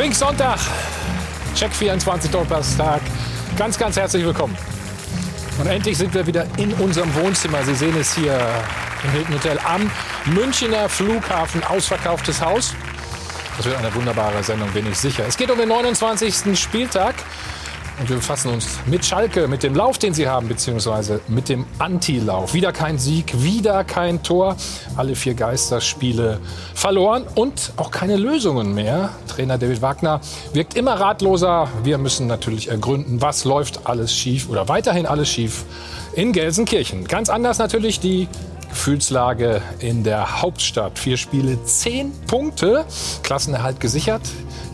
Pfingstsonntag, Check 24 Donnerstag. Ganz, ganz herzlich willkommen. Und endlich sind wir wieder in unserem Wohnzimmer. Sie sehen es hier im Hilton Hotel am Münchner Flughafen. Ausverkauftes Haus. Das wird eine wunderbare Sendung, bin ich sicher. Es geht um den 29. Spieltag. Und wir befassen uns mit Schalke, mit dem Lauf, den sie haben, beziehungsweise mit dem Antilauf. Wieder kein Sieg, wieder kein Tor. Alle vier Geisterspiele verloren und auch keine Lösungen mehr. Trainer David Wagner wirkt immer ratloser. Wir müssen natürlich ergründen, was läuft alles schief oder weiterhin alles schief in Gelsenkirchen. Ganz anders natürlich die Gefühlslage in der Hauptstadt. Vier Spiele, zehn Punkte. Klassenerhalt gesichert.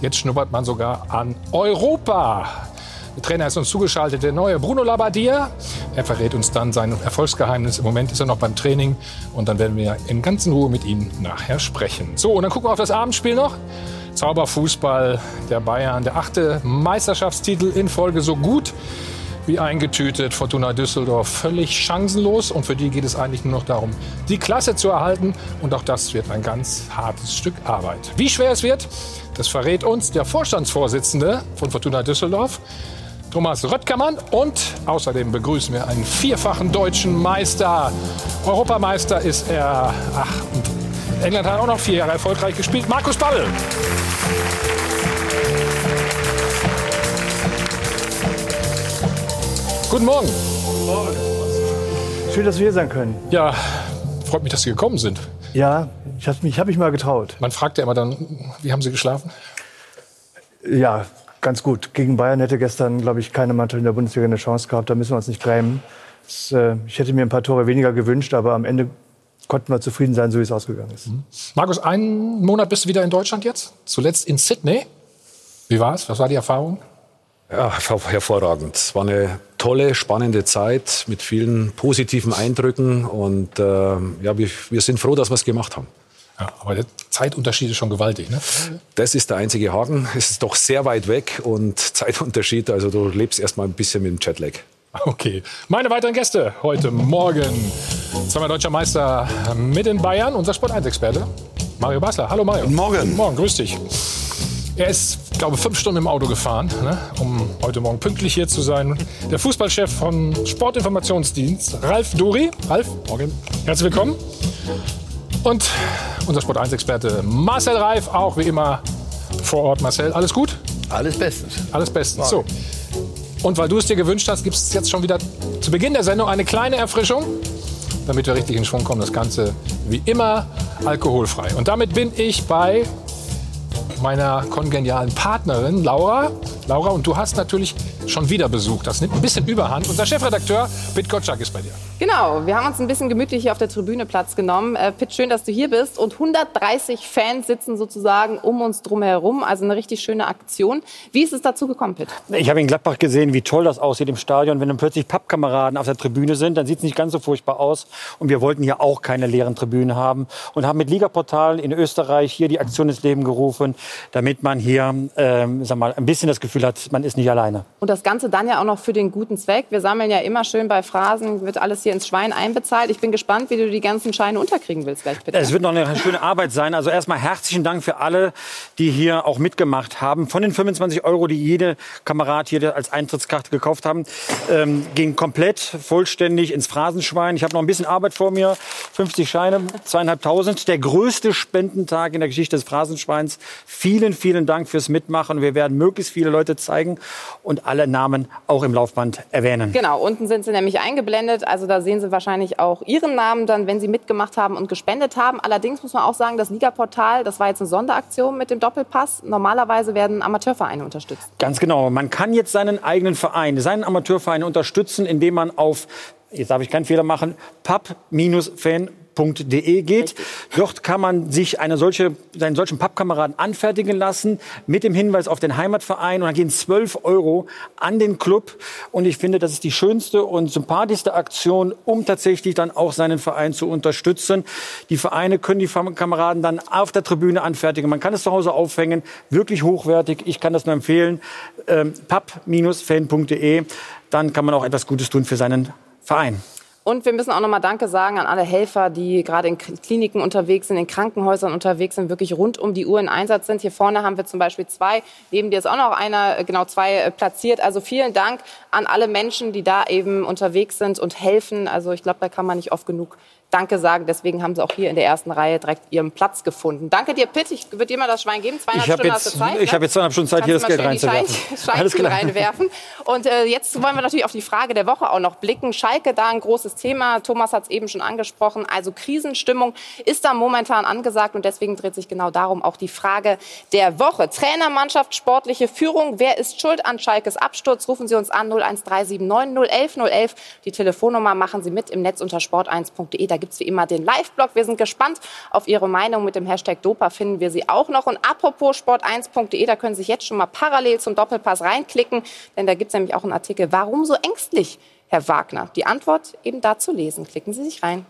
Jetzt schnuppert man sogar an Europa. Der Trainer ist uns zugeschaltet, der neue Bruno Labbadia. Er verrät uns dann sein Erfolgsgeheimnis. Im Moment ist er noch beim Training und dann werden wir in ganzen Ruhe mit ihm nachher sprechen. So, und dann gucken wir auf das Abendspiel noch. Zauberfußball der Bayern, der achte Meisterschaftstitel in Folge so gut wie eingetütet. Fortuna Düsseldorf völlig chancenlos. Und für die geht es eigentlich nur noch darum, die Klasse zu erhalten. Und auch das wird ein ganz hartes Stück Arbeit. Wie schwer es wird, das verrät uns der Vorstandsvorsitzende von Fortuna Düsseldorf. Thomas Röttgermann. Und außerdem begrüßen wir einen vierfachen deutschen Meister. Europameister ist er. Ach, England hat auch noch vier Jahre erfolgreich gespielt. Markus Babbel. Guten Morgen. Guten Morgen. Schön, dass wir hier sein können. Ja, freut mich, dass Sie gekommen sind. Ja, ich habe mich, hab mich mal getraut. Man fragt ja immer dann, wie haben Sie geschlafen? Ja, ganz gut. Gegen Bayern hätte gestern, glaube ich, keine Mannschaft in der Bundesliga eine Chance gehabt. Da müssen wir uns nicht grämen. Das, äh, ich hätte mir ein paar Tore weniger gewünscht, aber am Ende konnten wir zufrieden sein, so wie es ausgegangen ist. Mhm. Markus, einen Monat bist du wieder in Deutschland jetzt? Zuletzt in Sydney. Wie war es? Was war die Erfahrung? Ja, hervorragend. Es war eine tolle, spannende Zeit mit vielen positiven Eindrücken. Und äh, ja, wir, wir sind froh, dass wir es gemacht haben. Ja, aber der Zeitunterschied ist schon gewaltig, ne? Das ist der einzige Haken. Es ist doch sehr weit weg und Zeitunterschied, also du lebst erstmal ein bisschen mit dem Jetlag. Okay. Meine weiteren Gäste heute Morgen. Zweimal deutscher Meister mit in Bayern, unser Sport 1-Experte. Mario Basler. Hallo Mario. Guten Morgen. Guten Morgen, grüß dich. Er ist, glaube ich, fünf Stunden im Auto gefahren, ne, um heute Morgen pünktlich hier zu sein. Der Fußballchef von Sportinformationsdienst, Ralf Dori. Ralf, morgen. Herzlich willkommen. Und unser Sport 1-Experte Marcel Reif, auch wie immer vor Ort. Marcel, alles gut? Alles bestens. Alles bestens. So. Und weil du es dir gewünscht hast, gibt es jetzt schon wieder zu Beginn der Sendung eine kleine Erfrischung, damit wir richtig in Schwung kommen. Das Ganze wie immer alkoholfrei. Und damit bin ich bei meiner kongenialen Partnerin Laura. Laura, und du hast natürlich schon wieder Besuch. Das nimmt ein bisschen Überhand. Unser Chefredakteur Pit Kotschak ist bei dir. Genau, wir haben uns ein bisschen gemütlich hier auf der Tribüne Platz genommen. Äh, Pitt, schön, dass du hier bist. Und 130 Fans sitzen sozusagen um uns drum herum. Also eine richtig schöne Aktion. Wie ist es dazu gekommen, Pitt? Ich habe in Gladbach gesehen, wie toll das aussieht im Stadion. Wenn dann plötzlich Pappkameraden auf der Tribüne sind, dann sieht es nicht ganz so furchtbar aus. Und wir wollten hier auch keine leeren Tribünen haben. Und haben mit Ligaportal in Österreich hier die Aktion ins Leben gerufen, damit man hier ähm, sag mal, ein bisschen das Gefühl hat, man ist nicht alleine. Und das Ganze dann ja auch noch für den guten Zweck. Wir sammeln ja immer schön bei Phrasen, wird alles hier ins Schwein einbezahlt. Ich bin gespannt, wie du die ganzen Scheine unterkriegen willst gleich bitte. Es wird noch eine schöne Arbeit sein. Also erstmal herzlichen Dank für alle, die hier auch mitgemacht haben. Von den 25 Euro, die jede Kamerad hier als Eintrittskarte gekauft haben, ähm, ging komplett vollständig ins Phrasenschwein. Ich habe noch ein bisschen Arbeit vor mir. 50 Scheine, zweieinhalbtausend. Der größte Spendentag in der Geschichte des Phrasenschweins. Vielen, vielen Dank fürs Mitmachen. Wir werden möglichst viele Leute zeigen und alle Namen auch im Laufband erwähnen. Genau, unten sind sie nämlich eingeblendet. Also da sehen Sie wahrscheinlich auch Ihren Namen dann, wenn Sie mitgemacht haben und gespendet haben. Allerdings muss man auch sagen, das Ligaportal, das war jetzt eine Sonderaktion mit dem Doppelpass. Normalerweise werden Amateurvereine unterstützt. Ganz genau. Man kann jetzt seinen eigenen Verein, seinen Amateurverein unterstützen, indem man auf jetzt darf ich keinen Fehler machen, pub-fan pappkameraden.de geht. Dort kann man sich eine solche, seinen solchen Pappkameraden anfertigen lassen mit dem Hinweis auf den Heimatverein und dann gehen 12 Euro an den Club und ich finde, das ist die schönste und sympathischste Aktion, um tatsächlich dann auch seinen Verein zu unterstützen. Die Vereine können die Kameraden dann auf der Tribüne anfertigen. Man kann es zu Hause aufhängen, wirklich hochwertig. Ich kann das nur empfehlen. Ähm, papp-fan.de, dann kann man auch etwas Gutes tun für seinen Verein. Und wir müssen auch nochmal Danke sagen an alle Helfer, die gerade in Kliniken unterwegs sind, in Krankenhäusern unterwegs sind, wirklich rund um die Uhr in Einsatz sind. Hier vorne haben wir zum Beispiel zwei, neben dir ist auch noch einer, äh, genau zwei äh, platziert. Also vielen Dank an alle Menschen, die da eben unterwegs sind und helfen. Also ich glaube, da kann man nicht oft genug Danke sagen. Deswegen haben sie auch hier in der ersten Reihe direkt ihren Platz gefunden. Danke dir, Pitt. Ich würde dir mal das Schwein geben. Zweieinhalb ich Stunden jetzt, hast du Zeit. Ich ne? habe jetzt zweieinhalb Stunden Zeit, hier das Geld reinzuwerfen. Schein, Alles klar. reinwerfen. Und äh, jetzt wollen wir natürlich auf die Frage der Woche auch noch blicken. Schalke, da ein großes Thema. Thomas hat es eben schon angesprochen. Also Krisenstimmung ist da momentan angesagt. Und deswegen dreht sich genau darum auch die Frage der Woche. Trainer, Mannschaft, sportliche Führung. Wer ist schuld an Schalkes Absturz? Rufen Sie uns an 01379 011 011. Die Telefonnummer machen Sie mit im Netz unter sport1.de. Da gibt es wie immer den Live-Blog. Wir sind gespannt auf Ihre Meinung. Mit dem Hashtag Dopa finden wir Sie auch noch. Und apropos sport1.de, da können Sie sich jetzt schon mal parallel zum Doppelpass reinklicken, denn da gibt es nämlich auch einen Artikel. Warum so ängstlich, Herr Wagner? Die Antwort eben dazu lesen. Klicken Sie sich rein.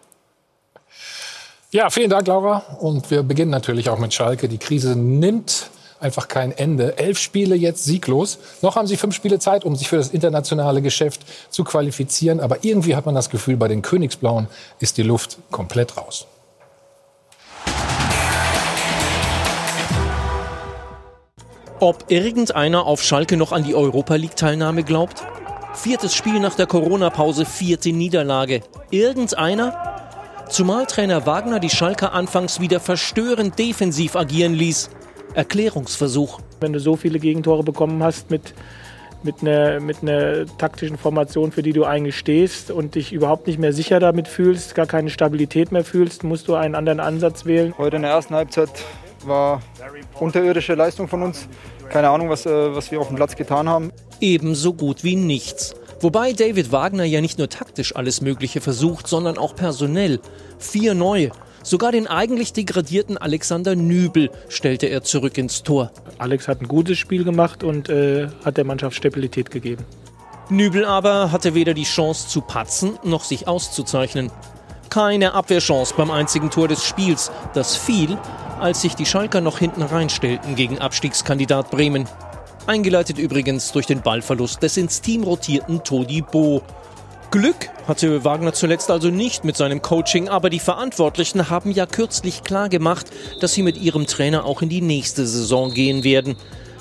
Ja, vielen Dank, Laura. Und wir beginnen natürlich auch mit Schalke. Die Krise nimmt einfach kein Ende. Elf Spiele jetzt sieglos. Noch haben sie fünf Spiele Zeit, um sich für das internationale Geschäft zu qualifizieren. Aber irgendwie hat man das Gefühl, bei den Königsblauen ist die Luft komplett raus. Ob irgendeiner auf Schalke noch an die Europa League-Teilnahme glaubt? Viertes Spiel nach der Corona-Pause, vierte Niederlage. Irgendeiner? Zumal Trainer Wagner die Schalker anfangs wieder verstörend defensiv agieren ließ. Erklärungsversuch. Wenn du so viele Gegentore bekommen hast mit, mit, einer, mit einer taktischen Formation, für die du eigentlich stehst und dich überhaupt nicht mehr sicher damit fühlst, gar keine Stabilität mehr fühlst, musst du einen anderen Ansatz wählen. Heute in der ersten Halbzeit war unterirdische Leistung von uns. Keine Ahnung, was, äh, was wir auf dem Platz getan haben. Ebenso gut wie nichts. Wobei David Wagner ja nicht nur taktisch alles Mögliche versucht, sondern auch personell. Vier neue, Sogar den eigentlich degradierten Alexander Nübel stellte er zurück ins Tor. Alex hat ein gutes Spiel gemacht und äh, hat der Mannschaft Stabilität gegeben. Nübel aber hatte weder die Chance zu patzen noch sich auszuzeichnen. Keine Abwehrchance beim einzigen Tor des Spiels. Das fiel, als sich die Schalker noch hinten reinstellten gegen Abstiegskandidat Bremen. Eingeleitet übrigens durch den Ballverlust des ins Team rotierten Todi Bo. Glück hatte Wagner zuletzt also nicht mit seinem Coaching, aber die Verantwortlichen haben ja kürzlich klar gemacht, dass sie mit ihrem Trainer auch in die nächste Saison gehen werden.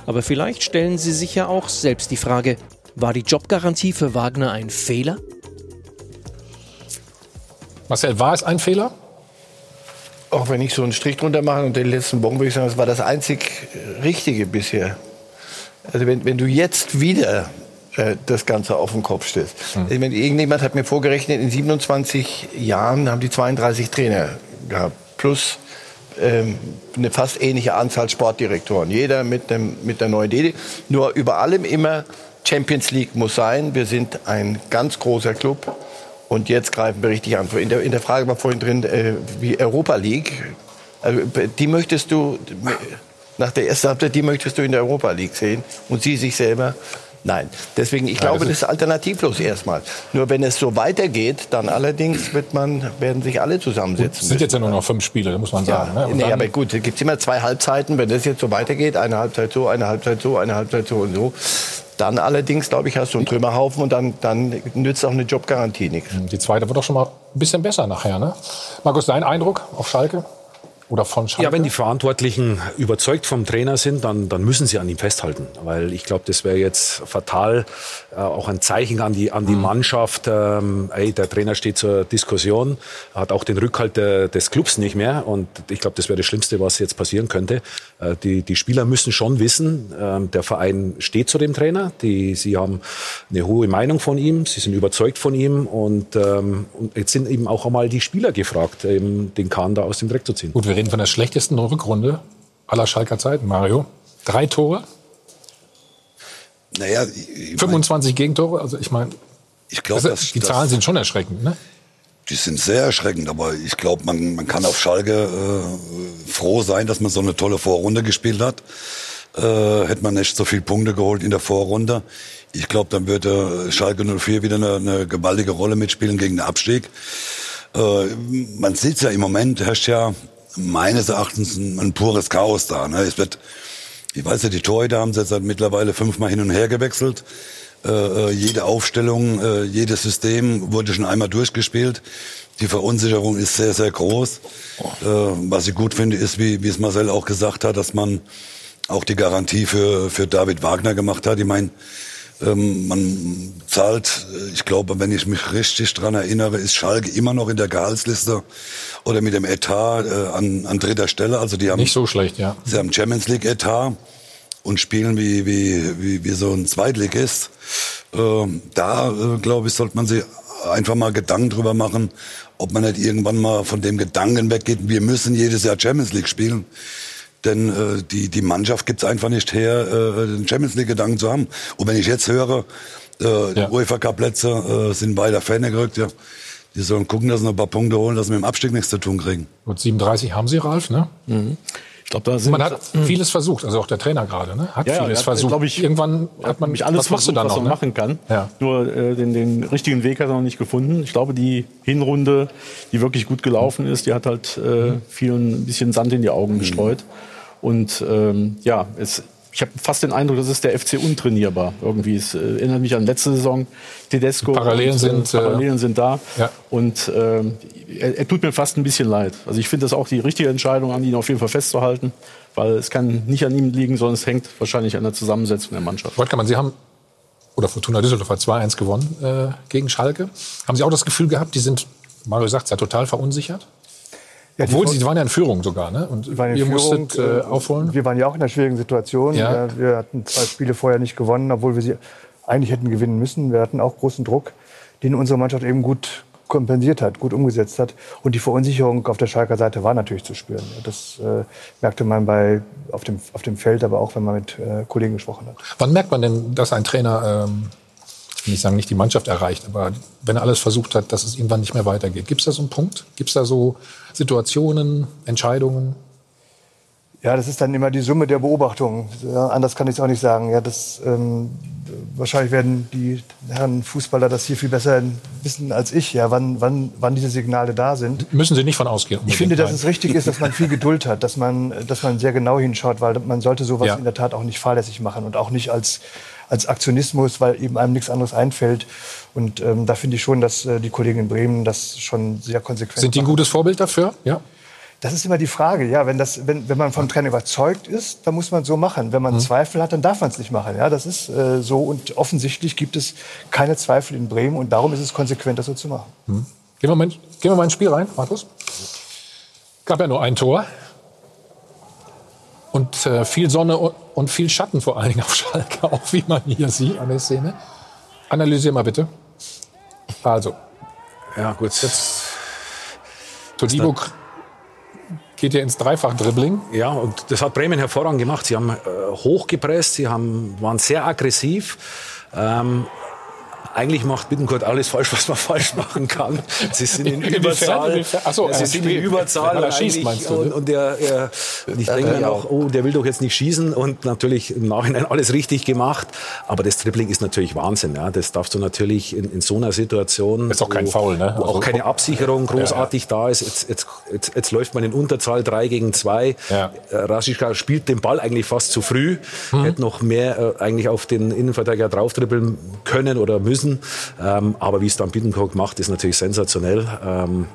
Aber vielleicht stellen sie sich ja auch selbst die Frage, war die Jobgarantie für Wagner ein Fehler? Marcel, war es ein Fehler? Auch wenn ich so einen Strich drunter mache und den letzten Bon würde ich sagen, es war das einzig Richtige bisher. Also wenn, wenn du jetzt wieder äh, das Ganze auf den Kopf stößt. Mhm. Ich meine, irgendjemand hat mir vorgerechnet, in 27 Jahren haben die 32 Trainer gehabt. Plus ähm, eine fast ähnliche Anzahl Sportdirektoren. Jeder mit, einem, mit einer neuen Idee. Nur über allem immer Champions League muss sein. Wir sind ein ganz großer Club. Und jetzt greifen wir richtig an. In der, in der Frage war vorhin drin, äh, wie Europa League. Also, die möchtest du, nach der ersten Halbzeit, die möchtest du in der Europa League sehen. Und sie sich selber Nein, deswegen, ich ja, glaube, das ist, das ist alternativlos erstmal. Nur wenn es so weitergeht, dann allerdings wird man, werden sich alle zusammensetzen. Es sind jetzt ja nur noch fünf Spiele, muss man sagen. Ja, ne? nee, aber gut, es gibt immer zwei Halbzeiten. Wenn das jetzt so weitergeht, eine Halbzeit so, eine Halbzeit so, eine Halbzeit so und so, dann allerdings, glaube ich, hast du einen Trümmerhaufen und dann, dann nützt auch eine Jobgarantie nichts. Die zweite wird doch schon mal ein bisschen besser nachher, ne? Markus, dein Eindruck auf Schalke? Oder von Schalke? Ja, wenn die Verantwortlichen überzeugt vom Trainer sind, dann, dann müssen sie an ihm festhalten. Weil ich glaube, das wäre jetzt fatal, auch ein Zeichen an die, an die mhm. Mannschaft. Ähm, ey, der Trainer steht zur Diskussion, hat auch den Rückhalt der, des Clubs nicht mehr. Und ich glaube, das wäre das Schlimmste, was jetzt passieren könnte. Äh, die, die Spieler müssen schon wissen, äh, der Verein steht zu dem Trainer. Die, sie haben eine hohe Meinung von ihm, sie sind überzeugt von ihm. Und, ähm, und jetzt sind eben auch einmal die Spieler gefragt, eben den Kahn da aus dem Dreck zu ziehen. Gut, wir reden von der schlechtesten Rückrunde aller Schalker Zeiten, Mario. Drei Tore. Naja, 25 mein, Gegentore. Also ich meine, ich glaube, also, die Zahlen sind schon erschreckend, ne? Die sind sehr erschreckend, aber ich glaube, man, man kann auf Schalke äh, froh sein, dass man so eine tolle Vorrunde gespielt hat. Äh, hätte man nicht so viele Punkte geholt in der Vorrunde. Ich glaube, dann würde Schalke 04 wieder eine, eine gewaltige Rolle mitspielen gegen den Abstieg. Äh, man sieht ja im Moment, herrscht ja meines Erachtens ein, ein pures Chaos da. Ne? Es wird, ich weiß ja, die Torhüter haben jetzt seit mittlerweile fünfmal hin und her gewechselt. Äh, jede Aufstellung, äh, jedes System wurde schon einmal durchgespielt. Die Verunsicherung ist sehr, sehr groß. Äh, was ich gut finde, ist, wie, wie es Marcel auch gesagt hat, dass man auch die Garantie für, für David Wagner gemacht hat. Ich meine, ähm, man zahlt, äh, ich glaube, wenn ich mich richtig dran erinnere, ist Schalke immer noch in der Gehaltsliste oder mit dem Etat äh, an, an dritter Stelle. Also die haben Nicht so schlecht, ja. Sie haben Champions League Etat und spielen wie, wie, wie, wie so ein Zweitligist. Ähm, da, äh, glaube ich, sollte man sich einfach mal Gedanken drüber machen, ob man nicht irgendwann mal von dem Gedanken weggeht, wir müssen jedes Jahr Champions League spielen. Denn äh, die, die Mannschaft gibt es einfach nicht her, äh, den Champions League-Gedanken zu haben. Und wenn ich jetzt höre, äh, die Ja. UEFA Cup-Plätze äh, sind weiter Ferne gerückt, ja, die sollen gucken, dass sie noch ein paar Punkte holen, dass sie mit dem Abstieg nichts zu tun kriegen. Gut, 37 haben sie, Ralf, ne? Ich glaube, da sind Man hat vieles versucht, also auch der Trainer gerade, ne? Hat Ja, vieles hat, versucht. glaub ich, Irgendwann hat man, mich alles was versucht, dann was man ne? machen kann. Ja. Nur äh, den, den richtigen Weg hat er noch nicht gefunden. Ich glaube, die Hinrunde, die wirklich gut gelaufen ist, die hat halt äh, vielen ein bisschen Sand in die Augen gestreut. Und ähm, ja, es, ich habe fast den Eindruck, das ist der FC untrainierbar. Irgendwie, es äh, erinnert mich an letzte Saison. Tedesco. Parallelen und, sind, äh, Parallelen sind da. Ja. Und ähm, er, er tut mir fast ein bisschen leid. Also ich finde das auch die richtige Entscheidung, an ihn auf jeden Fall festzuhalten, weil es kann nicht an ihm liegen, sondern es hängt wahrscheinlich an der Zusammensetzung der Mannschaft. Wolfgang, Sie haben, oder Fortuna Düsseldorf hat 2-1 gewonnen äh, gegen Schalke. Haben Sie auch das Gefühl gehabt, die sind, Mario sagt es ja, total verunsichert? Ja, Obwohl, Sie waren ja in Führung sogar, ne? Und Wir waren in ihr Führung, musstet äh, äh, aufholen. Wir waren ja auch in einer schwierigen Situation. Ja. Wir hatten zwei Spiele vorher nicht gewonnen, obwohl wir sie eigentlich hätten gewinnen müssen. Wir hatten auch großen Druck, den unsere Mannschaft eben gut kompensiert hat, gut umgesetzt hat. Und die Verunsicherung auf der Schalker Seite war natürlich zu spüren. Das äh, merkte man bei, auf, dem, auf dem Feld, aber auch, wenn man mit äh, Kollegen gesprochen hat. Wann merkt man denn, dass ein Trainer, ähm, ich will nicht sagen, nicht die Mannschaft erreicht, aber wenn er alles versucht hat, dass es irgendwann nicht mehr weitergeht? Gibt es da so einen Punkt? Gibt es da so Situationen, Entscheidungen? Ja, das ist dann immer die Summe der Beobachtungen. Ja, anders kann ich es auch nicht sagen. Ja, das, ähm, wahrscheinlich werden die Herren Fußballer das hier viel besser wissen als ich, ja, wann, wann, wann diese Signale da sind. Müssen Sie nicht von ausgehen. Ich finde, dass es richtig ist, dass man viel Geduld hat, dass man, dass man sehr genau hinschaut, weil man sollte sowas Ja. in der Tat auch nicht fahrlässig machen und auch nicht als, als Aktionismus, weil eben einem nichts anderes einfällt. Und ähm, da finde ich schon, dass äh, die Kollegen in Bremen das schon sehr konsequent Sind die ein gutes Vorbild dafür? Ja. Das ist immer die Frage, ja. Wenn, das, wenn, wenn man vom Trainer überzeugt ist, dann muss man es so machen. Wenn man Mhm. Zweifel hat, dann darf man es nicht machen. Ja, das ist äh, so. Und offensichtlich gibt es keine Zweifel in Bremen. Und darum ist es konsequent, das so zu machen. Gehen wir, mal, gehen wir mal ins Spiel rein, Markus. Gab ja nur ein Tor. Und äh, viel Sonne und, viel Schatten vor allen Dingen auf Schalke, auch wie man hier sieht an der Szene. Analysier mal bitte. Also, Ja, gut. jetzt Todibo geht ja ins Dreifach-Dribbling. Ja, und das hat Bremen hervorragend gemacht. Sie haben äh, hochgepresst, sie haben, waren sehr aggressiv. Ähm, eigentlich macht Bittencourt alles falsch, was man falsch machen kann. Sie sind in? Überzahl. Inwiefern? Ach so, sie er sind in Überzahl. Er und schießt, meinst du, ne? Und, und, der, er, und ich denke mir auch, oh, der will doch jetzt nicht schießen. Und natürlich im Nachhinein alles richtig gemacht. Aber das Dribbling ist natürlich Wahnsinn. Ja. Das darfst du natürlich in, in so einer Situation, Ist auch kein wo, Foul, ne? wo Also- auch keine Absicherung großartig da ist. Jetzt, jetzt, jetzt, jetzt läuft man in Unterzahl 3 gegen 2. Ja. Äh, Rashica spielt den Ball eigentlich fast zu früh. Hätte noch mehr äh, eigentlich auf den Innenverteidiger draufdribbeln können oder müssen. Ähm, aber wie es dann Bittencourt macht, ist natürlich sensationell. Ähm,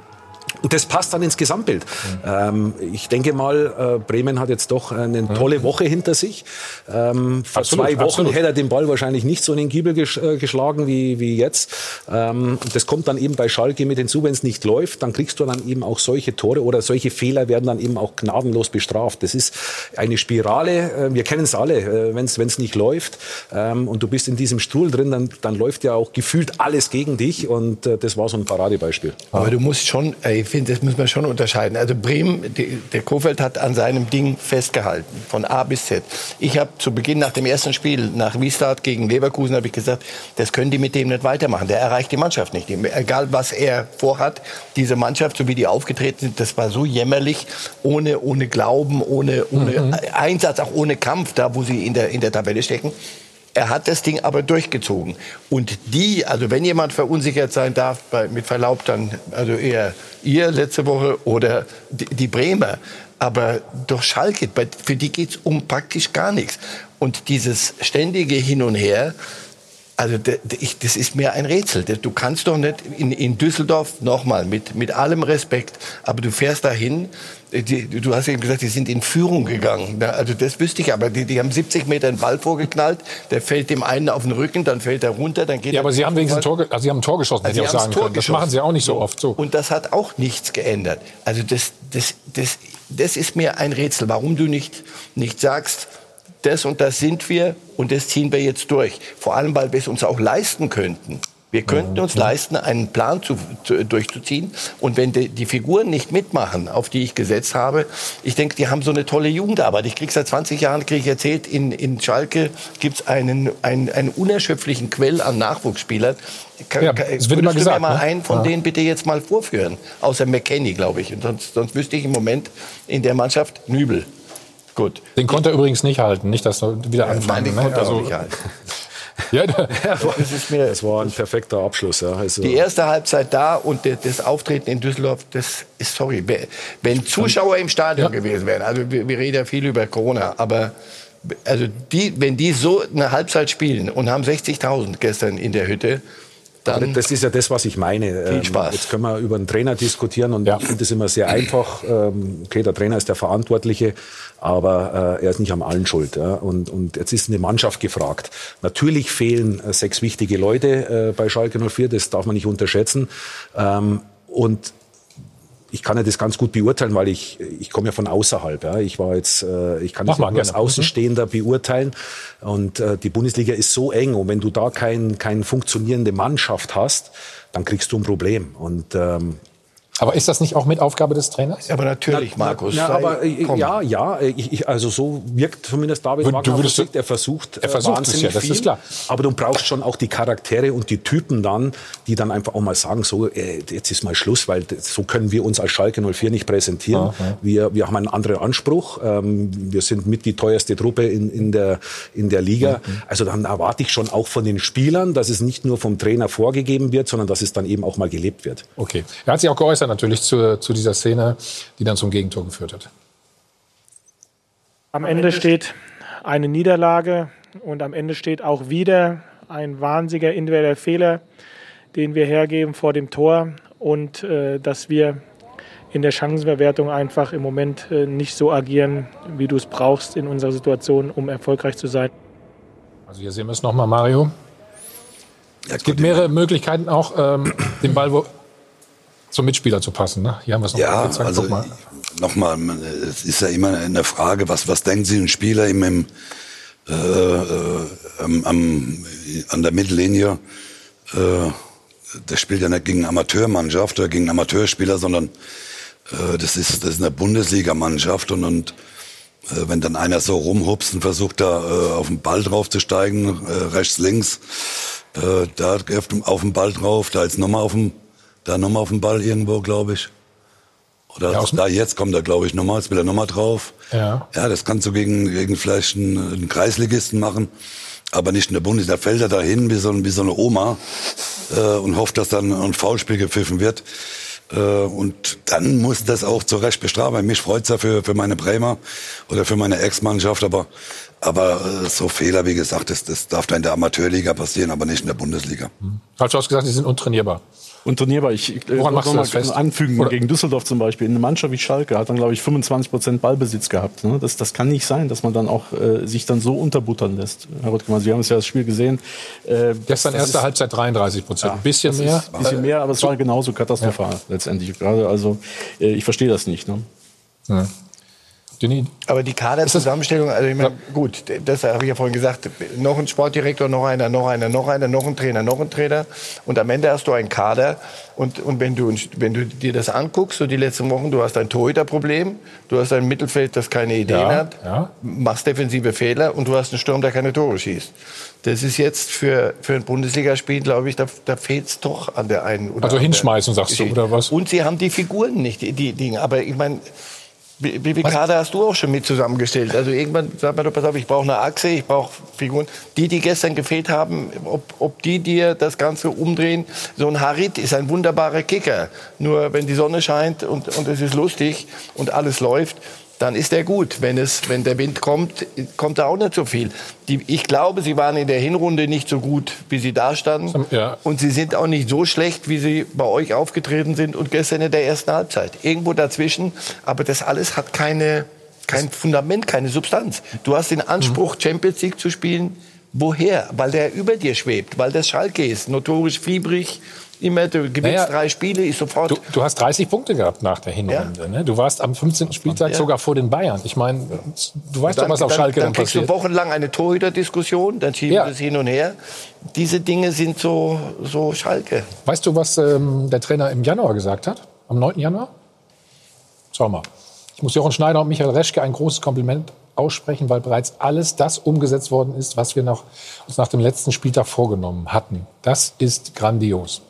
das passt dann ins Gesamtbild. Ähm, ich denke mal, äh, Bremen hat jetzt doch eine tolle Woche hinter sich. Ähm, vor Absolut, zwei Wochen absolut. hätte er den Ball wahrscheinlich nicht so in den Giebel gesch äh, geschlagen wie, wie jetzt. Ähm, und das kommt dann eben bei Schalke mit hinzu, wenn es nicht läuft, dann kriegst du dann eben auch solche Tore oder solche Fehler werden dann eben auch gnadenlos bestraft. Das ist eine Spirale, äh, wir kennen es alle, äh, wenn es nicht läuft ähm, und du bist in diesem Stuhl drin, dann, dann läuft ja auch gefühlt alles gegen dich und äh, das war so ein Paradebeispiel. Aber du musst schon, äh, ich finde, das muss man schon unterscheiden. Also Bremen, die, der Kofeld hat an seinem Ding festgehalten, von A bis Z. Ich habe zu Beginn nach dem ersten Spiel, nach Wiesbaden gegen Leverkusen, habe ich gesagt, das können die mit dem nicht weitermachen. Der erreicht die Mannschaft nicht. Egal, was er vorhat, diese Mannschaft, so wie die aufgetreten sind, das war so jämmerlich, ohne, ohne Glauben, ohne, ohne Einsatz, auch ohne Kampf, da wo sie in der, in der Tabelle stecken. Er hat das Ding aber durchgezogen. Und die, also wenn jemand verunsichert sein darf, bei, mit Verlaub dann, also eher ihr letzte Woche oder die, die Bremer. Aber doch Schalke, für die geht's um praktisch gar nichts. Und dieses ständige Hin und Her, Also das ist mir ein Rätsel. Du kannst doch nicht in, in Düsseldorf nochmal mit mit allem Respekt, aber du fährst dahin. äh, Die, du hast eben gesagt, die sind in Führung gegangen. Also das wüsste ich, aber die, die haben 70 Meter einen Ball vorgeknallt. Der fällt dem einen auf den Rücken, dann fällt er runter, dann geht Ja, er aber Sie haben wenigstens Tor, also Sie haben ein Tor geschossen, hätte also ich auch sagen können. Das machen Sie auch nicht so oft so. Und das hat auch nichts geändert. Also das, das, das, das ist mir ein Rätsel, warum du nicht, nicht sagst, das und das sind wir und das ziehen wir jetzt durch. Vor allem, weil wir es uns auch leisten könnten. Wir könnten uns leisten, einen Plan zu, zu, durchzuziehen. Und wenn die, die Figuren nicht mitmachen, auf die ich gesetzt habe, ich denke, die haben so eine tolle Jugendarbeit. Ich kriege seit 20 Jahren, kriege ich erzählt, in, in Schalke gibt es einen, einen, einen unerschöpflichen Quell an Nachwuchsspielern. Ka- Ja, es wird immer würdest du gesagt, mir mal ne? einen von Ja. denen bitte jetzt mal vorführen? Außer McKenny, glaube ich. Und sonst, sonst wüsste ich im Moment in der Mannschaft Nübel. Gut. Den konnte er übrigens nicht halten, nicht, dass er wieder Nein, anfangen. den ne? konnte er Also- auch nicht halten. Ja, da- Das ist mir Das war ein perfekter Abschluss. Ja. Also, die erste Halbzeit da und das Auftreten in Düsseldorf, das ist sorry. Wenn Zuschauer im Stadion gewesen wären, also wir, wir reden ja viel über Corona, aber also die, wenn die so eine Halbzeit spielen und haben 60.000 gestern in der Hütte, dann das ist ja das, was ich meine. Viel Ähm, Spaß. Jetzt können wir über einen Trainer diskutieren und ich finde es immer sehr einfach. Ähm, Okay, der Trainer ist der Verantwortliche, aber äh, er ist nicht am allen schuld. Ja? Und, und jetzt ist eine Mannschaft gefragt. Natürlich fehlen äh, sechs wichtige Leute äh, bei Schalke 04, das darf man nicht unterschätzen. Ähm, und ich kann ja das ganz gut beurteilen, weil ich, ich komme ja von außerhalb. Ja. Ich war jetzt, äh, ich kann das nur als. Mhm. Außenstehender beurteilen. Und äh, die Bundesliga ist so eng. Und wenn du da kein, keine funktionierende Mannschaft hast, dann kriegst du ein Problem. Und ähm, aber ist das nicht auch mit Aufgabe des Trainers? aber natürlich, Markus. na, aber äh, komm. ja, ja, ich, ich, also so wirkt zumindest David Wagner. er versucht, Er äh, versucht es wahnsinnig ja, das viel, ist klar. Aber du brauchst schon auch die Charaktere und die Typen dann, die dann einfach auch mal sagen, so äh, jetzt ist mal Schluss, weil so können wir uns als Schalke 04 nicht präsentieren. Wir, wir haben einen anderen Anspruch. Ähm, wir sind mit die teuerste Truppe in, in der in der Liga. Also dann erwarte ich schon auch von den Spielern, dass es nicht nur vom Trainer vorgegeben wird, sondern dass es dann eben auch mal gelebt wird. Okay. Er hat sich auch geäußert natürlich zu, zu dieser Szene, die dann zum Gegentor geführt hat. Am Ende steht eine Niederlage und am Ende steht auch wieder ein wahnsinniger individueller Fehler, den wir hergeben vor dem Tor und äh, dass wir in der Chancenverwertung einfach im Moment äh, nicht so agieren, wie du es brauchst in unserer Situation, um erfolgreich zu sein. Also hier sehen wir es nochmal, Mario. Es gibt mehrere Möglichkeiten auch, ähm, den Ball wo zum Mitspieler zu passen. Ne? Hier haben wir es noch Ja, mal gezeigt. also Guck mal. nochmal, es ist ja immer eine Frage, was, was denken Sie, ein Spieler im, im, äh, äh, am, am, an der Mittellinie, äh, der spielt ja nicht gegen Amateurmannschaft oder gegen Amateurspieler, sondern äh, das, ist, das ist eine Bundesligamannschaft und, und äh, wenn dann einer so rumhupst und versucht da äh, auf den Ball draufzusteigen, äh, rechts, links, äh, da auf den Ball drauf, da ist nochmal auf dem, da nochmal auf den Ball irgendwo, glaube ich. Oder Ja, da jetzt kommt er, glaube ich, nochmal, jetzt will er nochmal drauf. Ja. Ja, das kannst du gegen, gegen vielleicht einen, einen Kreisligisten machen, aber nicht in der Bundesliga. Da fällt er dahin wie so, wie so eine Oma äh, und hofft, dass dann ein Foulspiel gepfiffen wird. Äh, und dann muss das auch zu Recht bestrafen. Mich freut's ja für, für meine Bremer oder für meine Ex-Mannschaft, aber, aber äh, so Fehler, wie gesagt, das, das darf da in der Amateurliga passieren, aber nicht in der Bundesliga. Falsch ausgesagt, die sind untrainierbar. Untrainierbar. Ich äh, Woran machst du das mal fest? anfügen, Oder- gegen Düsseldorf zum Beispiel. Eine Mannschaft wie Schalke hat dann, glaube ich, 25 Prozent Ballbesitz gehabt. Ne? Das, das kann nicht sein, dass man dann auch äh, sich dann so unterbuttern lässt. Herr Rüttgemann, Sie haben es ja das Spiel gesehen. Äh, Gestern das erste ist- Halbzeit 33 Prozent. Ja, Ein bisschen mehr. Ein bisschen mehr, aber es war genauso katastrophal letztendlich. Gerade also, äh, ich verstehe das nicht. Ne? Ja. Denis, Aber die Kaderzusammenstellung, also ich meine, gut, das habe ich ja vorhin gesagt, noch ein Sportdirektor, noch einer, noch einer, noch einer, noch ein Trainer, noch ein Trainer und am Ende hast du einen Kader und, und wenn, du, wenn du dir das anguckst, so die letzten Wochen, du hast ein Torhüterproblem, du hast ein Mittelfeld, das keine Ideen Ja, hat, ja. machst defensive Fehler und du hast einen Sturm, der keine Tore schießt. Das ist jetzt für, für ein Bundesligaspiel, glaube ich, da, da fehlt es doch an der einen oder Also anderen hinschmeißen, sagst du, oder was? Und sie haben die Figuren nicht, die, die Dinge. Aber ich meine, wie, Kader hast du auch schon mit zusammengestellt? Also irgendwann sagt man doch, pass auf, ich brauche eine Achse, ich brauche Figuren. Die, die gestern gefehlt haben, ob, ob die dir das Ganze umdrehen. So ein Harit ist ein wunderbarer Kicker. Nur wenn die Sonne scheint und, und es ist lustig und alles läuft, dann ist er gut. Wenn, es, wenn der Wind kommt, kommt da auch nicht so viel. Die, ich glaube, sie waren in der Hinrunde nicht so gut, wie sie da standen. Ja. Und sie sind auch nicht so schlecht, wie sie bei euch aufgetreten sind und gestern in der ersten Halbzeit. Irgendwo dazwischen. Aber das alles hat keine, kein Fundament, keine Substanz. Du hast den Anspruch, Champions League zu spielen. Woher? Weil der über dir schwebt, weil das Schalke ist, notorisch fiebrig. Immer, du gewinnst Naja, drei Spiele, ist sofort. Du, du hast 30 Punkte gehabt nach der Hinrunde. Ne? Du warst am 15. Spieltag Ja. sogar vor den Bayern. Ich meine, du weißt dann, doch, was auf dann, Schalke dann dann, kriegst passiert. du wochenlang eine Torhüterdiskussion, dann schieben Ja. wir es hin und her. Diese Dinge sind so, so Schalke. Weißt du, was ähm, der Trainer im Januar gesagt hat? Am 9. Januar? Schau mal. Ich muss Jochen Schneider und Michael Reschke ein großes Kompliment aussprechen, weil bereits alles das umgesetzt worden ist, was wir noch, uns nach dem letzten Spieltag vorgenommen hatten. Das ist grandios.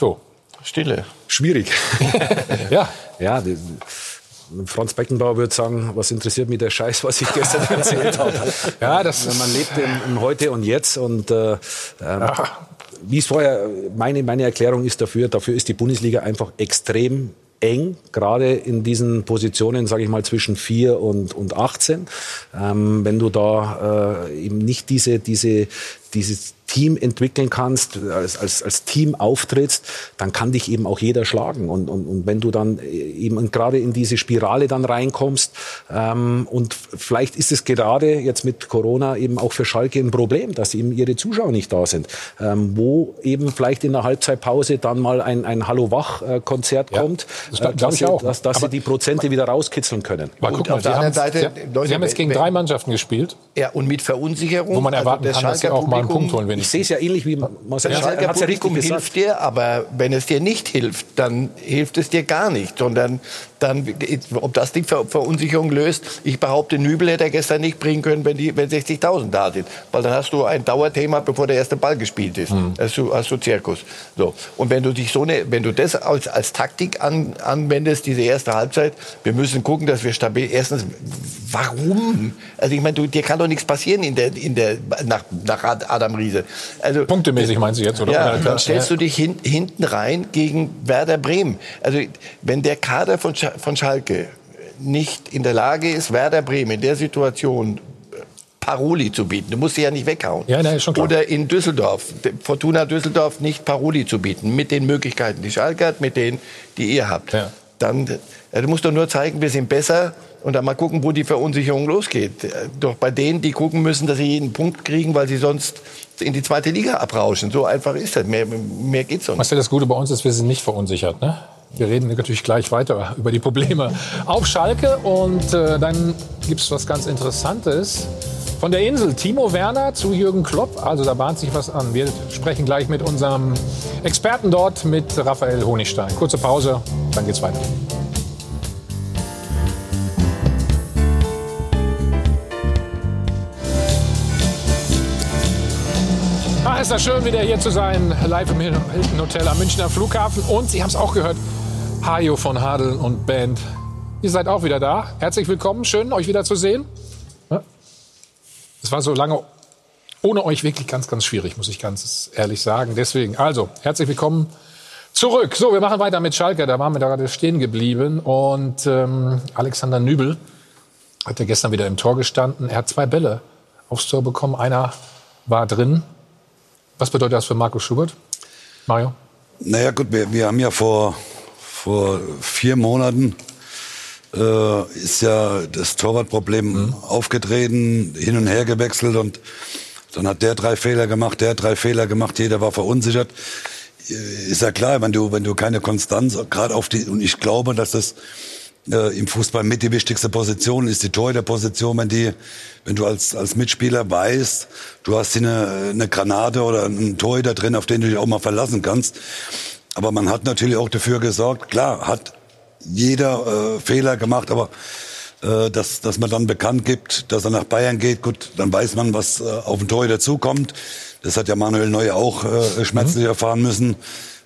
So. Stille. Schwierig. Ja. Ja, die, Franz Beckenbauer würde sagen, was interessiert mich der Scheiß, was ich gestern erzählt habe. Ja, das Man lebt im, im Heute und Jetzt und äh, ähm, wie es vorher, meine, meine Erklärung ist dafür, dafür ist die Bundesliga einfach extrem eng, gerade in diesen Positionen, sage ich mal, zwischen 4 und, und 18. Ähm, wenn du da äh, eben nicht diese, diese, dieses Team entwickeln kannst, als, als, als Team auftrittst, dann kann dich eben auch jeder schlagen. Und, und, und wenn du dann eben gerade in diese Spirale dann reinkommst, ähm, und vielleicht ist es gerade jetzt mit Corona eben auch für Schalke ein Problem, dass eben ihre Zuschauer nicht da sind, ähm, wo eben vielleicht in der Halbzeitpause dann mal ein, ein Hallo-Wach-Konzert kommt, das glaub- äh, dass, ich sie, auch. dass, dass sie die Prozente wieder rauskitzeln können. Mal, auf Sie der haben, anderen Seite, Sie, Leute, Sie haben jetzt gegen wenn- drei Mannschaften gespielt, Ja, und mit Verunsicherung. wo man also erwarten das kann, dass sie auch mal einen Punkt holen, Ich sehe es ja ähnlich wie Marcel. Das Er Schalker hat's ja richtig gesagt. hilft dir, aber wenn es dir nicht hilft, dann hilft es dir gar nicht. Sondern dann, ob das die Ver Verunsicherung löst, ich behaupte, Nübel hätte er gestern nicht bringen können, wenn, die, wenn 60.000 da sind. Weil dann hast du ein Dauerthema, bevor der erste Ball gespielt ist. Hm. Hast, du, hast du Zirkus. So. Und wenn du dich so eine, wenn du das als, als Taktik an, anwendest, diese erste Halbzeit, wir müssen gucken, dass wir stabil, erstens, warum? Also ich meine, du, dir kann doch nichts passieren in der, in der, nach, nach Adam Riese. Also, Punktemäßig meinst du jetzt, oder? ja, dann stellst du dich hin, hinten rein gegen Werder Bremen. Also wenn der Kader von, von Schalke nicht in der Lage ist, Werder Bremen in der Situation äh, Paroli zu bieten. Du musst sie ja nicht weghauen. Ja, nee, schon klar. Oder in Düsseldorf, Fortuna Düsseldorf nicht Paroli zu bieten, mit den Möglichkeiten, die Schalke hat, mit denen, die ihr habt. Ja. Dann, äh, du musst doch nur zeigen, wir sind besser und dann mal gucken, wo die Verunsicherung losgeht. Äh, Doch bei denen, die gucken müssen, dass sie jeden Punkt kriegen, weil sie sonst in die zweite Liga abrauschen. So einfach ist das. Mehr, mehr geht's nicht. Marcel, das Gute bei uns ist, wir sind nicht verunsichert. Ne? Wir reden natürlich gleich weiter über die Probleme auf Schalke. Und äh, dann gibt es was ganz Interessantes. Von der Insel, Timo Werner zu Jürgen Klopp. Also da bahnt sich was an. Wir sprechen gleich mit unserem Experten dort, mit Raphael Honigstein. Kurze Pause, dann geht's weiter. Ah, ist das schön, wieder hier zu sein, live im Hilton Hotel am Münchner Flughafen. Und Sie haben es auch gehört, Hajo von Hadeln und Band. Ihr seid auch wieder da. Herzlich willkommen, schön, euch wieder zu sehen. Es war so lange ohne euch wirklich ganz, ganz schwierig, muss ich ganz ehrlich sagen. Deswegen, also, herzlich willkommen zurück. So, wir machen weiter mit Schalke. Da waren wir da gerade stehen geblieben. Und ähm, Alexander Nübel hat ja gestern wieder im Tor gestanden. Er hat zwei Bälle aufs Tor bekommen. Einer war drin. Was bedeutet das für Markus Schubert? Mario? Naja gut, wir, wir haben ja vor, vor vier Monaten äh, ist ja das Torwartproblem aufgetreten, hin und her gewechselt und dann hat der drei Fehler gemacht, der drei Fehler gemacht, jeder war verunsichert. Äh, Ist ja klar, wenn du, wenn du keine Konstanz, gerade auf die, und ich glaube, dass das äh, im Fußball mit die wichtigste Position ist, die Torhüterposition, wenn die, wenn du als, als Mitspieler weißt, du hast hier eine, eine Granate oder einen Torhüter drin, auf den du dich auch mal verlassen kannst. Aber man hat natürlich auch dafür gesorgt, klar, hat jeder äh, Fehler gemacht, aber äh, dass, dass man dann bekannt gibt, dass er nach Bayern geht, gut, dann weiß man, was äh, auf den Torhüter zukommt. Das hat ja Manuel Neuer auch äh, schmerzlich erfahren müssen,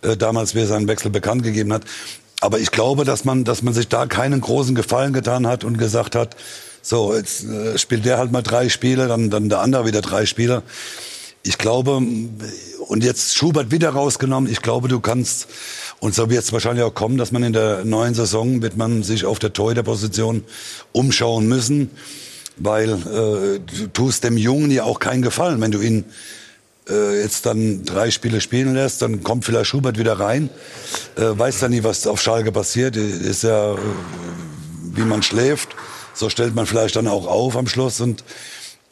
äh, damals, wie er seinen Wechsel bekannt gegeben hat. Aber ich glaube, dass man, dass man sich da keinen großen Gefallen getan hat und gesagt hat, so, jetzt äh, spielt der halt mal drei Spiele, dann, dann der andere wieder drei Spiele. Ich glaube, und jetzt Schubert wieder rausgenommen. Ich glaube, du kannst, und so wird es wahrscheinlich auch kommen, dass man in der neuen Saison wird man sich auf der Torhüterposition umschauen müssen, weil äh, du tust dem Jungen ja auch keinen Gefallen, wenn du ihn äh, jetzt dann drei Spiele spielen lässt, dann kommt vielleicht Schubert wieder rein, äh, weiß dann nie, was auf Schalke passiert, ist ja, äh, wie man schläft, so stellt man vielleicht dann auch auf am Schluss. Und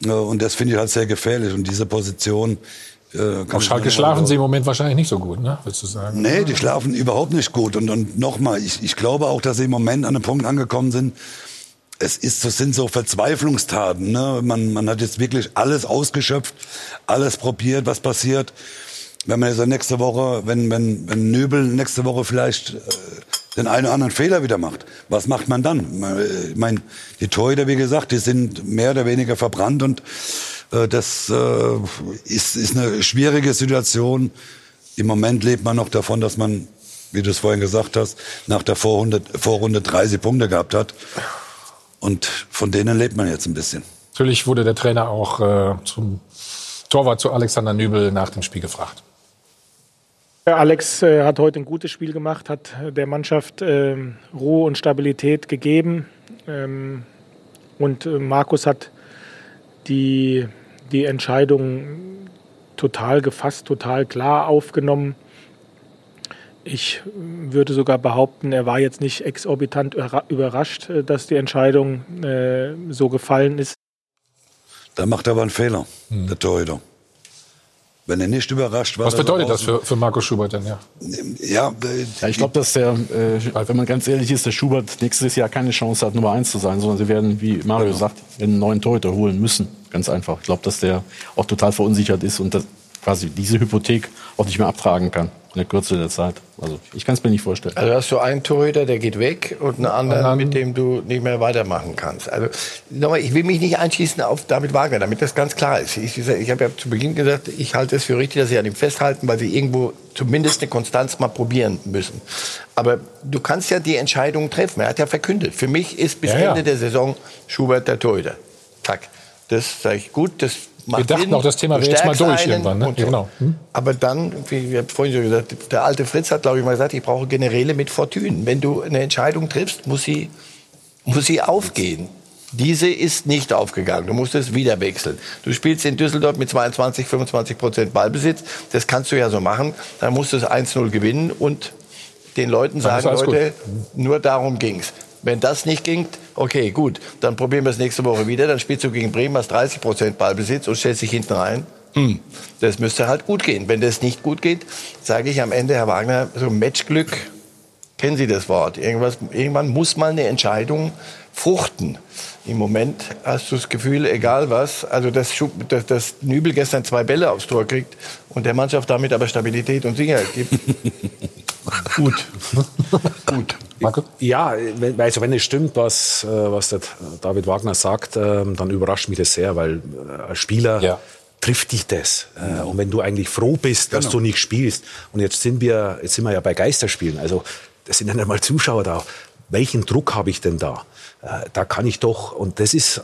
und das finde ich halt sehr gefährlich und diese Position äh, Auf Schalke schlafen sie im Moment wahrscheinlich nicht so gut, ne? Würdest du sagen? Nee, die schlafen überhaupt nicht gut. Und, und nochmal, ich, ich glaube auch, dass sie im Moment an einem Punkt angekommen sind. Es ist, das sind so Verzweiflungstaten. Ne? Man, man hat jetzt wirklich alles ausgeschöpft, alles probiert, was passiert. Wenn man jetzt nächste Woche, wenn, wenn, wenn Nöbel nächste Woche vielleicht äh, den einen oder anderen Fehler wieder macht, was macht man dann? Ich meine, die Torhüter, wie gesagt, die sind mehr oder weniger verbrannt und äh, das äh, ist, ist eine schwierige Situation. Im Moment lebt man noch davon, dass man, wie du es vorhin gesagt hast, nach der Vorrunde, Vorrunde 30 Punkte gehabt hat. Und von denen lebt man jetzt ein bisschen. Natürlich wurde der Trainer auch äh, zum Torwart zu Alexander Nübel nach dem Spiel gefragt. Alex äh, hat heute ein gutes Spiel gemacht, hat der Mannschaft äh, Ruhe und Stabilität gegeben. Ähm, und äh, Markus hat die, die Entscheidung total gefasst, total klar aufgenommen. Ich würde sogar behaupten, er war jetzt nicht exorbitant überrascht, äh, dass die Entscheidung äh, so gefallen ist. Da macht er aber einen Fehler, hm. der Torhüter. Wenn er nicht überrascht war. Was bedeutet das für, für Markus Schubert denn, ja? Ja, äh, ja ich glaube, dass der, äh, wenn man ganz ehrlich ist, der Schubert nächstes Jahr keine Chance hat, Nummer eins zu sein, sondern sie werden, wie Mario genau. sagt, einen neuen Torhüter holen müssen. Ganz einfach. Ich glaube, dass der auch total verunsichert ist und das quasi diese Hypothek auch nicht mehr abtragen kann in der Kürze der Zeit. Also ich kann es mir nicht vorstellen. Also hast du einen Torhüter, der geht weg und einen anderen, mit dem du nicht mehr weitermachen kannst. Also nochmal, ich will mich nicht einschießen auf David Wagner, damit das ganz klar ist. Ich, ich habe ja zu Beginn gesagt, ich halte es für richtig, dass sie an ihm festhalten, weil sie irgendwo zumindest eine Konstanz mal probieren müssen. Aber du kannst ja die Entscheidung treffen. Er hat ja verkündet. Für mich ist bis ja, Ende der Saison Schubert der Torhüter. Tack. Das sage ich gut. Das wir dachten Sinn, auch, das Thema wäre jetzt mal durch irgendwann. Ne? Und, genau. Hm? Aber dann, wie ich vorhin schon gesagt, der alte Fritz hat, glaube ich, mal gesagt, ich brauche Generäle mit Fortune. Wenn du eine Entscheidung triffst, muss sie, muss sie aufgehen. Diese ist nicht aufgegangen. Du musst es wieder wechseln. Du spielst in Düsseldorf mit 22, 25 Prozent Ballbesitz. Das kannst du ja so machen. Dann musst du es 1-0 gewinnen und den Leuten sagen, Leute, nur darum ging's. Wenn das nicht ging, okay, gut, dann probieren wir es nächste Woche wieder. Dann spielst du gegen Bremen, hast 30 Prozent Ballbesitz und stellst dich hinten rein. Hm. Das müsste halt gut gehen. Wenn das nicht gut geht, sage ich am Ende, Herr Wagner, so Matchglück, kennen Sie das Wort? Irgendwas, irgendwann muss mal eine Entscheidung fruchten. Im Moment hast du das Gefühl, egal was, also dass, dass, dass Nübel gestern zwei Bälle aufs Tor kriegt und der Mannschaft damit aber Stabilität und Sicherheit gibt. Gut. Gut. Marco? Ja, also wenn es stimmt, was, äh, was der David Wagner sagt, ähm, dann überrascht mich das sehr, weil äh, als Spieler ja. trifft dich das. Äh, und wenn du eigentlich froh bist, dass genau. du nicht spielst, und jetzt sind wir, jetzt sind wir ja bei Geisterspielen, also das sind ja nicht mal Zuschauer da. Welchen Druck habe ich denn da? Da kann ich doch, und das ist,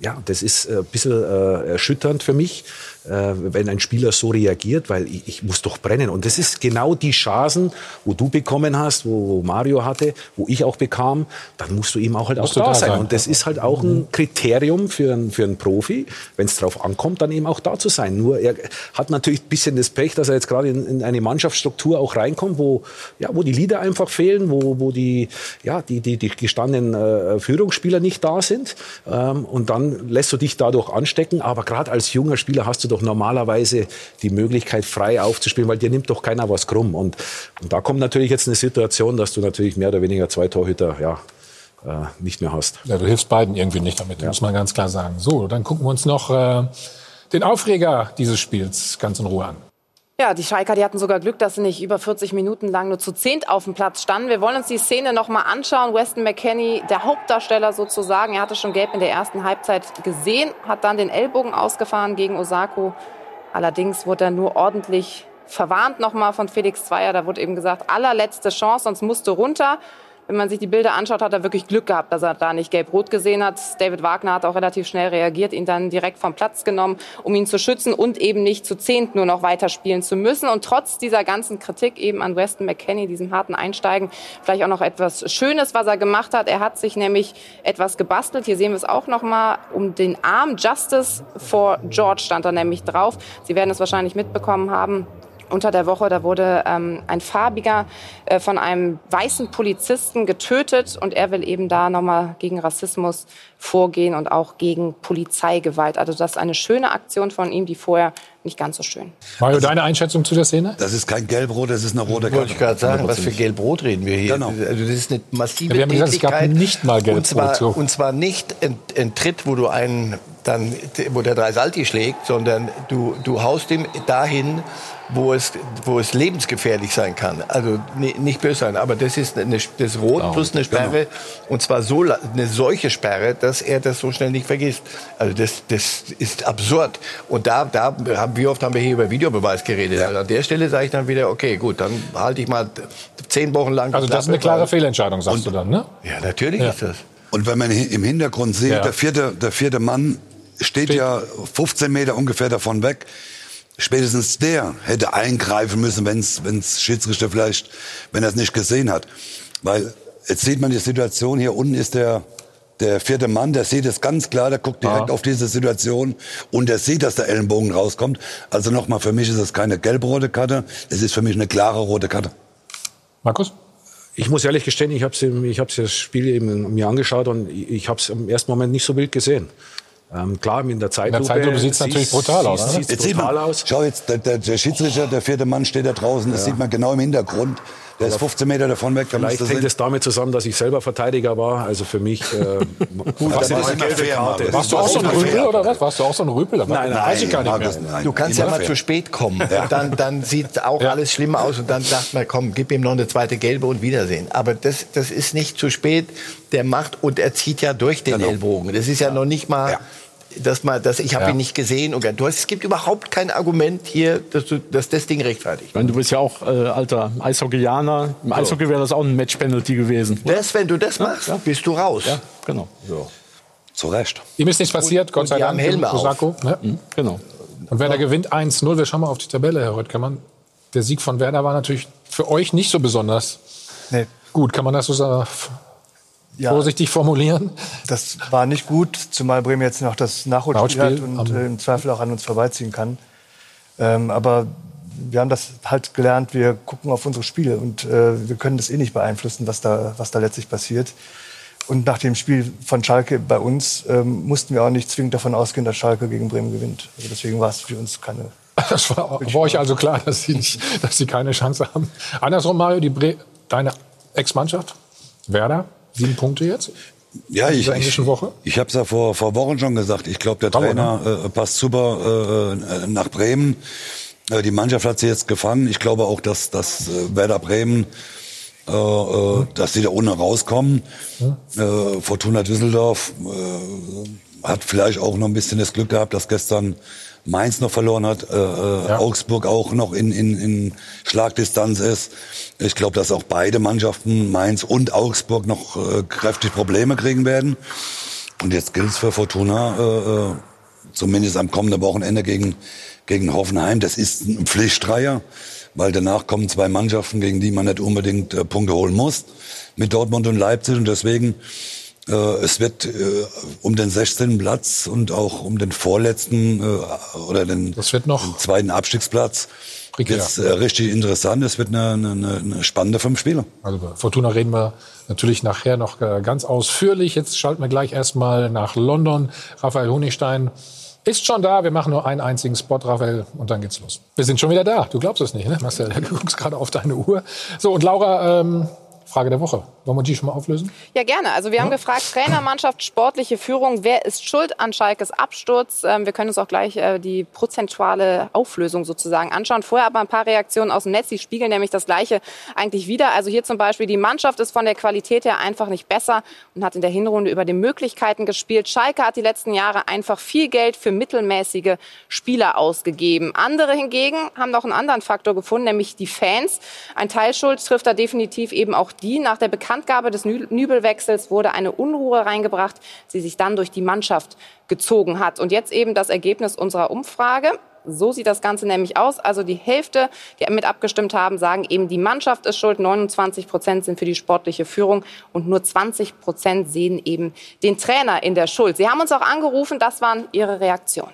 ja, das ist ein bisschen erschütternd für mich, äh, wenn ein Spieler so reagiert, weil ich, ich, muss doch brennen. Und das ist genau die Chancen, wo du bekommen hast, wo Mario hatte, wo ich auch bekam, dann musst du ihm auch halt auch da, da sein. sein. Und das ist halt auch ein mhm. Kriterium für, einen, für einen Profi, wenn es drauf ankommt, dann eben auch da zu sein. Nur er hat natürlich ein bisschen das Pech, dass er jetzt gerade in, in, eine Mannschaftsstruktur auch reinkommt, wo, ja, wo die Lieder einfach fehlen, wo, wo die, ja, die, die, die gestandenen äh, Führungsspieler nicht da sind. Ähm, und dann lässt du dich dadurch anstecken. Aber gerade als junger Spieler hast du doch normalerweise die Möglichkeit, frei aufzuspielen, weil dir nimmt doch keiner was krumm. Und, und da kommt natürlich jetzt eine Situation, dass du natürlich mehr oder weniger zwei Torhüter ja, äh, nicht mehr hast. Ja, du hilfst beiden irgendwie nicht damit, ja. muss man ganz klar sagen. So, dann gucken wir uns noch äh, den Aufreger dieses Spiels ganz in Ruhe an. Ja, die Schalker, die hatten sogar Glück, dass sie nicht über 40 Minuten lang nur zu zehnt auf dem Platz standen. Wir wollen uns die Szene noch mal anschauen. Weston McKenney, der Hauptdarsteller sozusagen, er hatte schon gelb in der ersten Halbzeit gesehen, hat dann den Ellbogen ausgefahren gegen Osako. Allerdings wurde er nur ordentlich verwarnt noch mal von Felix Zweier. Da wurde eben gesagt, allerletzte Chance, sonst musste runter. Wenn man sich die Bilder anschaut, hat er wirklich Glück gehabt, dass er da nicht gelb-rot gesehen hat. David Wagner hat auch relativ schnell reagiert, ihn dann direkt vom Platz genommen, um ihn zu schützen und eben nicht zu zehnt nur noch weiterspielen zu müssen. Und trotz dieser ganzen Kritik eben an Weston McKenney, diesem harten Einsteigen, vielleicht auch noch etwas Schönes, was er gemacht hat. Er hat sich nämlich etwas gebastelt. Hier sehen wir es auch noch mal um den Arm. Justice for George stand da nämlich drauf. Sie werden es wahrscheinlich mitbekommen haben unter der Woche, da wurde ähm, ein farbiger äh, von einem weißen Polizisten getötet und er will eben da nochmal gegen Rassismus vorgehen und auch gegen Polizeigewalt. Also das ist eine schöne Aktion von ihm, die vorher nicht ganz so schön. Mario, deine Einschätzung zu der Szene? Das ist kein Gelbrot, das ist eine rote Karte. Wollte ich gerade sagen, was für Gelb-Rot reden wir hier? Genau. Also das ist eine massive Ja, wir haben gesagt, es gab nicht mal Gelb-Rot, Und zwar, so. und zwar nicht ein, ein Tritt, wo du einen dann, wo der drei Salti schlägt, sondern du, du haust ihm dahin, wo es, wo es lebensgefährlich sein kann. Also ni- nicht böse sein, aber das ist eine, das Rot plus eine Sperre und zwar so eine solche Sperre, dass er das so schnell nicht vergisst. Also das, das ist absurd. Und da, da haben, wie oft haben wir hier über Videobeweis geredet. Also an der Stelle sage ich dann wieder, okay, gut, dann halte ich mal zehn Wochen lang. Also das ist eine klare Fehlentscheidung, sagst du dann, ne? Ja, natürlich Ja. ist das. Und wenn man im Hintergrund sieht, Ja. der, vierte, der vierte Mann steht, ja 15 Meter ungefähr davon weg. Spätestens der hätte eingreifen müssen, wenn es Schiedsrichter vielleicht, wenn er es nicht gesehen hat. Weil jetzt sieht man die Situation, hier unten ist der, der vierte Mann, der sieht es ganz klar, der guckt direkt auf diese Situation und der sieht, dass der Ellenbogen rauskommt. Also nochmal, für mich ist das keine gelb-rote Karte, es ist für mich eine klare rote Karte. Markus? Ich muss ehrlich gestehen, ich habe ich hab's das Spiel eben mir angeschaut und ich, ich habe es im ersten Moment nicht so wild gesehen. Ähm, klar, in der Zeitlupe, Zeitlupe sieht's natürlich brutal aus, Sieht, oder? sieht's Jetzt sieht brutal man, aus. schau jetzt, der, der, der Schiedsrichter, der vierte Mann steht da draußen, das sieht man genau im Hintergrund. Der ist 15 Meter davon weg. Vielleicht hängt es damit zusammen, dass ich selber Verteidiger war. Also für mich äh, gut, das ist gelbe fair, Karte. Warst du auch so ein Rüpel oder was? Warst du auch so ein Rüpel? Nein, nein, weiß ich gar nicht mehr. nein. Du kannst ja mal fair. zu spät kommen. Und dann, dann sieht auch Ja. alles schlimmer aus. Und dann sagt man, komm, gib ihm noch eine zweite gelbe und Wiedersehen. Aber das, das ist nicht zu spät. Der macht und er zieht ja durch den Genau. Ellbogen. Das ist ja, noch nicht mal, Ja. Dass man, dass ich habe Ja. ihn nicht gesehen. Und du hast, es gibt überhaupt kein Argument hier, dass, du, dass das Ding rechtfertigt. Ich meine, du bist ja auch äh, alter Eishockeyaner. Im Eishockey wäre das auch ein Match-Penalty gewesen. oder? Das, wenn du das machst, bist du raus. Ja, genau. So. Zu Recht. Ihm ist nichts passiert, Gott und sei die haben Dank. Helme auf. Osako, ne? genau. Und Werder gewinnt 1-0. Wir schauen mal auf die Tabelle, Herr Röttgermann. Der Sieg von Werder war natürlich für euch nicht so besonders Nee, gut. Kann man das so sagen, ja, vorsichtig formulieren? das war nicht gut, zumal Bremen jetzt noch das Nachholspiel hat und äh, im Zweifel auch an uns vorbeiziehen kann. Ähm, aber wir haben das halt gelernt, wir gucken auf unsere Spiele und äh, wir können das eh nicht beeinflussen, was da, was da letztlich passiert. Und nach dem Spiel von Schalke bei uns ähm, mussten wir auch nicht zwingend davon ausgehen, dass Schalke gegen Bremen gewinnt. Also deswegen war es für uns keine Das war, war euch also klar, dass sie, nicht, dass sie keine Chance haben. Andersrum, Mario, die Bre deine Ex-Mannschaft, Werder, sieben Punkte jetzt. Ja, ich, ich, Woche. ich habe es ja vor, vor Wochen schon gesagt. Ich glaube, der Dauer, Trainer äh, passt super äh, nach Bremen. Äh, die Mannschaft hat sie jetzt gefangen. Ich glaube auch, dass, dass äh, Werder Bremen, äh, äh, dass sie da unten rauskommen. Äh, Fortuna Düsseldorf äh, hat vielleicht auch noch ein bisschen das Glück gehabt, dass gestern Mainz noch verloren hat, äh, äh, Augsburg auch noch in, in, in Schlagdistanz ist. Ich glaube, dass auch beide Mannschaften, Mainz und Augsburg, noch äh, kräftig Probleme kriegen werden. Und jetzt gilt es für Fortuna, äh, äh, zumindest am kommenden Wochenende gegen, gegen Hoffenheim. Das ist ein Pflichtdreier, weil danach kommen zwei Mannschaften, gegen die man nicht unbedingt äh, Punkte holen muss, mit Dortmund und Leipzig. Und deswegen, es wird äh, um den 16. Platz und auch um den vorletzten äh, oder den, den zweiten Abstiegsplatz jetzt äh, richtig interessant. Es wird eine, eine, eine spannende fünf Spiele. Also über Fortuna reden wir natürlich nachher noch äh, ganz ausführlich. Jetzt schalten wir gleich erstmal nach London. Raphael Honigstein ist schon da. Wir machen nur einen einzigen Spot, Raphael, und dann geht's los. Wir sind schon wieder da. Du glaubst es nicht, ne? Marcel, du guckst gerade auf deine Uhr. So, und Laura, ähm, Frage der Woche. Wollen wir die schon mal auflösen? Ja, gerne. Also wir haben gefragt, Trainermannschaft, sportliche Führung, wer ist schuld an Schalkes Absturz? Ähm, wir können uns auch gleich äh, die prozentuale Auflösung sozusagen anschauen. Vorher aber ein paar Reaktionen aus dem Netz, die spiegeln nämlich das Gleiche eigentlich wieder. Also hier zum Beispiel, die Mannschaft ist von der Qualität her einfach nicht besser und hat in der Hinrunde über die Möglichkeiten gespielt. Schalke hat die letzten Jahre einfach viel Geld für mittelmäßige Spieler ausgegeben. Andere hingegen haben noch einen anderen Faktor gefunden, nämlich die Fans. Ein Teil Schuld trifft da definitiv eben auch die nach der Bekanntgabe des Nü- Nübelwechsels wurde eine Unruhe reingebracht, die sich dann durch die Mannschaft gezogen hat. Und jetzt eben das Ergebnis unserer Umfrage. So sieht das Ganze nämlich aus. Also die Hälfte, die mit abgestimmt haben, sagen eben, die Mannschaft ist schuld. 29 Prozent sind für die sportliche Führung und nur 20 Prozent sehen eben den Trainer in der Schuld. Sie haben uns auch angerufen. Das waren Ihre Reaktionen.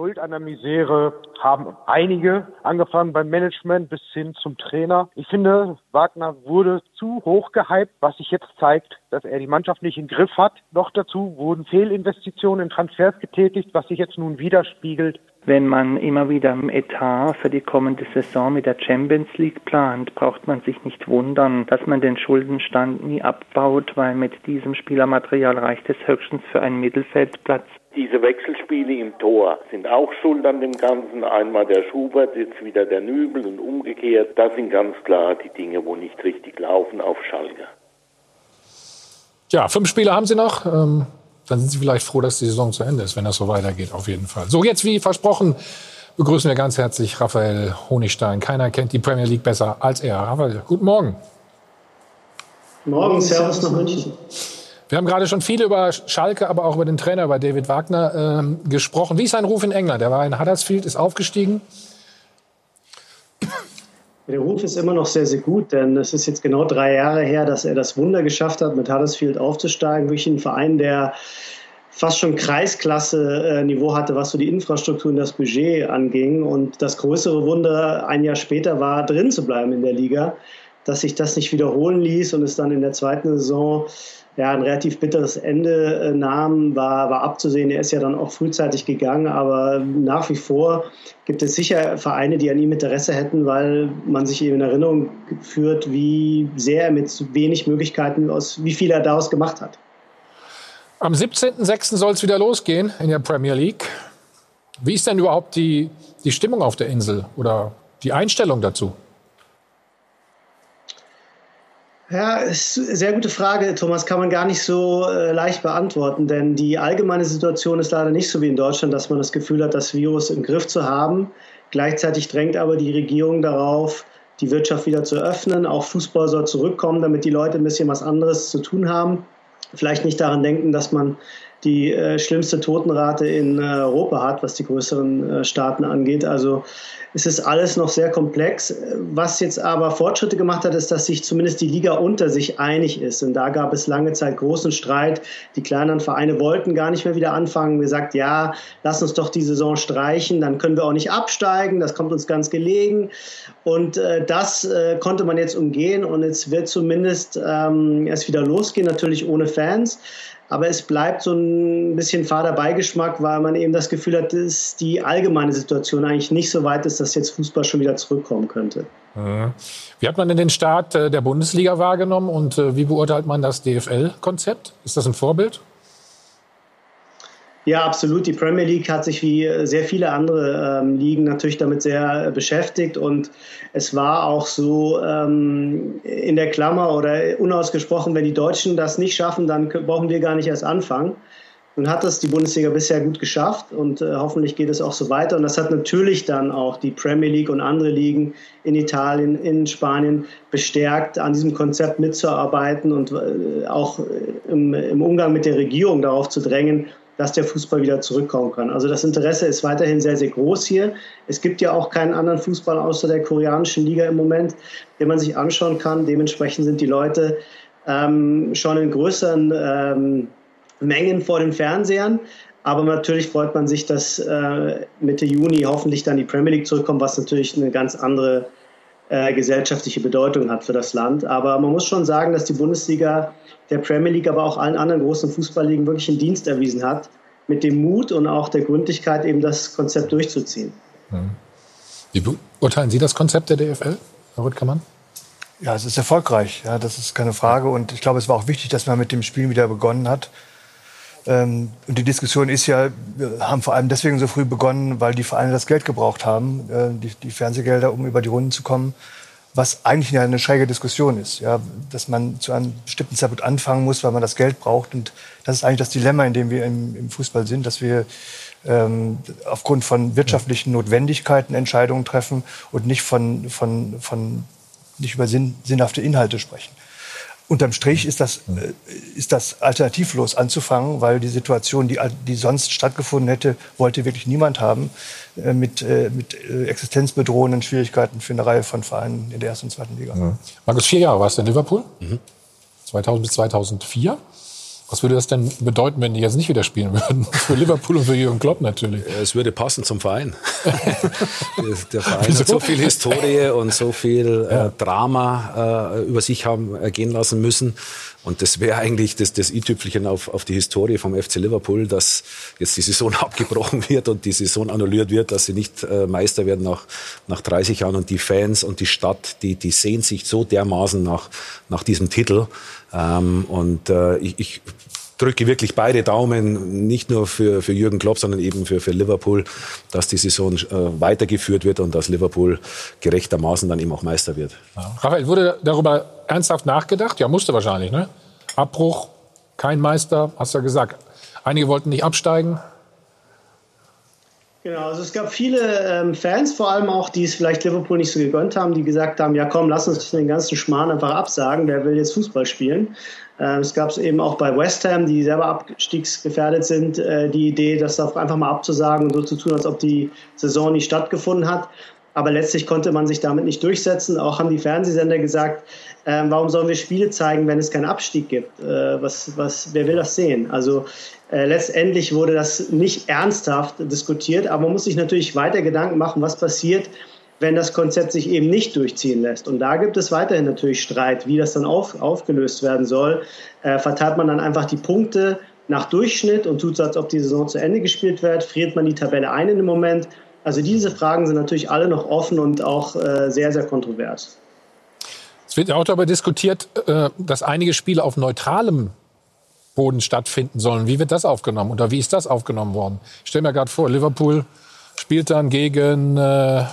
Schuld an der Misere haben einige, angefangen beim Management bis hin zum Trainer. Ich finde, Wagner wurde zu hoch gehypt, was sich jetzt zeigt, dass er die Mannschaft nicht im Griff hat. Noch dazu wurden Fehlinvestitionen in Transfers getätigt, was sich jetzt nun widerspiegelt. Wenn man immer wieder im Etat für die kommende Saison mit der Champions League plant, braucht man sich nicht wundern, dass man den Schuldenstand nie abbaut, weil mit diesem Spielermaterial reicht es höchstens für einen Mittelfeldplatz. Diese Wechselspiele im Tor sind auch schuld an dem Ganzen. Einmal der Schubert, jetzt wieder der Nübel und umgekehrt. Das sind ganz klar die Dinge, wo nicht richtig laufen auf Schalke. Ja, fünf Spiele haben Sie noch. Ähm, dann sind Sie vielleicht froh, dass die Saison zu Ende ist, wenn das so weitergeht, auf jeden Fall. So, jetzt wie versprochen begrüßen wir ganz herzlich Raphael Honigstein. Keiner kennt die Premier League besser als er. Raphael, guten Morgen. Morgen, Servus nach München. Wir haben gerade schon viel über Schalke, aber auch über den Trainer, über David Wagner ähm, gesprochen. Wie ist sein Ruf in England? Er war in Huddersfield, ist aufgestiegen. Der Ruf ist immer noch sehr, sehr gut, denn es ist jetzt genau drei Jahre her, dass er das Wunder geschafft hat, mit Huddersfield aufzusteigen. Wirklich ein Verein, der fast schon Kreisklasse-Niveau hatte, was so die Infrastruktur und das Budget anging. Und das größere Wunder ein Jahr später war, drin zu bleiben in der Liga. Dass sich das nicht wiederholen ließ und es dann in der zweiten Saison ja, ein relativ bitteres Ende äh, nahm, war, war abzusehen. Er ist ja dann auch frühzeitig gegangen, aber nach wie vor gibt es sicher Vereine, die an ihm Interesse hätten, weil man sich eben in Erinnerung führt, wie sehr er mit wenig Möglichkeiten, aus, wie viel er daraus gemacht hat. Am 17.06. soll es wieder losgehen in der Premier League. Wie ist denn überhaupt die, die Stimmung auf der Insel oder die Einstellung dazu? Ja, ist sehr gute Frage, Thomas. Kann man gar nicht so äh, leicht beantworten, denn die allgemeine Situation ist leider nicht so wie in Deutschland, dass man das Gefühl hat, das Virus im Griff zu haben. Gleichzeitig drängt aber die Regierung darauf, die Wirtschaft wieder zu öffnen. Auch Fußball soll zurückkommen, damit die Leute ein bisschen was anderes zu tun haben. Vielleicht nicht daran denken, dass man die äh, schlimmste Totenrate in äh, Europa hat, was die größeren äh, Staaten angeht. Also es ist alles noch sehr komplex. Was jetzt aber Fortschritte gemacht hat, ist, dass sich zumindest die Liga unter sich einig ist. Und da gab es lange Zeit großen Streit. Die kleineren Vereine wollten gar nicht mehr wieder anfangen. Wir sagt, ja, lass uns doch die Saison streichen, dann können wir auch nicht absteigen. Das kommt uns ganz gelegen. Und äh, das äh, konnte man jetzt umgehen. Und jetzt wird zumindest ähm, erst wieder losgehen, natürlich ohne Fans. Aber es bleibt so ein bisschen fader Beigeschmack, weil man eben das Gefühl hat, dass die allgemeine Situation eigentlich nicht so weit ist, dass jetzt Fußball schon wieder zurückkommen könnte. Mhm. Wie hat man denn den Start äh, der Bundesliga wahrgenommen und äh, wie beurteilt man das DFL-Konzept? Ist das ein Vorbild? Ja, absolut. Die Premier League hat sich wie sehr viele andere ähm, Ligen natürlich damit sehr äh, beschäftigt und es war auch so ähm, in der Klammer oder unausgesprochen, wenn die Deutschen das nicht schaffen, dann brauchen wir gar nicht erst anfangen. Nun hat das die Bundesliga bisher gut geschafft und äh, hoffentlich geht es auch so weiter. Und das hat natürlich dann auch die Premier League und andere Ligen in Italien, in Spanien bestärkt, an diesem Konzept mitzuarbeiten und äh, auch im, im Umgang mit der Regierung darauf zu drängen, dass der Fußball wieder zurückkommen kann. Also das Interesse ist weiterhin sehr, sehr groß hier. Es gibt ja auch keinen anderen Fußball außer der koreanischen Liga im Moment, den man sich anschauen kann. Dementsprechend sind die Leute ähm, schon in größeren ähm, Mengen vor den Fernsehern. Aber natürlich freut man sich, dass äh, Mitte Juni hoffentlich dann die Premier League zurückkommt, was natürlich eine ganz andere äh, gesellschaftliche Bedeutung hat für das Land. Aber man muss schon sagen, dass die Bundesliga der Premier League, aber auch allen anderen großen Fußballligen wirklich einen Dienst erwiesen hat, mit dem Mut und auch der Gründlichkeit eben das Konzept durchzuziehen. Mhm. Wie beurteilen Sie das Konzept der DFL, Herr Rüttgermann? Ja, es ist erfolgreich, ja, das ist keine Frage. Und ich glaube, es war auch wichtig, dass man mit dem Spiel wieder begonnen hat. Ähm, und die Diskussion ist ja, wir haben vor allem deswegen so früh begonnen, weil die Vereine das Geld gebraucht haben, äh, die, die Fernsehgelder, um über die Runden zu kommen was eigentlich eine schräge Diskussion ist, ja, dass man zu einem bestimmten Zeitpunkt anfangen muss, weil man das Geld braucht. Und das ist eigentlich das Dilemma, in dem wir im, im Fußball sind, dass wir ähm, aufgrund von wirtschaftlichen Notwendigkeiten Entscheidungen treffen und nicht von, von, von nicht über sinn, sinnhafte Inhalte sprechen. Unterm Strich ist das, äh, ist das alternativlos anzufangen, weil die Situation, die, die sonst stattgefunden hätte, wollte wirklich niemand haben, äh, mit, äh, mit existenzbedrohenden Schwierigkeiten für eine Reihe von Vereinen in der ersten und zweiten Liga. Mhm. Markus, vier Jahre warst du in Liverpool? 2000 bis 2004. Was würde das denn bedeuten, wenn die jetzt nicht wieder spielen würden? Für Liverpool und für Jürgen Klopp natürlich. Es würde passen zum Verein. der, Verein Wieso? hat so viel Historie und so viel äh, Drama äh, über sich haben ergehen lassen müssen. Und das wäre eigentlich das, das i-Tüpfelchen auf, auf die Historie vom FC Liverpool, dass jetzt die Saison abgebrochen wird und die Saison annulliert wird, dass sie nicht äh, Meister werden nach, nach 30 Jahren. Und die Fans und die Stadt, die, die sehnt sich so dermaßen nach, nach diesem Titel. Ähm, und äh, ich, ich drücke wirklich beide Daumen, nicht nur für, für Jürgen Klopp, sondern eben für, für Liverpool, dass die Saison äh, weitergeführt wird und dass Liverpool gerechtermaßen dann eben auch Meister wird. Raphael, wurde darüber ernsthaft nachgedacht? Ja, musste wahrscheinlich, ne? Abbruch, kein Meister, hast du ja gesagt. Einige wollten nicht absteigen. Genau, also es gab viele ähm, Fans, vor allem auch, die es vielleicht Liverpool nicht so gegönnt haben, die gesagt haben, ja komm, lass uns den ganzen Schmarrn einfach absagen, wer will jetzt Fußball spielen. Ähm, es gab eben auch bei West Ham, die selber abstiegsgefährdet sind, äh, die Idee, das einfach mal abzusagen und so zu tun, als ob die Saison nicht stattgefunden hat. Aber letztlich konnte man sich damit nicht durchsetzen. Auch haben die Fernsehsender gesagt, äh, warum sollen wir Spiele zeigen, wenn es keinen Abstieg gibt? Äh, was, was, wer will das sehen? Also äh, letztendlich wurde das nicht ernsthaft diskutiert, aber man muss sich natürlich weiter Gedanken machen, was passiert, wenn das Konzept sich eben nicht durchziehen lässt. Und da gibt es weiterhin natürlich Streit, wie das dann auf, aufgelöst werden soll. Äh, verteilt man dann einfach die Punkte nach Durchschnitt und tut so, als ob die Saison zu Ende gespielt wird? Friert man die Tabelle ein in dem Moment? Also diese Fragen sind natürlich alle noch offen und auch äh, sehr, sehr kontrovers. Es wird ja auch darüber diskutiert, äh, dass einige Spiele auf neutralem Boden stattfinden sollen. Wie wird das aufgenommen oder wie ist das aufgenommen worden? Ich stelle mir gerade vor, Liverpool spielt dann gegen äh,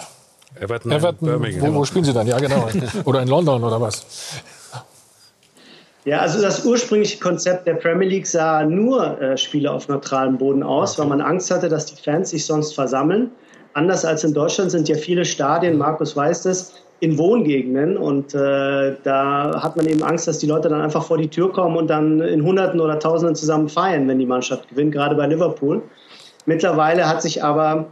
Everton, Everton. Birmingham. Wo, wo spielen sie dann? Ja, genau. oder in London oder was? Ja, also das ursprüngliche Konzept der Premier League sah nur äh, Spiele auf neutralem Boden aus, weil man Angst hatte, dass die Fans sich sonst versammeln. Anders als in Deutschland sind ja viele Stadien, Markus weiß das, in Wohngegenden und äh, da hat man eben Angst, dass die Leute dann einfach vor die Tür kommen und dann in Hunderten oder Tausenden zusammen feiern, wenn die Mannschaft gewinnt, gerade bei Liverpool. Mittlerweile hat sich aber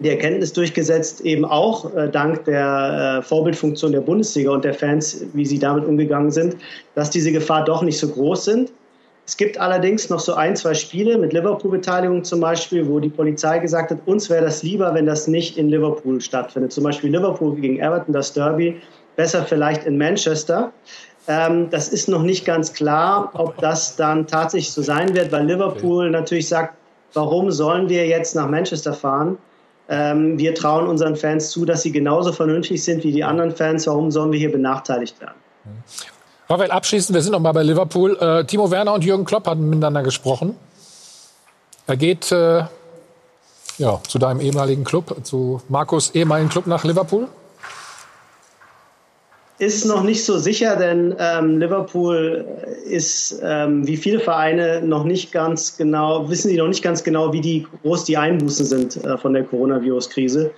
die Erkenntnis durchgesetzt, eben auch äh, dank der äh, Vorbildfunktion der Bundesliga und der Fans, wie sie damit umgegangen sind, dass diese Gefahr doch nicht so groß sind. Es gibt allerdings noch so ein, zwei Spiele mit Liverpool-Beteiligung zum Beispiel, wo die Polizei gesagt hat, uns wäre das lieber, wenn das nicht in Liverpool stattfindet. Zum Beispiel Liverpool gegen Everton, das Derby, besser vielleicht in Manchester. Ähm, das ist noch nicht ganz klar, ob das dann tatsächlich so sein wird, weil Liverpool natürlich sagt, warum sollen wir jetzt nach Manchester fahren? Ähm, wir trauen unseren Fans zu, dass sie genauso vernünftig sind wie die anderen Fans. Warum sollen wir hier benachteiligt werden? Raphael, abschließend, wir sind noch mal bei Liverpool. Äh, Timo Werner und Jürgen Klopp hatten miteinander gesprochen. Er geht äh, ja, zu deinem ehemaligen Club, zu Markus' ehemaligen Club nach Liverpool. Ist noch nicht so sicher, denn ähm, Liverpool ist ähm, wie viele Vereine noch nicht ganz genau, wissen die noch nicht ganz genau, wie die, groß die Einbußen sind äh, von der Coronavirus-Krise.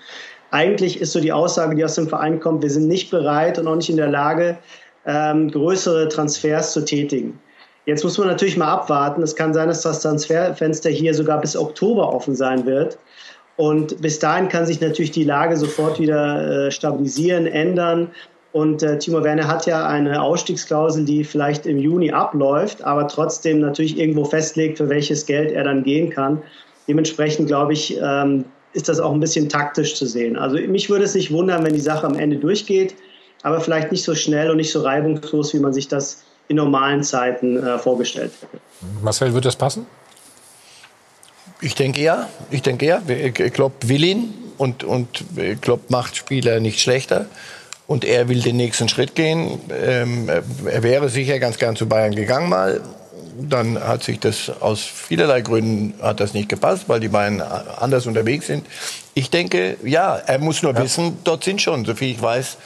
Eigentlich ist so die Aussage, die aus dem Verein kommt, wir sind nicht bereit und auch nicht in der Lage, ähm, größere Transfers zu tätigen. Jetzt muss man natürlich mal abwarten. Es kann sein, dass das Transferfenster hier sogar bis Oktober offen sein wird. Und bis dahin kann sich natürlich die Lage sofort wieder äh, stabilisieren, ändern. Und äh, Timo Werner hat ja eine Ausstiegsklausel, die vielleicht im Juni abläuft, aber trotzdem natürlich irgendwo festlegt, für welches Geld er dann gehen kann. Dementsprechend glaube ich, ähm, ist das auch ein bisschen taktisch zu sehen. Also mich würde es nicht wundern, wenn die Sache am Ende durchgeht, aber vielleicht nicht so schnell und nicht so reibungslos, wie man sich das in normalen Zeiten äh, vorgestellt hätte. Marcel, wird das passen? Ich denke ja. Ich denke ja. Klopp will ihn und, und Klopp macht Spieler nicht schlechter. Und er will den nächsten Schritt gehen. Ähm, er wäre sicher ganz gern zu Bayern gegangen mal. Dann hat sich das aus vielerlei Gründen hat das nicht gepasst, weil die Bayern anders unterwegs sind. Ich denke, ja, er muss nur ja. wissen, dort sind schon, so viel ich weiß,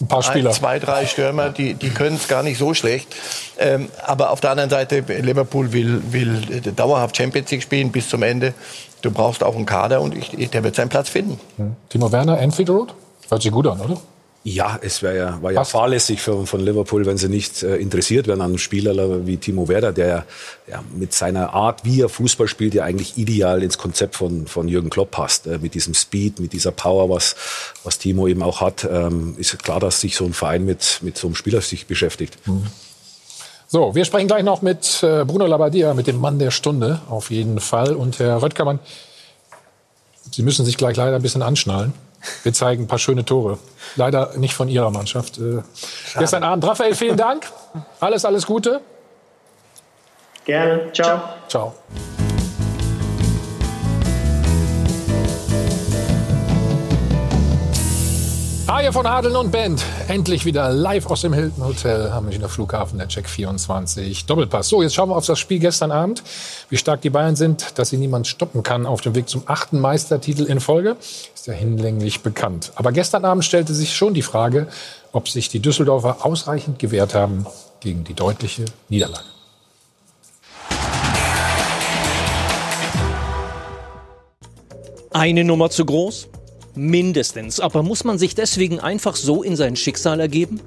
ein paar Spieler. Ein, zwei, drei Stürmer, die, die können es gar nicht so schlecht. Ähm, aber auf der anderen Seite, Liverpool will, will dauerhaft Champions League spielen bis zum Ende. Du brauchst auch einen Kader und ich, der wird seinen Platz finden. Timo Werner, Enfield Road? Hört sich gut an, oder? Ja, es wär ja, war ja fahrlässig für, von Liverpool, wenn sie nicht äh, interessiert wären an einem Spieler wie Timo Werner, der ja, mit seiner Art, wie er Fußball spielt, ja eigentlich ideal ins Konzept von, von Jürgen Klopp passt. Äh, mit diesem Speed, mit dieser Power, was, was Timo eben auch hat, ähm, ist klar, dass sich so ein Verein mit, mit so einem Spieler sich beschäftigt. Mhm. So, wir sprechen gleich noch mit äh, Bruno Labbadia, mit dem Mann der Stunde, auf jeden Fall. Und Herr Röttgermann, Sie müssen sich gleich leider ein bisschen anschnallen. Wir zeigen ein paar schöne Tore. Leider nicht von Ihrer Mannschaft. Äh, gestern Abend. Raphael, vielen Dank. Alles, alles Gute. Gerne. Ciao. Ciao. Haie von Hadeln und Band. Endlich wieder live aus dem Hilton Hotel am Münchner Flughafen, der Check 24. Doppelpass. So, jetzt schauen wir auf das Spiel gestern Abend. Wie stark die Bayern sind, dass sie niemand stoppen kann auf dem Weg zum achten Meistertitel in Folge, ist ja hinlänglich bekannt. Aber gestern Abend stellte sich schon die Frage, ob sich die Düsseldorfer ausreichend gewehrt haben gegen die deutliche Niederlage. Eine Nummer zu groß? Mindestens. Aber muss man sich deswegen einfach so in sein Schicksal ergeben?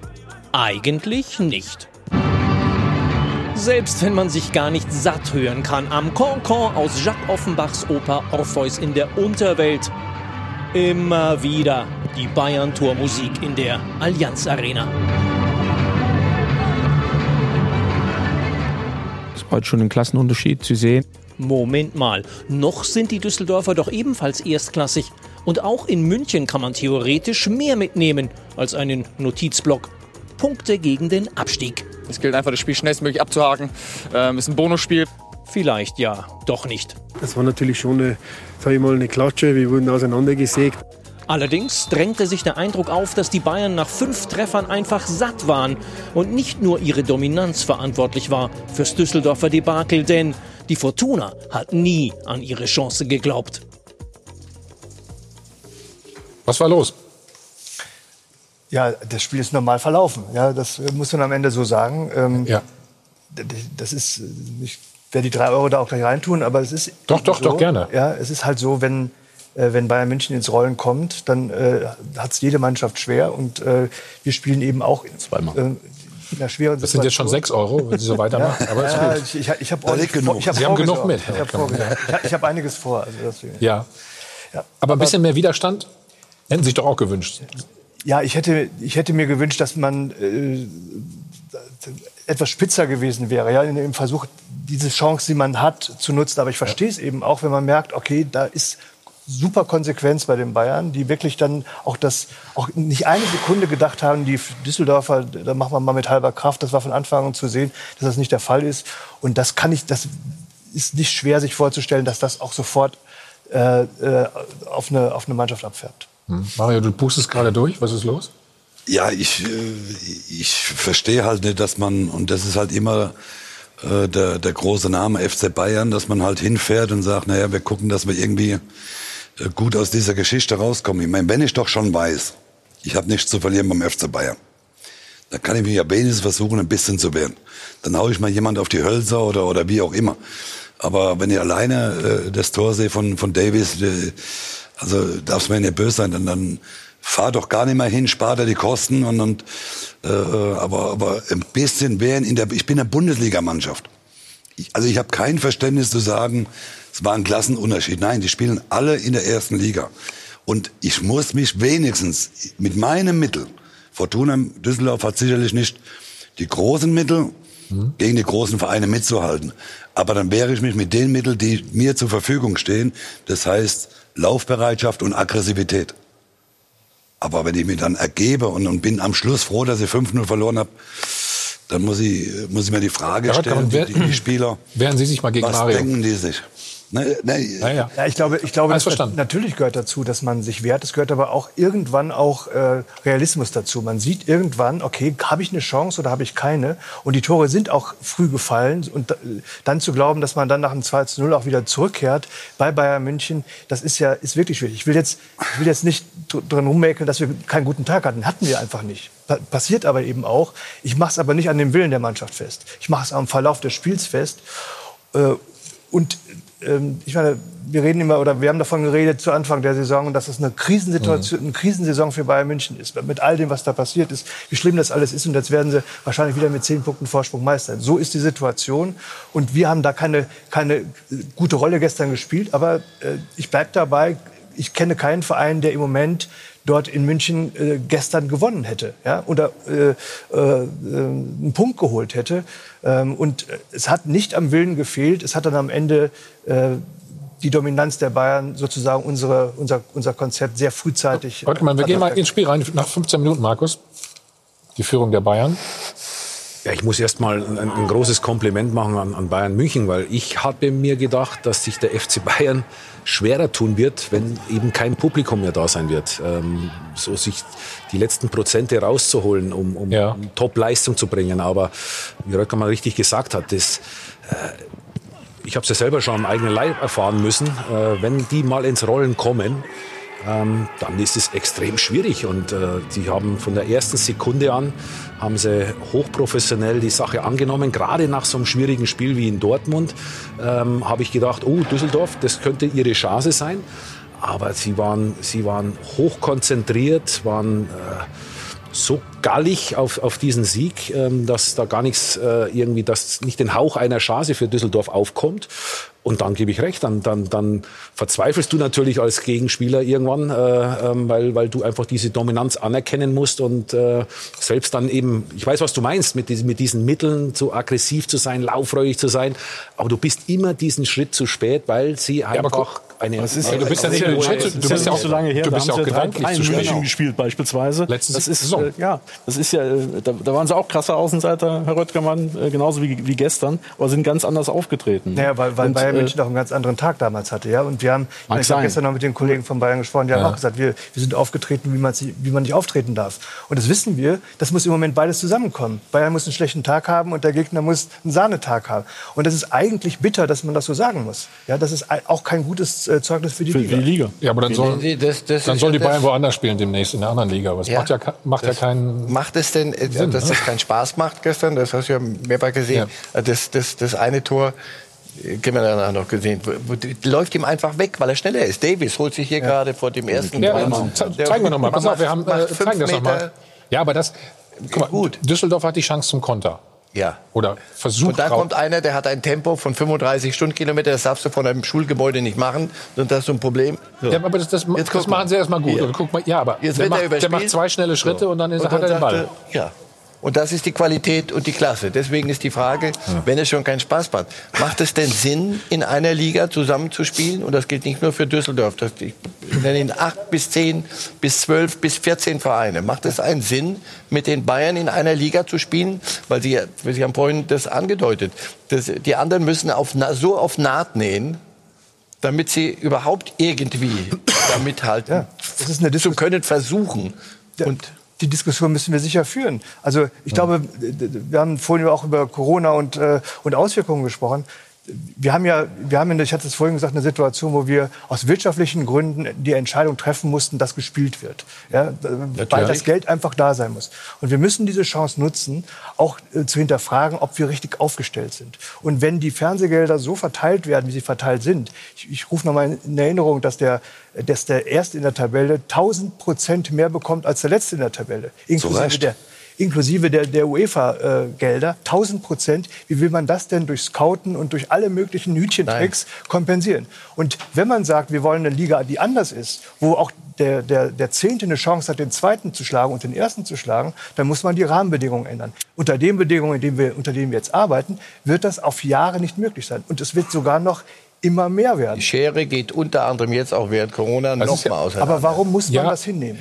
Eigentlich nicht. Selbst wenn man sich gar nicht satt hören kann am Cancan aus Jacques Offenbachs Oper Orpheus in der Unterwelt. Immer wieder die Bayern-Tormusik in der Allianz Arena. War heute schon ein Klassenunterschied zu sehen. Moment mal, noch sind die Düsseldorfer doch ebenfalls erstklassig. Und auch in München kann man theoretisch mehr mitnehmen als einen Notizblock. Punkte gegen den Abstieg. Es gilt einfach, das Spiel schnellstmöglich abzuhaken. Ähm, ist ein Bonusspiel. Vielleicht ja, doch nicht. Das war natürlich schon eine, sag ich mal, eine Klatsche. Wir wurden auseinandergesägt. Allerdings drängte sich der Eindruck auf, dass die Bayern nach fünf Treffern einfach satt waren und nicht nur ihre Dominanz verantwortlich war fürs Düsseldorfer Debakel, denn die Fortuna hat nie an ihre Chance geglaubt. Was war los? Ja, das Spiel ist normal verlaufen. Ja, das muss man am Ende so sagen. Ähm, ja. Das ist, ich werde die drei Euro da auch gleich reintun, aber es ist. Doch, doch, so, doch, gerne. Ja, es ist halt so, wenn, äh, wenn Bayern München ins Rollen kommt, dann äh, hat es jede Mannschaft schwer und äh, wir spielen eben auch Zweimal. Äh, Das sind jetzt schon sechs Euro, wenn Sie so weitermachen. Ja, aber ist ja, gut. ich, ich, ich habe liegt genug. Ich hab Sie haben genug mit. Ich habe hab- einiges vor. Also. Ja. Ja. Aber ein bisschen mehr Widerstand hätten Sie sich doch auch gewünscht. Ja, ich hätte, ich hätte mir gewünscht, dass man äh, etwas spitzer gewesen wäre, ja, dem Versuch, diese Chance, die man hat, zu nutzen. Aber ich verstehe es eben auch, wenn man merkt, okay, da ist super Konsequenz bei den Bayern, die wirklich dann auch das, auch nicht eine Sekunde gedacht haben, die Düsseldorfer, da machen wir mal mit halber Kraft. Das war von Anfang an zu sehen, dass das nicht der Fall ist. Und das kann ich, das ist nicht schwer, sich vorzustellen, dass das auch sofort äh, äh, auf, eine, auf eine Mannschaft abfärbt. Hm. Mario, du pustest gerade durch. Was ist los? Ja, ich, äh, ich verstehe halt nicht, dass man, und das ist halt immer äh, der, der große Name FC Bayern, dass man halt hinfährt und sagt, naja, wir gucken, dass wir irgendwie äh, gut aus dieser Geschichte rauskommen. Ich meine, wenn ich doch schon weiß, ich habe nichts zu verlieren beim FC Bayern, dann kann ich mich ja wenigstens versuchen, ein bisschen zu wehren. Dann hau ich mal jemand auf die Hölzer oder, oder wie auch immer. Aber wenn ich alleine äh, das Tor sehe von, von Davis, äh, also darf's mir nicht böse sein, dann, dann fahr doch gar nicht mehr hin, spar dir die Kosten und, und äh, aber, aber ein bisschen wehren in der, ich bin eine Bundesligamannschaft. Ich, also ich habe kein Verständnis zu sagen, es war ein Klassenunterschied. Nein, die spielen alle in der ersten Liga. Und ich muss mich wenigstens mit meinem Mittel, Fortuna Düsseldorf hat sicherlich nicht die großen Mittel, gegen die großen Vereine mitzuhalten. Aber dann wehre ich mich mit den Mitteln, die mir zur Verfügung stehen. Das heißt Laufbereitschaft und Aggressivität. Aber wenn ich mir dann ergebe und, und bin am Schluss froh, dass ich 5-0 verloren habe, dann muss ich, muss ich mir die Frage Ja, stellen, die, die Spieler, Wehren Sie sich mal gegen was Mario. denken die sich? Ne, ne, ja. Ja, ich glaube, ich glaube natürlich gehört dazu, dass man sich wehrt. Es gehört aber auch irgendwann auch äh, Realismus dazu. Man sieht irgendwann, okay, habe ich eine Chance oder habe ich keine? Und die Tore sind auch früh gefallen. Und dann zu glauben, dass man dann nach dem 2 zu 0 auch wieder zurückkehrt bei Bayern München, das ist ja ist wirklich schwierig. Ich will jetzt, ich will jetzt nicht dr- dran rummäkeln, dass wir keinen guten Tag hatten. Hatten wir einfach nicht. Pa- Passiert aber eben auch. Ich mache es aber nicht an dem Willen der Mannschaft fest. Ich mache es am Verlauf des Spiels fest. Äh, und ähm, ich meine, wir reden immer oder wir haben davon geredet zu Anfang der Saison, dass es eine Krisensituation, eine Krisensaison für Bayern München ist. Mit all dem, was da passiert ist, wie schlimm das alles ist. Und jetzt werden sie wahrscheinlich wieder mit zehn Punkten Vorsprung Meister. So ist die Situation. Und wir haben da keine, keine gute Rolle gestern gespielt. Aber äh, ich bleibe dabei. Ich kenne keinen Verein, der im Moment dort in München äh, gestern gewonnen hätte ja? oder äh, äh, einen Punkt geholt hätte. Ähm, und es hat nicht am Willen gefehlt. Es hat dann am Ende äh, die Dominanz der Bayern sozusagen unsere, unser, unser Konzept sehr frühzeitig. Warte mal, wir gehen mal ins Spiel rein nach 15 Minuten, Markus. Die Führung der Bayern. Ja, ich muss erst mal ein, ein großes Kompliment machen an, an Bayern München, weil ich habe mir gedacht, dass sich der FC Bayern schwerer tun wird, wenn eben kein Publikum mehr da sein wird. Ähm, so sich die letzten Prozente rauszuholen, um, um, Ja. Top-Leistung zu bringen. Aber wie Röcker mal richtig gesagt hat, das, äh, ich habe es ja selber schon am eigenen Leib erfahren müssen, äh, wenn die mal ins Rollen kommen, ähm, dann ist es extrem schwierig. Und äh, die haben von der ersten Sekunde an, haben sie hochprofessionell die Sache angenommen. Gerade nach so einem schwierigen Spiel wie in Dortmund ähm, habe ich gedacht, oh, Düsseldorf, das könnte ihre Chance sein. Aber sie waren, sie waren hochkonzentriert, waren äh, so gallig auf, auf diesen Sieg, ähm, dass da gar nichts äh, irgendwie, dass nicht den Hauch einer Chance für Düsseldorf aufkommt. Und dann gebe ich recht, dann, dann, dann verzweifelst du natürlich als Gegenspieler irgendwann, äh, ähm, weil, weil du einfach diese Dominanz anerkennen musst und äh, selbst dann eben, ich weiß, was du meinst, mit diesen, mit diesen Mitteln so aggressiv zu sein, laufreudig zu sein, aber du bist immer diesen Schritt zu spät, weil sie einfach eine... Das ist du bist ja, nicht, eine- du bist ja auch so lange her. Du da bist ja haben auch sie gedanklich drei zu spät. München gespielt beispielsweise. Letzte das ist Saison. Äh, ja, das ist ja, äh, da, da waren sie auch krasser Außenseiter, Herr Röttgermann, äh, genauso wie, wie gestern, aber sind ganz anders aufgetreten. Naja, weil, weil Und, Bayern äh, München auch einen ganz anderen Tag damals hatte. Ja? Und wir haben, ich, ich habe gestern noch mit den Kollegen von Bayern gesprochen, die haben Ja. auch gesagt, wir, wir sind aufgetreten, wie man, sich- wie man nicht auftreten darf. Und das wissen wir, das muss im Moment beides zusammenkommen. Bayern muss einen schlechten Tag haben und der Gegner muss einen Sahnetag haben. Und das ist eigentlich bitter, dass man das so sagen muss. Ja, das ist auch kein gutes äh, Zeugnis für die Liga. Ja, aber dann sollen, Nee, das- das dann sollen ja die Bayern woanders spielen demnächst in der anderen Liga. Aber es Ja. macht ja, macht ja Das keinen. Macht es denn, äh, Sinn, dass ne? das keinen Spaß macht gestern? Das hast du ja mehrfach gesehen. Äh, Das, das, das eine Tor, äh, haben wir danach noch gesehen, die- läuft ihm einfach weg, weil er schneller ist. Davis holt sich hier gerade vor dem ersten Ja, zeigen wir nochmal. Pass auf, wir haben, äh, fünf zeigen das Meter. nochmal. Ja, aber das. Guck mal, Düsseldorf hat die Chance zum Konter. Ja. Oder versucht Und da kommt einer, der hat ein Tempo von 35 Stundenkilometer, das darfst du von einem Schulgebäude nicht machen. Und das ist ein Problem. So. Ja, aber das, das, Jetzt das machen mal. sie erstmal gut. Guck mal, ja, aber Jetzt der, er macht, der überspielt. macht zwei schnelle Schritte So. und dann ist, Und hat er den dann Ball. Ja. Und das ist die Qualität und die Klasse. Deswegen ist die Frage, wenn es schon keinen Spaß macht, macht es denn Sinn, in einer Liga zusammenzuspielen? Und das gilt nicht nur für Düsseldorf. Das, ich nenne Ihnen acht bis zehn bis zwölf bis 14 Vereine. Macht es einen Sinn, mit den Bayern in einer Liga zu spielen? Weil Sie, Sie haben vorhin das angedeutet. Das, die anderen müssen auf, so auf Naht nähen, damit sie überhaupt irgendwie da mithalten Das ist eine zu können, versuchen. Und die Diskussion müssen wir sicher führen. Also ich glaube, wir haben vorhin ja auch über Corona und, äh, und Auswirkungen gesprochen. Wir haben ja, wir haben, in der- ich hatte es vorhin gesagt, eine Situation, wo wir aus wirtschaftlichen Gründen die Entscheidung treffen mussten, dass gespielt wird. Ja, weil das Geld einfach da sein muss. Und wir müssen diese Chance nutzen, auch äh, zu hinterfragen, ob wir richtig aufgestellt sind. Und wenn die Fernsehgelder so verteilt werden, wie sie verteilt sind, ich, ich rufe nochmal in Erinnerung, dass der, dass der Erste in der Tabelle 1000 Prozent mehr bekommt als der Letzte in der Tabelle. Inklusive Recht. der, inklusive der, der UEFA-Gelder, 1000 Prozent. Wie will man das denn durch Scouten und durch alle möglichen Hütchentricks kompensieren? Und wenn man sagt, wir wollen eine Liga, die anders ist, wo auch der, der, der Zehnte eine Chance hat, den Zweiten zu schlagen und den Ersten zu schlagen, dann muss man die Rahmenbedingungen ändern. Unter den Bedingungen, in denen wir, unter denen wir jetzt arbeiten, wird das auf Jahre nicht möglich sein. Und es wird sogar noch immer mehr werden. Die Schere geht unter anderem jetzt auch während Corona noch ist ja- auseinander. aber warum muss man das hinnehmen?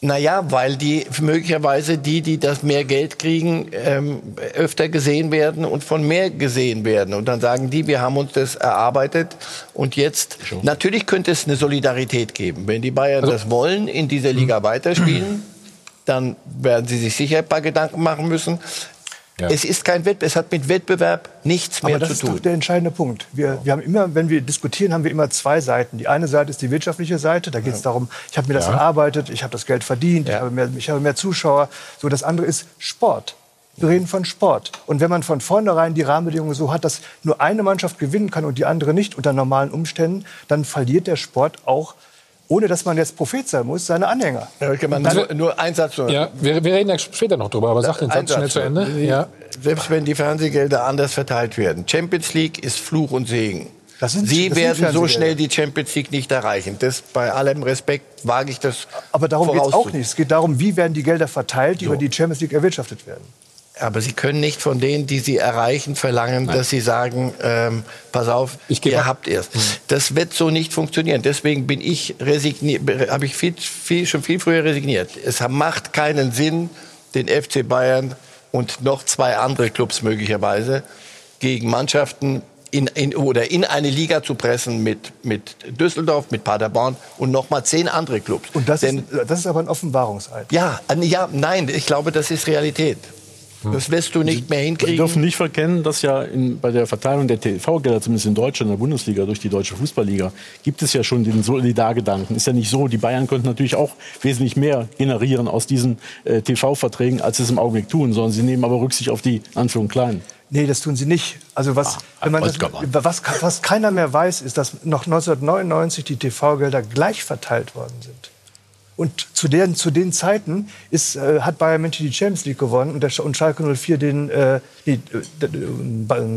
Naja, weil die möglicherweise die, die das mehr Geld kriegen, ähm, öfter gesehen werden und von mehr gesehen werden. Und dann sagen die, wir haben uns das erarbeitet und jetzt, natürlich könnte es eine Solidarität geben. Wenn die Bayern das wollen, in dieser Liga weiterspielen, dann werden sie sich sicher ein paar Gedanken machen müssen. Es ist kein Wettbewerb, es hat mit Wettbewerb nichts mehr Aber das zu ist tun. doch der entscheidende Punkt. Wir, wir haben immer, wenn wir diskutieren, haben wir immer zwei Seiten. Die eine Seite ist die wirtschaftliche Seite. Da geht es darum, ich habe mir das Ja. erarbeitet, ich habe das Geld verdient, ich, habe mehr, ich habe mehr Zuschauer. So, das andere ist Sport. Wir reden von Sport. Und wenn man von vornherein die Rahmenbedingungen so hat, dass nur eine Mannschaft gewinnen kann und die andere nicht unter normalen Umständen, dann verliert der Sport auch ohne dass man jetzt Prophet sein muss, seine Anhänger. Ja, man nur, nur ein Satz. Nur. Ja, wir, wir reden ja später noch drüber, aber sag den Ein Satz schnell Satz zu Ende. Ja. Selbst wenn die Fernsehgelder anders verteilt werden. Champions League ist Fluch und Segen. Das sind- Sie das sind werden so schnell die Champions League nicht erreichen. Das, bei allem Respekt wage ich das Aber darum geht es auch nicht. Es geht darum, wie werden die Gelder verteilt, die über die Champions League erwirtschaftet werden. Aber Sie können nicht von denen, die Sie erreichen, verlangen, dass Sie sagen, ähm, pass auf, ihr habt erst. Das wird so nicht funktionieren. Deswegen bin ich resigniert, habe ich viel, viel, schon viel früher resigniert. Es macht keinen Sinn, den FC Bayern und noch zwei andere Clubs möglicherweise gegen Mannschaften in, in, oder in eine Liga zu pressen mit, mit Düsseldorf, mit Paderborn und noch mal zehn andere Clubs. Und das, Denn, ist, das ist aber ein Offenbarungseid. ja, ja, nein, ich glaube, das ist Realität. Das wirst du nicht mehr Wir hinkriegen. dürfen nicht verkennen, dass ja in, bei der Verteilung der TV-Gelder, zumindest in Deutschland, in der Bundesliga, durch die Deutsche Fußballliga, gibt es ja schon den Solidargedanken. Ist ja nicht so, die Bayern könnten natürlich auch wesentlich mehr generieren aus diesen äh, TV-Verträgen, als sie es im Augenblick tun, sondern sie nehmen aber Rücksicht auf die Anführung Kleinen. Nee, das tun sie nicht. Also was, wenn man das, was, was keiner mehr weiß, ist, dass noch 1999 die TV-Gelder gleich verteilt worden sind. Und zu den, zu den Zeiten ist, äh, hat Bayern München die Champions League gewonnen und, der, und Schalke 04 den, äh, die, äh, d-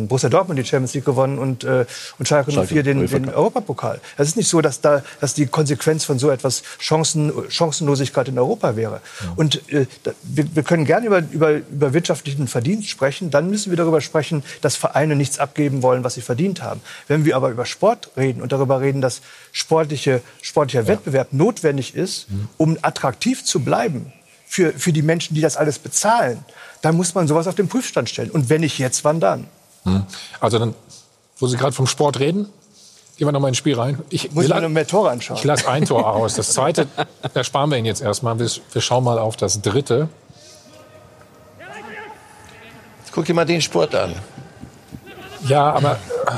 Borussia Dortmund die Champions League gewonnen und, äh, und Schalke, Schalke 04 den, den. Europapokal. Es ist nicht so, dass, da, dass die Konsequenz von so etwas Chancen, Chancenlosigkeit in Europa wäre. Und äh, wir, wir können gerne über, über, über wirtschaftlichen Verdienst sprechen. Dann müssen wir darüber sprechen, dass Vereine nichts abgeben wollen, was sie verdient haben. Wenn wir aber über Sport reden und darüber reden, dass sportliche, sportlicher Wettbewerb notwendig ist, um attraktiv zu bleiben für, für die Menschen, die das alles bezahlen, dann muss man sowas auf den Prüfstand stellen. Und wenn nicht jetzt, wann dann? Hm. Also dann, wo Sie gerade vom Sport reden, gehen wir noch mal ins Spiel rein. Ich, Muss man la- noch mehr Tore anschauen. Ich lasse ein Tor aus. Das zweite, da sparen wir ihn jetzt erstmal. Wir, wir schauen mal auf das dritte. Guck dir mal den Sport an. Ja, aber äh,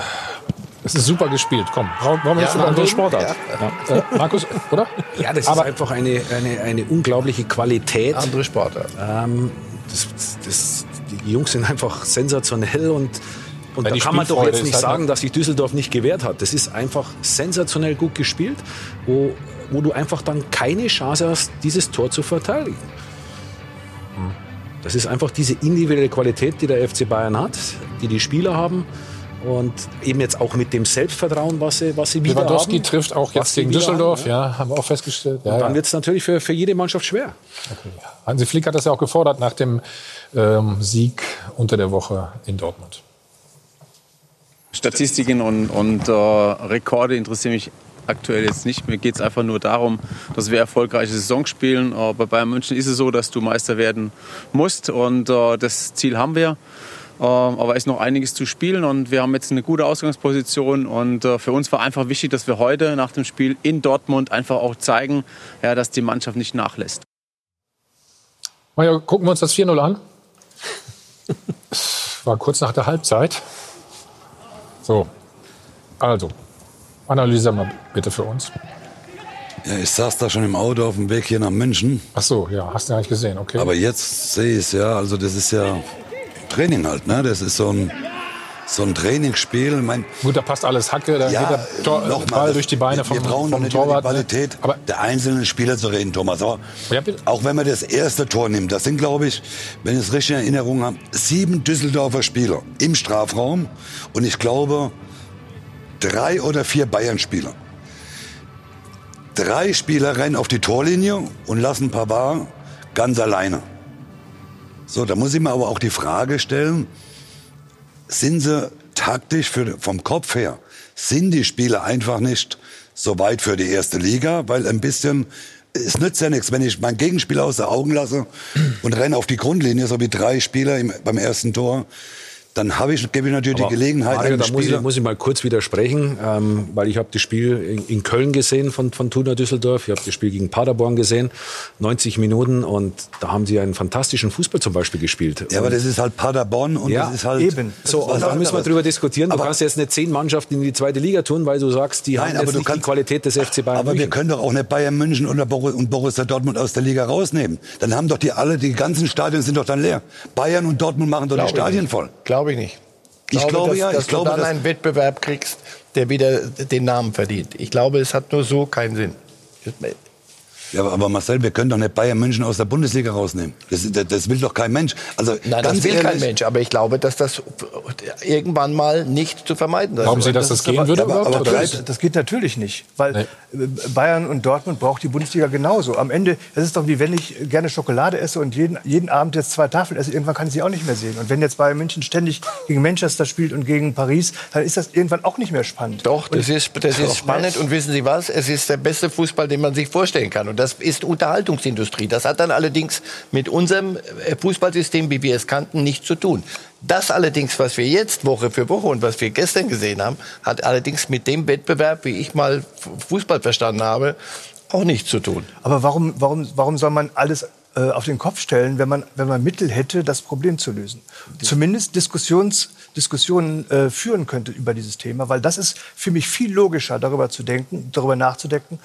es ist super gespielt. Komm, brauchen wir Ja, nicht über andere? Sportart. Ja. Äh, Markus, oder? Ja, das Aber- ist einfach eine, eine, eine unglaubliche Qualität. Andere Sportart. Ähm, das, das, die Jungs sind einfach sensationell und, und Ja, da kann man doch jetzt nicht halt sagen, dass sich Düsseldorf nicht gewehrt hat. Das ist einfach sensationell gut gespielt, wo, wo du einfach dann keine Chance hast, dieses Tor zu verteidigen. Das ist einfach diese individuelle Qualität, die der FC Bayern hat, die die Spieler haben. Und eben jetzt auch mit dem Selbstvertrauen, was sie, was sie wieder Lewandowski haben. trifft auch jetzt gegen Düsseldorf, haben, ja. haben wir auch festgestellt. Ja, Und dann ja. wird es natürlich für, für jede Mannschaft schwer. Hansi Flick hat das ja auch gefordert nach dem ähm, Sieg unter der Woche in Dortmund. Statistiken und, und äh, Rekorde interessieren mich aktuell jetzt nicht. Mir geht es einfach nur darum, dass wir erfolgreiche Saison spielen. Äh, bei Bayern München ist es so, dass du Meister werden musst und äh, das Ziel haben wir. Äh, aber es ist noch einiges zu spielen und wir haben jetzt eine gute Ausgangsposition und äh, für uns war einfach wichtig, dass wir heute nach dem Spiel in Dortmund einfach auch zeigen, ja, dass die Mannschaft nicht nachlässt. Maja, gucken wir uns das 4-0 an. War kurz nach der Halbzeit. So, also, analysieren mal bitte für uns. Ja, ich saß da schon im Auto auf dem Weg hier nach München. Ach so, ja, hast du ja nicht gesehen, okay. Aber jetzt sehe ich es ja. Also das ist ja Training halt, ne? Das ist so ein, so ein Trainingsspiel. Mein, Gut, da passt alles Hacke, da ja, geht der Tor, noch mal, Ball durch die Beine wir, vom, wir brauchen vom über die Torwart. ne? Qualität der einzelnen Spieler zu reden, Thomas. Aber auch wenn man das erste Tor nimmt, das sind, glaube ich, wenn ich es richtig in Erinnerung habe, sieben Düsseldorfer Spieler im Strafraum und ich glaube drei oder vier Bayern-Spieler. Drei Spieler rennen auf die Torlinie und lassen Pavard ganz alleine. So, da muss ich mir aber auch die Frage stellen, sind sie taktisch für, vom Kopf her, sind die Spieler einfach nicht so weit für die erste Liga, weil ein bisschen, es nützt ja nichts, wenn ich meinen Gegenspieler aus den Augen lasse und renne auf die Grundlinie, so wie drei Spieler im, beim ersten Tor, dann habe ich, gebe ich natürlich Aber die Gelegenheit, Mario, da muss ich, muss ich mal kurz widersprechen, ähm, weil ich habe das Spiel in, in Köln gesehen von, von Tuna Düsseldorf. Ich habe das Spiel gegen Paderborn gesehen, 90 Minuten und da haben sie einen fantastischen Fußball zum Beispiel gespielt. Ja, aber Und- das ist halt Paderborn und ja, das ist halt eben. So, und da müssen wir drüber diskutieren. Du kannst jetzt nicht zehn Mannschaften in die zweite Liga tun, weil du sagst, die haben Nein, aber jetzt du nicht die kannst- Qualität des FC Bayern Aber wir München. können doch auch nicht Bayern München oder Borussia, und Borussia Dortmund aus der Liga rausnehmen. Dann haben doch die alle, die ganzen Stadien sind doch dann leer. Bayern und Dortmund machen doch Glaube die Stadien nicht. voll. Glaube ich nicht. Ich glaube dass, ja, dass ich glaube, du dann dass- einen Wettbewerb kriegst, der wieder den Namen verdient. Ich glaube, es hat nur so keinen Sinn. Ja, aber, aber Marcel, wir können doch nicht Bayern München aus der Bundesliga rausnehmen. Das, das, das will doch kein Mensch. Also Nein, das will ehrlich, kein Mensch. Aber ich glaube, dass das irgendwann mal nicht zu vermeiden ist. Glauben Sie, dass das gehen würde überhaupt, oder? Das, das geht natürlich nicht, weil äh, Bayern und Dortmund braucht die Bundesliga genauso. Am Ende, das ist doch wie wenn ich gerne Schokolade esse und jeden, jeden Abend jetzt zwei Tafeln esse, irgendwann kann ich sie auch nicht mehr sehen. Und wenn jetzt Bayern München ständig gegen Manchester spielt und gegen Paris, dann ist das irgendwann auch nicht mehr spannend. Doch, das ist, das Doch, ist spannend und wissen Sie was? Es ist der beste Fußball, den man sich vorstellen kann. Und das ist Unterhaltungsindustrie. Das hat dann allerdings mit unserem äh, Fußballsystem, wie wir es kannten, nichts zu tun. Das allerdings, was wir jetzt Woche für Woche und was wir gestern gesehen haben, hat allerdings mit dem Wettbewerb, wie ich mal Fußball verstanden habe, auch nichts zu tun. Aber warum, warum, warum soll man alles äh, auf den Kopf stellen, wenn man, wenn man Mittel hätte, das Problem zu lösen? Zumindest Diskussions, Diskussionen äh, führen könnte über dieses Thema, weil das ist für mich viel logischer, darüber zu denken, darüber nachzudenken.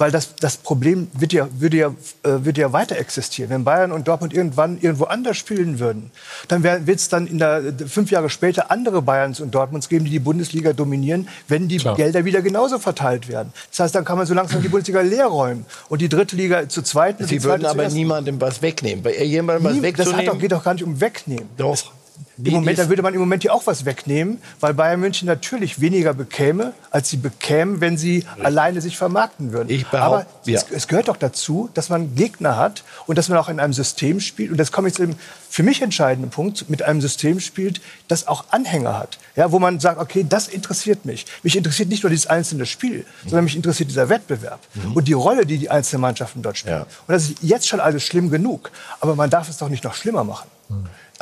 Weil das, das Problem wird ja, würde, ja, äh, würde ja weiter existieren. Wenn Bayern und Dortmund irgendwann irgendwo anders spielen würden, dann wird es dann in der, fünf Jahre später andere Bayerns und Dortmunds geben, die die Bundesliga dominieren, wenn die Klar. Gelder wieder genauso verteilt werden. Das heißt, dann kann man so langsam die Bundesliga leer räumen und die dritte Liga zur zweiten. Sie würden aber niemandem was wegnehmen. Bei jemandem was Nie- das hat wegzunehmen. doch, geht doch gar nicht um wegnehmen. Doch. Im Moment, da würde man im Moment ja auch was wegnehmen, weil Bayern München natürlich weniger bekäme, als sie bekämen, wenn sie alleine sich vermarkten würden. Ich Aber behaupt- ja. es, es gehört doch dazu, dass man Gegner hat und dass man auch in einem System spielt. Und das kommt jetzt zu dem für mich entscheidenden Punkt, mit einem System spielt, das auch Anhänger hat. Ja, wo man sagt, okay, das interessiert mich. Mich interessiert nicht nur dieses einzelne Spiel, sondern mich interessiert dieser Wettbewerb und die Rolle, die die einzelnen Mannschaften dort spielen. Und das ist jetzt schon alles schlimm genug. Aber man darf es doch nicht noch schlimmer machen.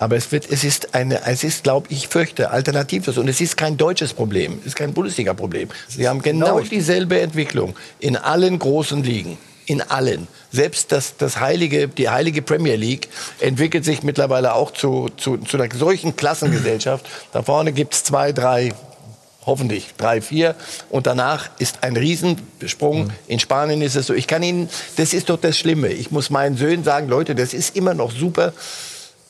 Aber es, wird, es ist, eine, es ist, glaube ich, fürchte, alternativlos. Und es ist kein deutsches Problem, es ist kein Bundesliga-Problem. Wir haben genau dieselbe Entwicklung in allen großen Ligen. In allen. Selbst das, das heilige, die heilige Premier League entwickelt sich mittlerweile auch zu, zu, zu einer solchen Klassengesellschaft. Da vorne gibt es zwei, drei, hoffentlich drei, vier. Und danach ist ein Riesensprung. In Spanien ist es so. Ich kann Ihnen, das ist doch das Schlimme. Ich muss meinen Söhnen sagen, Leute, das ist immer noch super.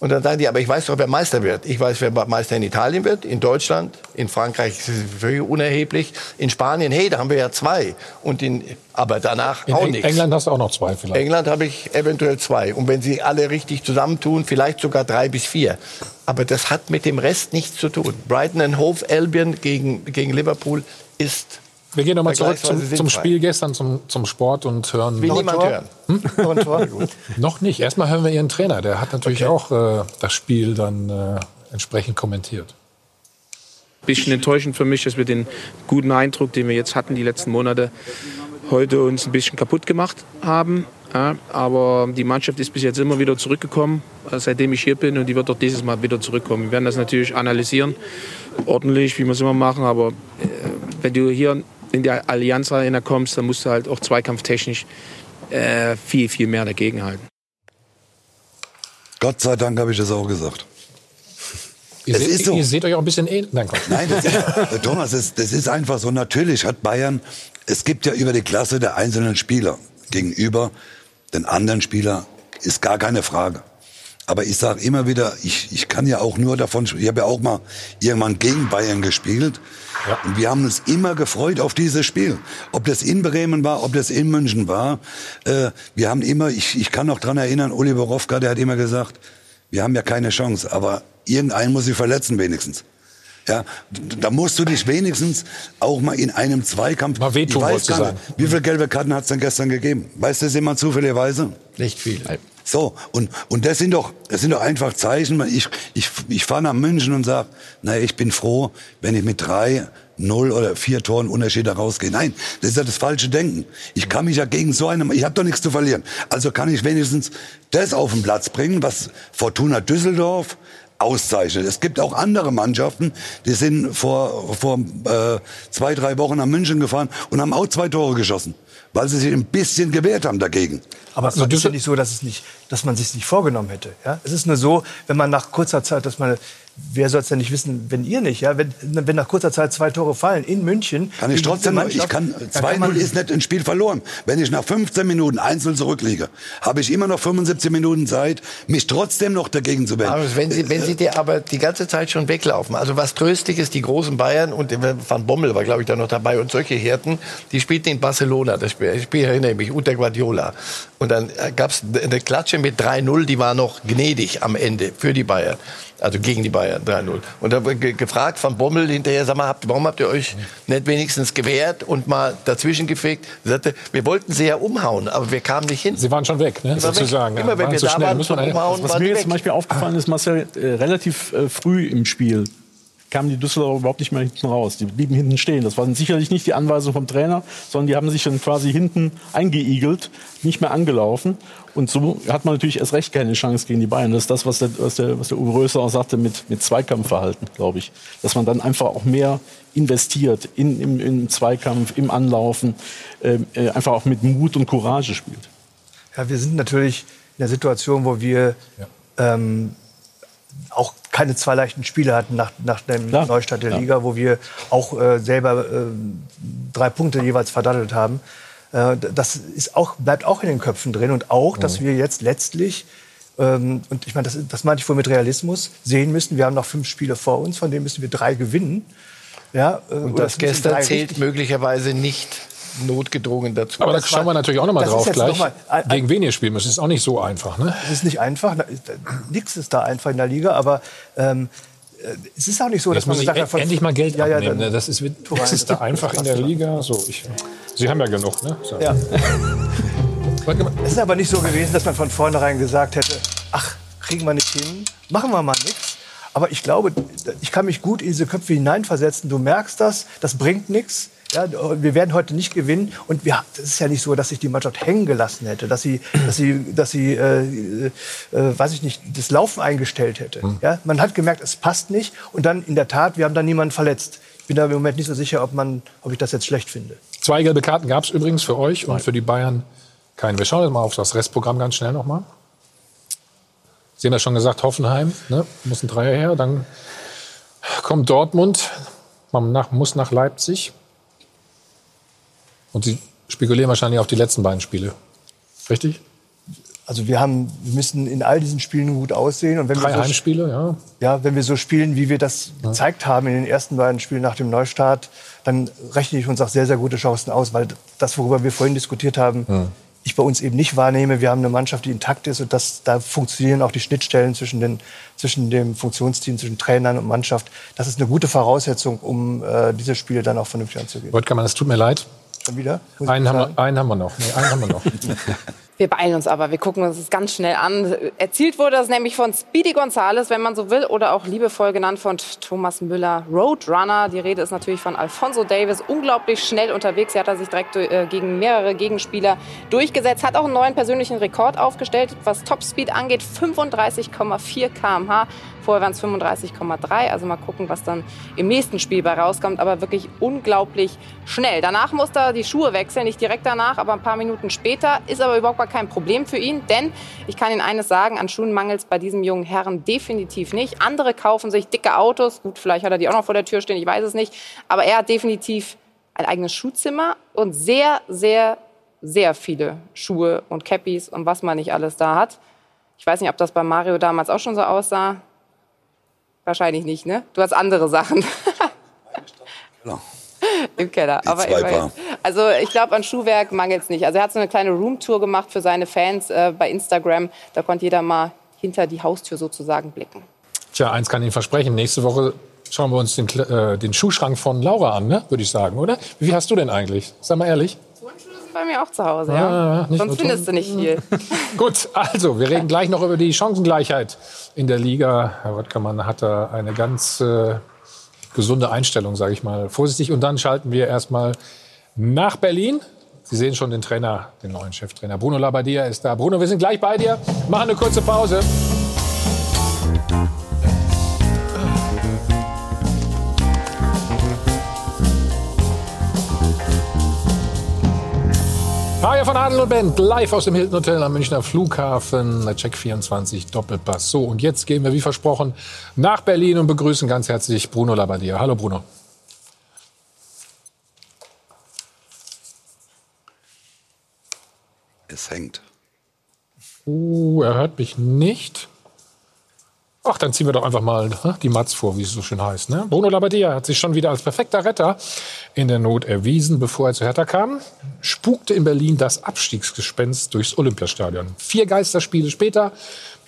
Und dann sagen die, aber ich weiß doch, wer Meister wird. Ich weiß, wer Meister in Italien wird, in Deutschland, in Frankreich ist es völlig unerheblich, in Spanien, hey, da haben wir ja zwei. Und in, aber danach In auch nichts. England hast du auch noch zwei vielleicht. England habe ich eventuell zwei. Und wenn sie alle richtig zusammentun, vielleicht sogar drei bis vier. Aber das hat mit dem Rest nichts zu tun. Brighton and Hove Albion gegen, gegen Liverpool ist Wir gehen nochmal zurück zum, zum. Spiel gestern, zum, zum Sport und hören. Will niemand hören. Noch ein Tor? Noch nicht. Erstmal hören wir Ihren Trainer. Der hat natürlich auch äh, das Spiel dann äh, entsprechend kommentiert. bisschen enttäuschend für mich, dass wir den guten Eindruck, den wir jetzt hatten die letzten Monate, heute uns ein bisschen kaputt gemacht haben. Ja, aber die Mannschaft ist bis jetzt immer wieder zurückgekommen, äh, seitdem ich hier bin, und die wird auch dieses Mal wieder zurückkommen. Wir werden das natürlich analysieren, ordentlich, wie wir es immer machen. Aber äh, wenn du hier in die Allianz Arena kommst, dann musst du halt auch zweikampftechnisch äh, viel, viel mehr dagegen halten. Gott sei Dank habe ich das auch gesagt. Ihr, Es seht, ist so. ihr seht euch auch ein bisschen ähnlich. Nein, Gott. Nein, das ist, äh, Thomas, das, das ist einfach so. Natürlich hat Bayern, es gibt ja über die Klasse der einzelnen Spieler gegenüber den anderen Spieler, ist gar keine Frage. Aber ich sage immer wieder, ich, ich kann ja auch nur davon, ich habe ja auch mal irgendwann gegen Bayern gespielt. Und wir haben uns immer gefreut auf dieses Spiel. Ob das in Bremen war, ob das in München war. Äh, wir haben immer, ich, ich kann noch dran erinnern, Uli Borowka, der hat immer gesagt, wir haben ja keine Chance, aber irgendeinen muss sie verletzen wenigstens. Ja, da musst du dich wenigstens auch mal in einem Zweikampf. Mal wehtun, ich weiß gar nicht, wie viele gelbe Karten hat es denn gestern gegeben? Weißt du das immer zufälligerweise? Nicht viel. So, und, und das sind doch, das sind doch einfach Zeichen. Ich, ich, ich fahre nach München und sage, naja, ich bin froh, wenn ich mit drei, null oder vier Toren Unterschied rausgehe. Nein, das ist ja das falsche Denken. Ich kann mich ja gegen so eine, ich habe doch nichts zu verlieren. Also kann ich wenigstens das auf den Platz bringen, was Fortuna Düsseldorf auszeichnet. Es gibt auch andere Mannschaften, die sind vor, vor äh, zwei, drei Wochen nach München gefahren und haben auch zwei Tore geschossen, weil sie sich ein bisschen gewehrt haben dagegen. Aber es ist ja nicht so, dass, es nicht, dass man sich nicht vorgenommen hätte. Ja? Es ist nur so, wenn man nach kurzer Zeit, dass man, wer soll es denn nicht wissen, wenn ihr nicht, ja? wenn, wenn nach kurzer Zeit zwei Tore fallen in München. Kann ich trotzdem, ich Mannschaft, kann, dann kann 2-0 man- ist nicht ein Spiel verloren. Wenn ich nach 15 Minuten einzeln zurückliege, habe ich immer noch 75 Minuten Zeit, mich trotzdem noch dagegen zu wehren. Aber wenn Sie, wenn Sie dir aber die ganze Zeit schon weglaufen, also was tröstlich ist, die großen Bayern und Van Bommel war, glaube ich, da noch dabei und solche Härten, die spielten in Barcelona, das Spiel, das Spiel erinnere ich mich, unter Guardiola. Und dann gab es eine Klatsche mit 3-0, die war noch gnädig am Ende für die Bayern. Also gegen die Bayern 3-0. Und da wurde ge gefragt von Bommel hinterher, sag mal, habt, warum habt ihr euch nicht wenigstens gewehrt und mal dazwischen gefegt? Er sagte, wir wollten sie ja umhauen, aber wir kamen nicht hin. Sie waren schon weg, ne? Weg. sozusagen. ja. Immer wenn Waren wir da schnell, waren muss zum man Umhauen, Was waren mir jetzt weg. zum Beispiel aufgefallen ist, Marcel, äh, relativ äh, früh im Spiel kamen die Düsseldorfer überhaupt nicht mehr hinten raus. Die blieben hinten stehen. Das waren sicherlich nicht die Anweisungen vom Trainer, sondern die haben sich dann quasi hinten eingeigelt, nicht mehr angelaufen. Und so hat man natürlich erst recht keine Chance gegen die Bayern. Das ist das, was der, was der, was der Uwe Röser auch sagte mit, mit Zweikampfverhalten, glaube ich. Dass man dann einfach auch mehr investiert in, im, im Zweikampf, im Anlaufen, ähm, äh, einfach auch mit Mut und Courage spielt. Ja, wir sind natürlich in der Situation, wo wir ähm, auch keine zwei leichten Spiele hatten nach, nach dem Neustart der Ja. Liga, wo wir auch äh, selber äh, drei Punkte jeweils verdattelt haben. Äh, das ist auch, bleibt auch in den Köpfen drin und auch, dass wir jetzt letztlich ähm, und ich meine, das, das meinte ich wohl mit Realismus, sehen müssen, wir haben noch fünf Spiele vor uns, von denen müssen wir drei gewinnen. Ja, äh, Und das gestern zählt richtig- möglicherweise nicht notgedrungen dazu. Aber da schauen wir natürlich auch noch mal das ist drauf gleich. noch mal ein- Gegen wen ihr spielen müsst, ist auch nicht so einfach. Ne? Es ist nicht einfach, nichts ist da einfach in der Liga, aber ähm, äh, es ist auch nicht so, dass Jetzt man muss ich gesagt e- endlich mal Geld ja, ja, abnehmen. dann- ne? das ist, das ist da einfach in der Liga. So, ich, Sie haben ja genug. Ne? So. Ja. Es ist aber nicht so gewesen, dass man von vornherein gesagt hätte, ach, kriegen wir nicht hin, machen wir mal nichts. Aber ich glaube, ich kann mich gut in diese Köpfe hineinversetzen. Du merkst das, das bringt nichts. Ja, wir werden heute nicht gewinnen. Und wir, es ist ja nicht so, dass sich die Mannschaft hängen gelassen hätte, dass sie, dass sie, dass sie äh, äh, weiß ich nicht, das Laufen eingestellt hätte. Ja, man hat gemerkt, es passt nicht. Und dann in der Tat, wir haben da niemanden verletzt. Ich bin da im Moment nicht so sicher, ob, man, ob ich das jetzt schlecht finde. Zwei gelbe Karten gab es übrigens für euch und für die Bayern keine. Wir schauen jetzt mal auf das Restprogramm ganz schnell nochmal. Sie haben ja schon gesagt, Hoffenheim, ne? muss ein Dreier her. Dann kommt Dortmund, man nach, muss nach Leipzig. Und Sie spekulieren wahrscheinlich auf die letzten beiden Spiele. Richtig? Also wir haben, wir müssen in all diesen Spielen gut aussehen. Und wenn Drei wir so, Heimspiele, ja. ja, wenn wir so spielen, wie wir das gezeigt haben in den ersten beiden Spielen nach dem Neustart, dann rechne ich uns auch sehr, sehr gute Chancen aus, weil das, worüber wir vorhin diskutiert haben, ich bei uns eben nicht wahrnehme. Wir haben eine Mannschaft, die intakt ist und das, da funktionieren auch die Schnittstellen zwischen, den, zwischen dem Funktionsteam, zwischen Trainern und Mannschaft. Das ist eine gute Voraussetzung, um äh, diese Spiele dann auch vernünftig anzugehen. Wolfgang, es tut mir leid. Schon wieder? Einen haben, wir, einen haben wir noch. Nee, einen haben wir noch. Wir beeilen uns aber, wir gucken uns das ganz schnell an. Erzielt wurde das nämlich von Speedy Gonzales, wenn man so will, oder auch liebevoll genannt von Thomas Müller, Roadrunner. Die Rede ist natürlich von Alfonso Davis, unglaublich schnell unterwegs. Er hat er sich direkt äh, gegen mehrere Gegenspieler durchgesetzt, hat auch einen neuen persönlichen Rekord aufgestellt, was Topspeed angeht, 35,4 km/h. Vorher waren es 35,3. Also mal gucken, was dann im nächsten Spiel bei rauskommt. Aber wirklich unglaublich schnell. Danach musste er die Schuhe wechseln, nicht direkt danach, aber ein paar Minuten später. Ist aber überhaupt gar kein Problem für ihn, denn ich kann Ihnen eines sagen, an Schuhen mangelt es bei diesem jungen Herrn definitiv nicht. Andere kaufen sich dicke Autos. Gut, vielleicht hat er die auch noch vor der Tür stehen, ich weiß es nicht. Aber er hat definitiv ein eigenes Schuhzimmer und sehr, sehr, sehr viele Schuhe und Cappies und was man nicht alles da hat. Ich weiß nicht, ob das bei Mario damals auch schon so aussah. Wahrscheinlich nicht, ne? Du hast andere Sachen. Im Keller. Aber zwei. Paar. Also ich glaube, an Schuhwerk mangelt es nicht. Also er hat so eine kleine Roomtour gemacht für seine Fans äh, bei Instagram. Da konnte jeder mal hinter die Haustür sozusagen blicken. Tja, eins kann ich Ihnen versprechen. Nächste Woche schauen wir uns den, äh, den Schuhschrank von Laura an, ne? würde ich sagen, oder? Wie viel hast du denn eigentlich? Sag mal ehrlich. Bei mir auch zu Hause, Ah, ja. nur Sonst findest du nicht viel. Gut, also wir reden gleich noch über die Chancengleichheit in der Liga. Herr Röttgermann hat da eine ganz äh, gesunde Einstellung, sage ich mal vorsichtig. Und dann schalten wir erstmal nach Berlin. Sie sehen schon den Trainer, den neuen Cheftrainer. Bruno Labbadia ist da. Bruno, wir sind gleich bei dir. Machen eine kurze Pause. Maja von Adel und Bent, live aus dem Hilton Hotel am Münchner Flughafen. Check 24 Doppelpass. So, und jetzt gehen wir wie versprochen nach Berlin und begrüßen ganz herzlich Bruno Labbadia. Hallo Bruno. Es hängt. Uh, er hört mich nicht. Ach, dann ziehen wir doch einfach mal ne, die Mats vor, wie es so schön heißt. Ne? Bruno Labbadia hat sich schon wieder als perfekter Retter in der Not erwiesen, bevor er zu Hertha kam. Spukte in Berlin das Abstiegsgespenst durchs Olympiastadion. Vier Geisterspiele später,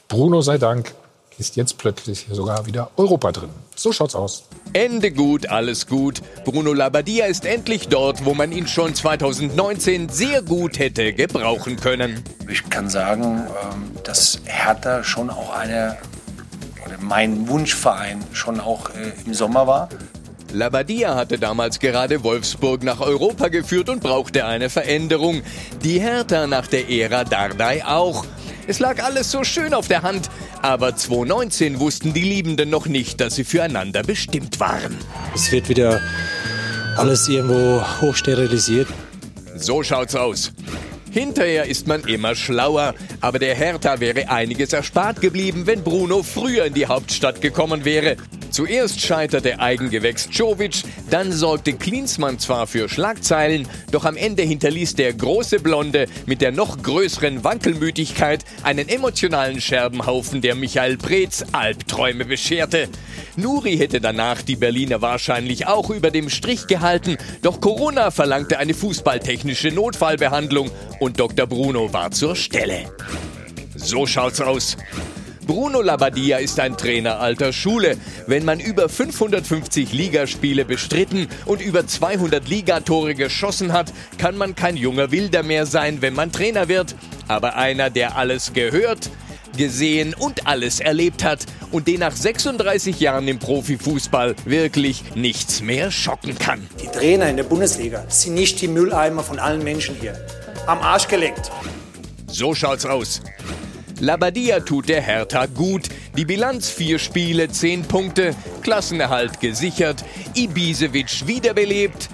Bruno sei Dank, ist jetzt plötzlich sogar wieder Europa drin. So schaut's aus. Ende gut, alles gut. Bruno Labbadia ist endlich dort, wo man ihn schon 2019 sehr gut hätte gebrauchen können. Ich kann sagen, ähm, dass Hertha schon auch eine mein Wunschverein schon auch äh, im Sommer war. Labadia hatte damals gerade Wolfsburg nach Europa geführt und brauchte eine Veränderung. Die Hertha nach der Ära Dardai auch. Es lag alles so schön auf der Hand, aber 2019 wussten die Liebenden noch nicht, dass sie füreinander bestimmt waren. Es wird wieder alles irgendwo hochsterilisiert. So schaut's aus. Hinterher ist man immer schlauer, aber der Hertha wäre einiges erspart geblieben, wenn Bruno früher in die Hauptstadt gekommen wäre. Zuerst scheiterte Eigengewächs Jovic, dann sorgte Klinsmann zwar für Schlagzeilen, doch am Ende hinterließ der große Blonde mit der noch größeren Wankelmütigkeit einen emotionalen Scherbenhaufen, der Michael Preetz Albträume bescherte. Nuri hätte danach die Berliner wahrscheinlich auch über dem Strich gehalten, doch Corona verlangte eine fußballtechnische Notfallbehandlung und Dr. Bruno war zur Stelle. So schaut's aus. Bruno Labbadia ist ein Trainer alter Schule. Wenn man über 550 Ligaspiele bestritten und über 200 Ligatore geschossen hat, kann man kein junger Wilder mehr sein, wenn man Trainer wird. Aber einer, der alles gehört, gesehen und alles erlebt hat und den nach 36 Jahren im Profifußball wirklich nichts mehr schocken kann. Die Trainer in der Bundesliga sind nicht die Mülleimer von allen Menschen hier. Am Arsch geleckt. So schaut's aus. Labadia tut der Hertha gut. Die Bilanz vier Spiele, zehn Punkte, Klassenerhalt gesichert, Ibisevic wiederbelebt,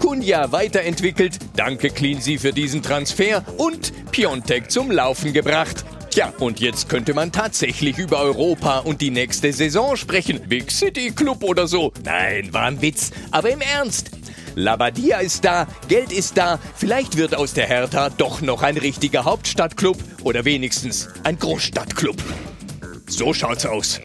Kunja weiterentwickelt, danke Cleansy für diesen Transfer und Piontek zum Laufen gebracht. Tja, und jetzt könnte man tatsächlich über Europa und die nächste Saison sprechen. Big City Club oder so. Nein, war ein Witz. Aber im Ernst. Labadia ist da, Geld ist da, vielleicht wird aus der Hertha doch noch ein richtiger Hauptstadtclub oder wenigstens ein Großstadtclub. So schaut's aus.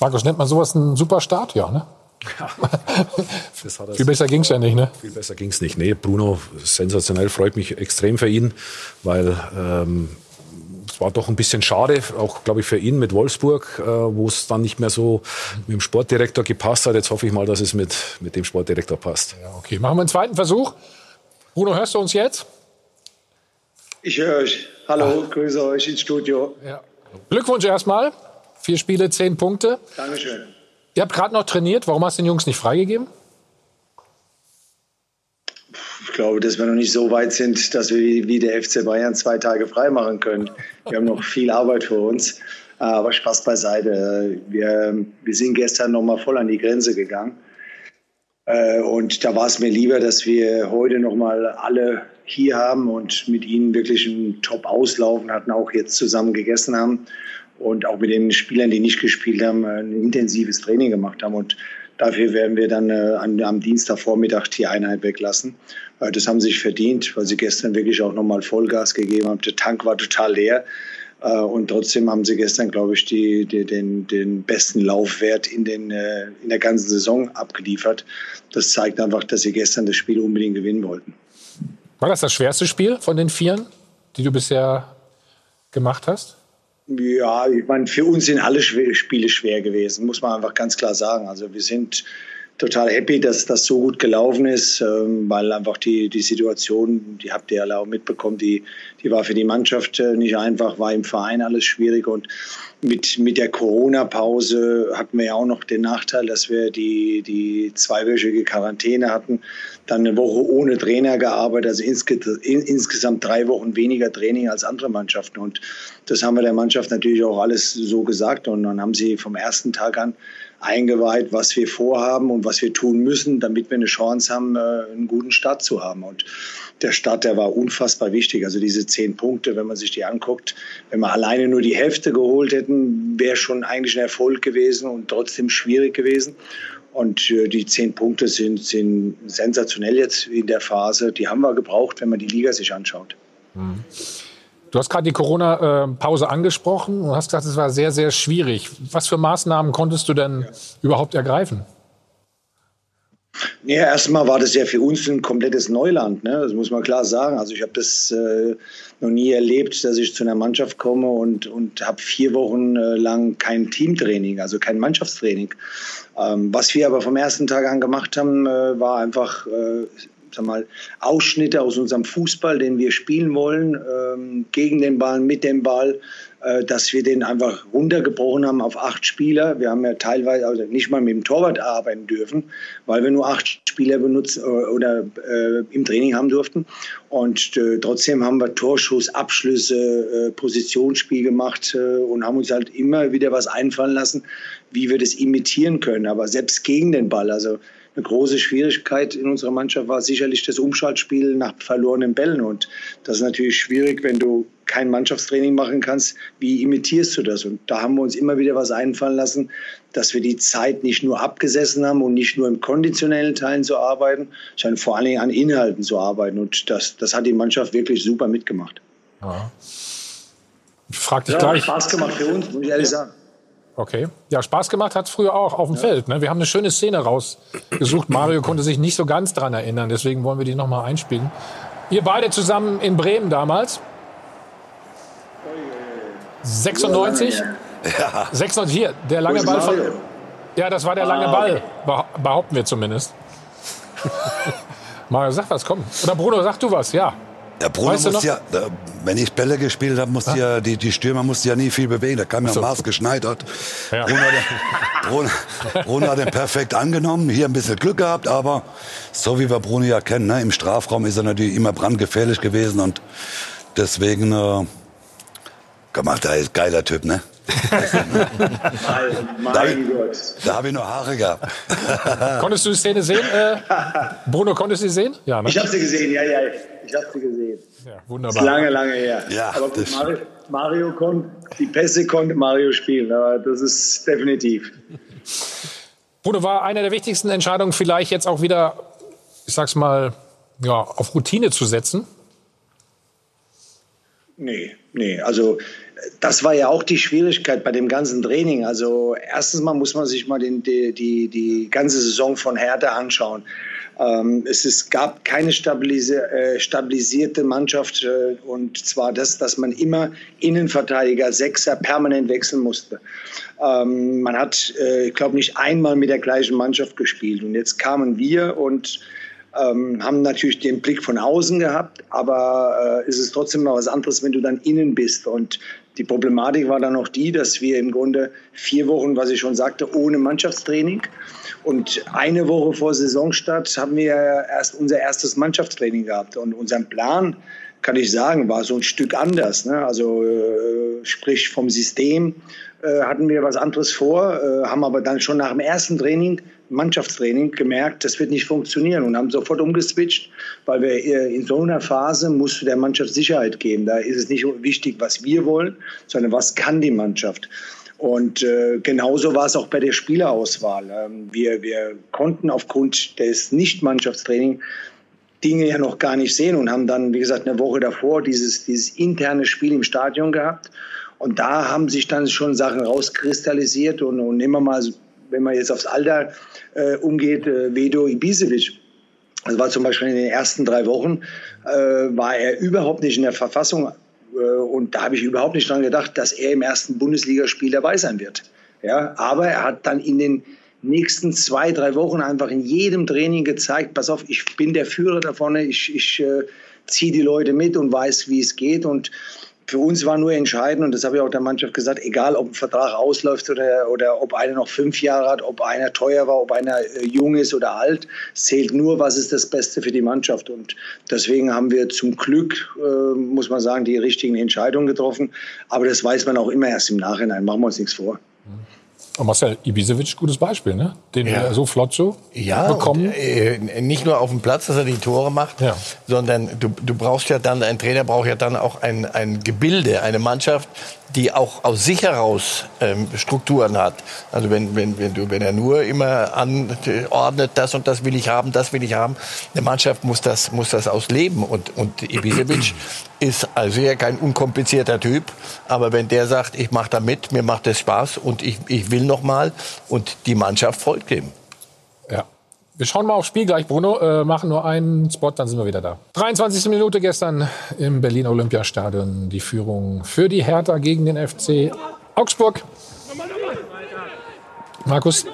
Markus, nennt man sowas einen super Start? Ja, ne? viel besser ging's ja nicht, ne? Viel besser ging's nicht. Nee, Bruno, sensationell, freut mich extrem für ihn, weil ähm, es war doch ein bisschen schade, auch glaube ich für ihn mit Wolfsburg, äh, wo es dann nicht mehr so mit dem Sportdirektor gepasst hat. Jetzt hoffe ich mal, dass es mit, mit dem Sportdirektor passt. Ja, okay, machen wir einen zweiten Versuch. Bruno, hörst du uns jetzt? Ich höre euch. Hallo, ah. grüße euch ins Studio. Ja. Glückwunsch erstmal. Vier Spiele, zehn Punkte. Dankeschön. Ihr habt gerade noch trainiert. Warum hast du den Jungs nicht freigegeben? Ich glaube, dass wir noch nicht so weit sind, dass wir wie der FC Bayern zwei Tage frei machen können. Wir haben noch viel Arbeit vor uns. Aber Spaß beiseite. Wir, wir sind gestern noch mal voll an die Grenze gegangen. Äh, und da war es mir lieber, dass wir heute noch mal alle hier haben und mit ihnen wirklich einen Top-Auslaufen hatten, auch jetzt zusammen gegessen haben und auch mit den Spielern, die nicht gespielt haben, ein intensives Training gemacht haben. Und dafür werden wir dann äh, am Dienstagvormittag die Einheit weglassen. Äh, das haben sie sich verdient, weil sie gestern wirklich auch nochmal Vollgas gegeben haben. Der Tank war total leer. Äh, und trotzdem haben sie gestern, glaube ich, die, die, den, den besten Laufwert in, den, äh, in der ganzen Saison abgeliefert. Das zeigt einfach, dass sie gestern das Spiel unbedingt gewinnen wollten. War das das schwerste Spiel von den Vieren, die du bisher gemacht hast? Ja, ich meine, für uns sind alle Spiele schwer gewesen, muss man einfach ganz klar sagen. Also wir sind total happy, dass das so gut gelaufen ist, ähm, weil einfach die, die Situation, die habt ihr alle auch mitbekommen, die, die war für die Mannschaft äh, nicht einfach, war im Verein alles schwierig und mit, mit der Corona-Pause hatten wir ja auch noch den Nachteil, dass wir die, die zweiwöchige Quarantäne hatten. dann eine Woche ohne Trainer gearbeitet, also insge insgesamt drei Wochen weniger Training als andere Mannschaften. Und das haben wir der Mannschaft natürlich auch alles so gesagt. Und dann haben sie vom ersten Tag an eingeweiht, was wir vorhaben und was wir tun müssen, damit wir eine Chance haben, äh, einen guten Start zu haben. Und der Start, der war unfassbar wichtig. Also diese zehn Punkte, wenn man sich die anguckt, wenn wir alleine nur die Hälfte geholt hätten, wäre schon eigentlich ein Erfolg gewesen und trotzdem schwierig gewesen. Und äh, die zehn Punkte sind, sind sensationell jetzt in der Phase. Die haben wir gebraucht, wenn man die Liga sich anschaut. Mhm. Du hast gerade die Corona-Pause angesprochen und hast gesagt, es war sehr, sehr schwierig. Was für Maßnahmen konntest du denn überhaupt ergreifen? Ja, erstmal war das ja für uns ein komplettes Neuland, ne? das muss man klar sagen. Also ich habe das äh, noch nie erlebt, dass ich zu einer Mannschaft komme und, und habe vier Wochen äh, lang kein Teamtraining, also kein Mannschaftstraining. Ähm, was wir aber vom ersten Tag an gemacht haben, äh, war einfach äh, sag mal, Ausschnitte aus unserem Fußball, den wir spielen wollen, ähm, gegen den Ball, mit dem Ball, äh, dass wir den einfach runtergebrochen haben auf acht Spieler. Wir haben ja teilweise also nicht mal mit dem Torwart arbeiten dürfen, weil wir nur acht Spieler benutzen äh, oder äh, im Training haben durften. Und äh, trotzdem haben wir Torschuss, Abschlüsse, äh, Positionsspiel gemacht äh, und haben uns halt immer wieder was einfallen lassen, wie wir das imitieren können. Aber selbst gegen den Ball, also eine große Schwierigkeit in unserer Mannschaft war sicherlich das Umschaltspiel nach verlorenen Bällen. Und das ist natürlich schwierig, wenn du kein Mannschaftstraining machen kannst. Wie imitierst du das? Und da haben wir uns immer wieder was einfallen lassen, dass wir die Zeit nicht nur abgesessen haben und nicht nur im konditionellen Teilen zu arbeiten, sondern vor allen Dingen an Inhalten zu arbeiten. Und das, das hat die Mannschaft wirklich super mitgemacht. Ja. Ich frag dich ja, gleich. Spaß gemacht für uns, muss ich ehrlich sagen. Okay. Ja, Spaß gemacht hat es früher auch auf dem ja. Feld. Ne? Wir haben eine schöne Szene rausgesucht. Mario konnte sich nicht so ganz dran erinnern, deswegen wollen wir die noch mal einspielen. Ihr beide zusammen in Bremen damals. 96? Ja. 604. Der lange Ball von. Ja, das war der lange ah, Ball. Behaupten wir zumindest. Mario, sag was, komm. Oder Bruno, sag du was, ja. Ja, Bruno weißt muss ja, wenn ich Bälle gespielt habe, musste ja, die, die Stürmer mussten ja nie viel bewegen. Da kam ja so. Maß geschneidert. Ja. Bruno, hat, Bruno, Bruno hat den perfekt angenommen, hier ein bisschen Glück gehabt, aber so wie wir Bruno ja kennen, ne, im Strafraum ist er natürlich immer brandgefährlich gewesen und deswegen äh, gemacht, er ist geiler Typ, ne? da, da habe ich nur Haare gehabt. konntest du die Szene sehen? Äh, Bruno, konntest du sie sehen? Ja, ne? Ich habe sie gesehen, ja, ja. Ich habe sie gesehen. Ja, wunderbar. Das ist lange, lange her. Ja, aber gut, Mario, Mario konnte, die Pässe konnte Mario spielen, aber das ist definitiv. Bruno, war eine der wichtigsten Entscheidungen vielleicht jetzt auch wieder, ich sag's mal, ja, auf Routine zu setzen? Nee, nee. Also das war ja auch die Schwierigkeit bei dem ganzen Training. Also erstens mal muss man sich mal den, die, die, die ganze Saison von Hertha anschauen. Ähm, es ist, gab keine äh, stabilisierte Mannschaft äh, und zwar das, dass man immer Innenverteidiger, Sechser permanent wechseln musste. Ähm, man hat, äh, ich glaube, nicht einmal mit der gleichen Mannschaft gespielt und jetzt kamen wir und ähm, haben natürlich den Blick von außen gehabt, aber äh, ist es trotzdem mal was anderes, wenn du dann innen bist. Und die Problematik war dann auch die, dass wir im Grunde vier Wochen, was ich schon sagte, ohne Mannschaftstraining und eine Woche vor Saisonstart haben wir erst unser erstes Mannschaftstraining gehabt. Und unser Plan, kann ich sagen, war so ein Stück anders. Ne? Also äh, sprich vom System äh, hatten wir was anderes vor, äh, haben aber dann schon nach dem ersten Training Mannschaftstraining gemerkt, das wird nicht funktionieren und haben sofort umgeswitcht, weil wir äh, in so einer Phase musst du der Mannschaft Sicherheit geben. Da ist es nicht wichtig, was wir wollen, sondern was kann die Mannschaft. Und äh, genauso war es auch bei der Spielerauswahl. Ähm, wir, wir konnten aufgrund des Nicht-Mannschaftstraining Dinge ja noch gar nicht sehen und haben dann, wie gesagt, eine Woche davor dieses, dieses interne Spiel im Stadion gehabt. Und da haben sich dann schon Sachen rauskristallisiert und, und immer mal, wenn man jetzt aufs Alter äh, umgeht, äh, Vedo Ibisevic. Das war zum Beispiel in den ersten drei Wochen, äh, war er überhaupt nicht in der Verfassung. Äh, und da habe ich überhaupt nicht dran gedacht, dass er im ersten Bundesligaspiel dabei sein wird. Ja, aber er hat dann in den nächsten zwei, drei Wochen einfach in jedem Training gezeigt, pass auf, ich bin der Führer da vorne, ich, ich äh, ziehe die Leute mit und weiß, wie es geht. Und für uns war nur entscheidend, und das habe ich auch der Mannschaft gesagt, egal ob ein Vertrag ausläuft oder, oder ob einer noch fünf Jahre hat, ob einer teuer war, ob einer äh, jung ist oder alt, zählt nur, was ist das Beste für die Mannschaft. Und deswegen haben wir zum Glück, äh, muss man sagen, die richtigen Entscheidungen getroffen. Aber das weiß man auch immer erst im Nachhinein, machen wir uns nichts vor. Und Marcel Ibisevic, gutes Beispiel, ne? Den Ja. wir so flott so Ja, bekommen. Und, äh, nicht nur auf dem Platz, dass er die Tore macht, sondern du, du brauchst ja dann, ein Trainer braucht ja dann auch ein, ein Gebilde, eine Mannschaft, die auch aus sich heraus ähm, Strukturen hat. Also wenn, wenn, wenn, du, wenn er nur immer anordnet, das und das will ich haben, das will ich haben, eine Mannschaft muss das, muss das ausleben. Und, und Ibisevic ist also ja kein unkomplizierter Typ, aber wenn der sagt, ich mache da mit, mir macht das Spaß und ich, ich will noch mal und die Mannschaft folgt dem. Ja. Wir schauen mal aufs Spiel gleich, Bruno. Äh, machen nur einen Spot, dann sind wir wieder da. 23. Minute gestern im Berlin Olympiastadion. Die Führung für die Hertha gegen den FC Augsburg. Markus.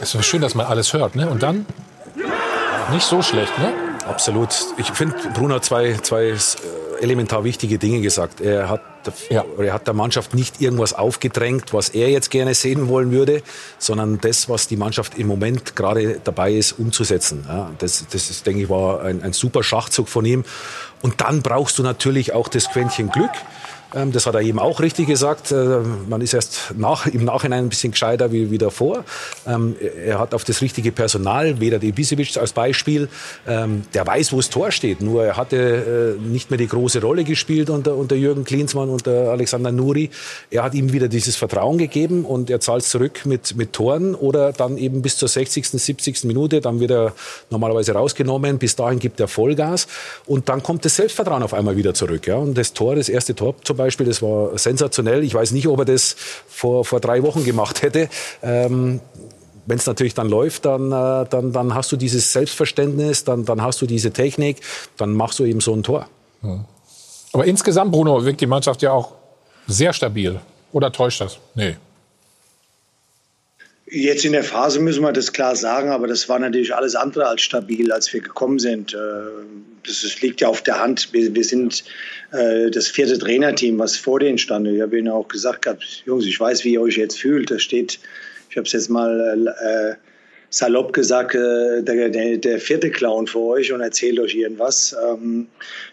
Es ist schön, dass man alles hört, ne? Und dann nicht so schlecht, ne? Absolut. Ich finde, Bruno hat zwei, zwei äh, elementar wichtige Dinge gesagt. Er hat, der, er hat der Mannschaft nicht irgendwas aufgedrängt, was er jetzt gerne sehen wollen würde, sondern das, was die Mannschaft im Moment gerade dabei ist, umzusetzen. Ja, das, das ist, denke ich, war ein, ein super Schachzug von ihm. Und dann brauchst du natürlich auch das Quäntchen Glück. Ähm, Das hat er eben auch richtig gesagt. Äh, Man ist erst nach, im Nachhinein ein bisschen gescheiter wie, wie davor. Ähm, Er hat auf das richtige Personal, weder Ibisevic als Beispiel, ähm, der weiß, wo das Tor steht. Nur er hatte äh, nicht mehr die große Rolle gespielt unter, unter Jürgen Klinsmann und Alexander Nuri. Er hat ihm wieder dieses Vertrauen gegeben und er zahlt zurück mit, mit Toren oder dann eben bis zur 60., 70. Minute. Dann wird er normalerweise rausgenommen. Bis dahin gibt er Vollgas und dann kommt das Selbstvertrauen auf einmal wieder zurück. Ja? Und das Tor, das erste Tor zum Beispiel, das war sensationell. Ich weiß nicht, ob er das vor, vor drei Wochen gemacht hätte. Ähm, wenn es natürlich dann läuft, dann, äh, dann, dann hast du dieses Selbstverständnis, dann, dann hast du diese Technik, dann machst du eben so ein Tor. Aber insgesamt, Bruno, wirkt die Mannschaft ja auch sehr stabil. Oder täuscht das? Nee. Jetzt in der Phase müssen wir das klar sagen, aber das war natürlich alles andere als stabil, als wir gekommen sind. Äh, Das liegt ja auf der Hand. Wir, wir sind äh, das vierte Trainerteam, was vor denen stand. Ich habe Ihnen auch gesagt, Jungs, ich weiß, wie ihr euch jetzt fühlt. Da steht, ich habe es jetzt mal äh, salopp gesagt, äh, der, der, der vierte Clown für euch und erzählt euch irgendwas. Ähm,